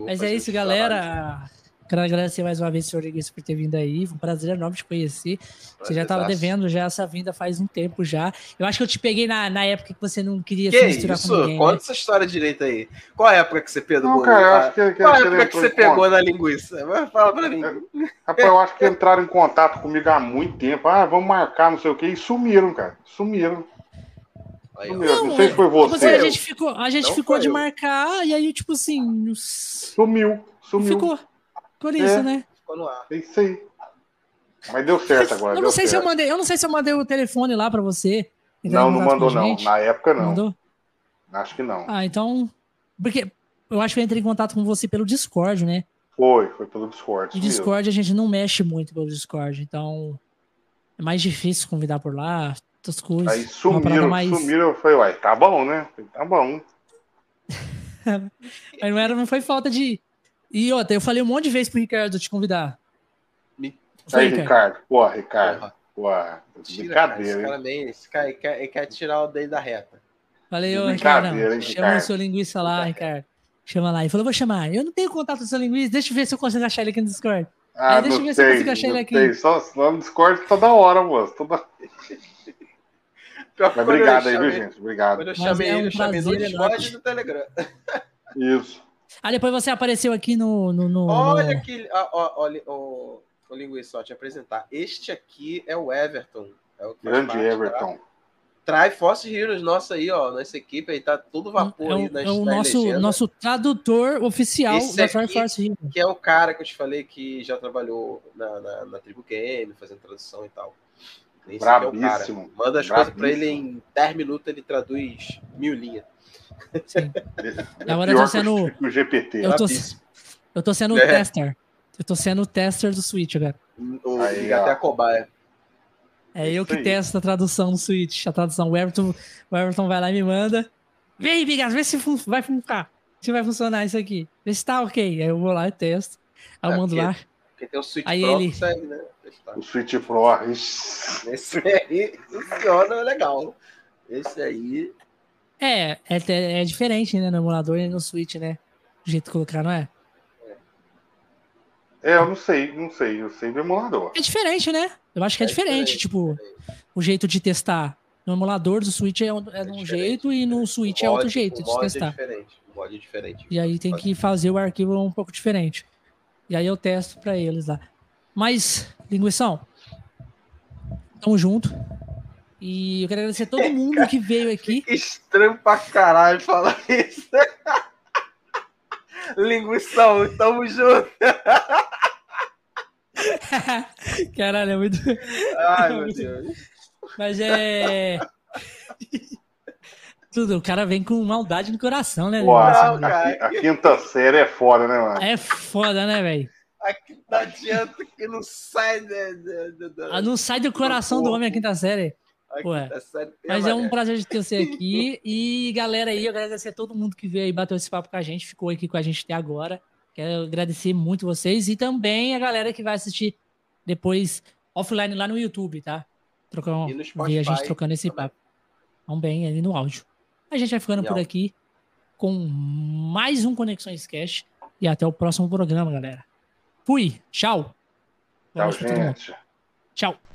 Mas é isso, galera. Quero agradecer mais uma vez, senhor Iguice, por ter vindo aí. Foi um prazer enorme te conhecer. Você já estava devendo já essa vinda faz um tempo já. Eu acho que eu te peguei na, na época que você não queria que se misturar isso? com ninguém. Conta né? essa história direito aí. Qual é a época que você pegou? Não, cara, eu acho que, que Qual é a época que você pegou na linguiça? Fala pra mim. Rapaz, eu acho que entraram em contato comigo há muito tempo. Ah, vamos marcar, não sei o quê. E sumiram, cara. Sumiram. Aí, não, não, sei se foi você. a gente ficou, a gente ficou de eu. marcar e aí, tipo assim. Sumiu, sumiu. Ficou. Por isso, é. né? Ficou no ar. É isso aí. Mas deu certo agora. Eu não sei certo. se eu mandei, eu não sei se eu mandei o telefone lá para você. Não, não mandou não. Na época não. Mandou? Acho que não. Ah, então, porque eu acho que eu entrei em contato com você pelo Discord, né? Foi, foi pelo Discord. E Discord mesmo. a gente não mexe muito pelo Discord, então é mais difícil convidar por lá, outras coisas. Aí sumiram, mais... sumiram, foi, uai, tá bom, né? Tá bom. Mas não, era, não foi falta de, e outra, eu falei um monte de vezes pro Ricardo te convidar. Me... Foi, Aí, Ricardo. Pô, Ricardo. Pô, brincadeira. Esse cara, bem, esse cara ele quer, ele quer tirar o dedo da reta. Falei, ô, Ricardo, chama o seu linguiça lá, Ricardo. Chama lá. Ele falou, vou chamar. Eu não tenho contato com o seu linguiça, deixa eu ver se eu consigo achar ele aqui no Discord. Ah, Aí, deixa eu ver se eu consigo achar ele aqui. Sei. Só, só no Discord toda hora, moço. Toda... Mas obrigado aí, viu, gente? Obrigado. Quando eu chamei é um ele, eu chamei no Discord e no Telegram. Isso. Aí depois você apareceu aqui no. no, no olha no... aqui, olha, o, o Linguiça, só te apresentar. Este aqui é o Everton. É o Grande parte, Everton. Tá? Trai Force Heroes, nossa aí, ó, nossa equipe aí, tá tudo vapor é aí na É o nosso, nosso tradutor oficial Esse da Try Force Heroes. Que é o cara que eu te falei que já trabalhou na, na, na Tribu Game, fazendo tradução e tal. Esse é o cara. Manda as coisas pra ele em 10 minutos, ele traduz mil linhas. Sim. Agora eu tô sendo. O GPT. Eu tô, eu tô sendo o é. tester. Eu tô sendo o tester do Switch agora. Aí, até a cobaia. É eu que testo a tradução do Switch. A tradução. O Everton, o Everton vai lá e me manda. Vem, Bigas, vê se vai funcionar. Se vai funcionar isso aqui. Vê se tá ok. Aí eu vou lá e testo. Aí eu é, mando porque, lá. Porque tem o Switch aí Pro ele... Consegue, né? O Switch Pro. Esse aí funciona legal. Esse aí é, é, é diferente, né? No emulador e no Switch, né? O jeito de colocar, não é? É, eu não sei, não sei. Eu sei do emulador. É diferente, né? Eu acho que é, é diferente, diferente, tipo, diferente. o jeito de testar. No emulador do Switch é, um, é, é de um jeito e no Switch mod, é outro jeito de testar. É diferente. O mod é diferente. E aí tem que fazer o arquivo um pouco diferente. E aí eu testo para eles lá. Mas, linguição, tamo junto. E eu quero agradecer a todo mundo que veio aqui. Que estranho pra caralho falar isso. Linguição, tamo junto. Caralho, é muito. Ai, meu Deus. Mas é. Tudo, o cara vem com maldade no coração, né? Pô, a, a, quinta série é foda, né, mano? É foda, né, velho? Não adianta que não sai. Ah, não sai do coração do homem a quinta série. Ué. Mas é um prazer de ter você aqui. E galera aí, eu agradecer a todo mundo que veio aí bateu esse papo com a gente, ficou aqui com a gente até agora. Quero agradecer muito vocês e também a galera que vai assistir depois offline lá no YouTube, tá? Trocando, ver a gente trocando esse também. papo. Vamos bem ali no áudio. A gente vai ficando por aqui com mais um Conexões Cash e até o próximo programa, galera. Fui. Tchau. Tchau, gente. Tchau.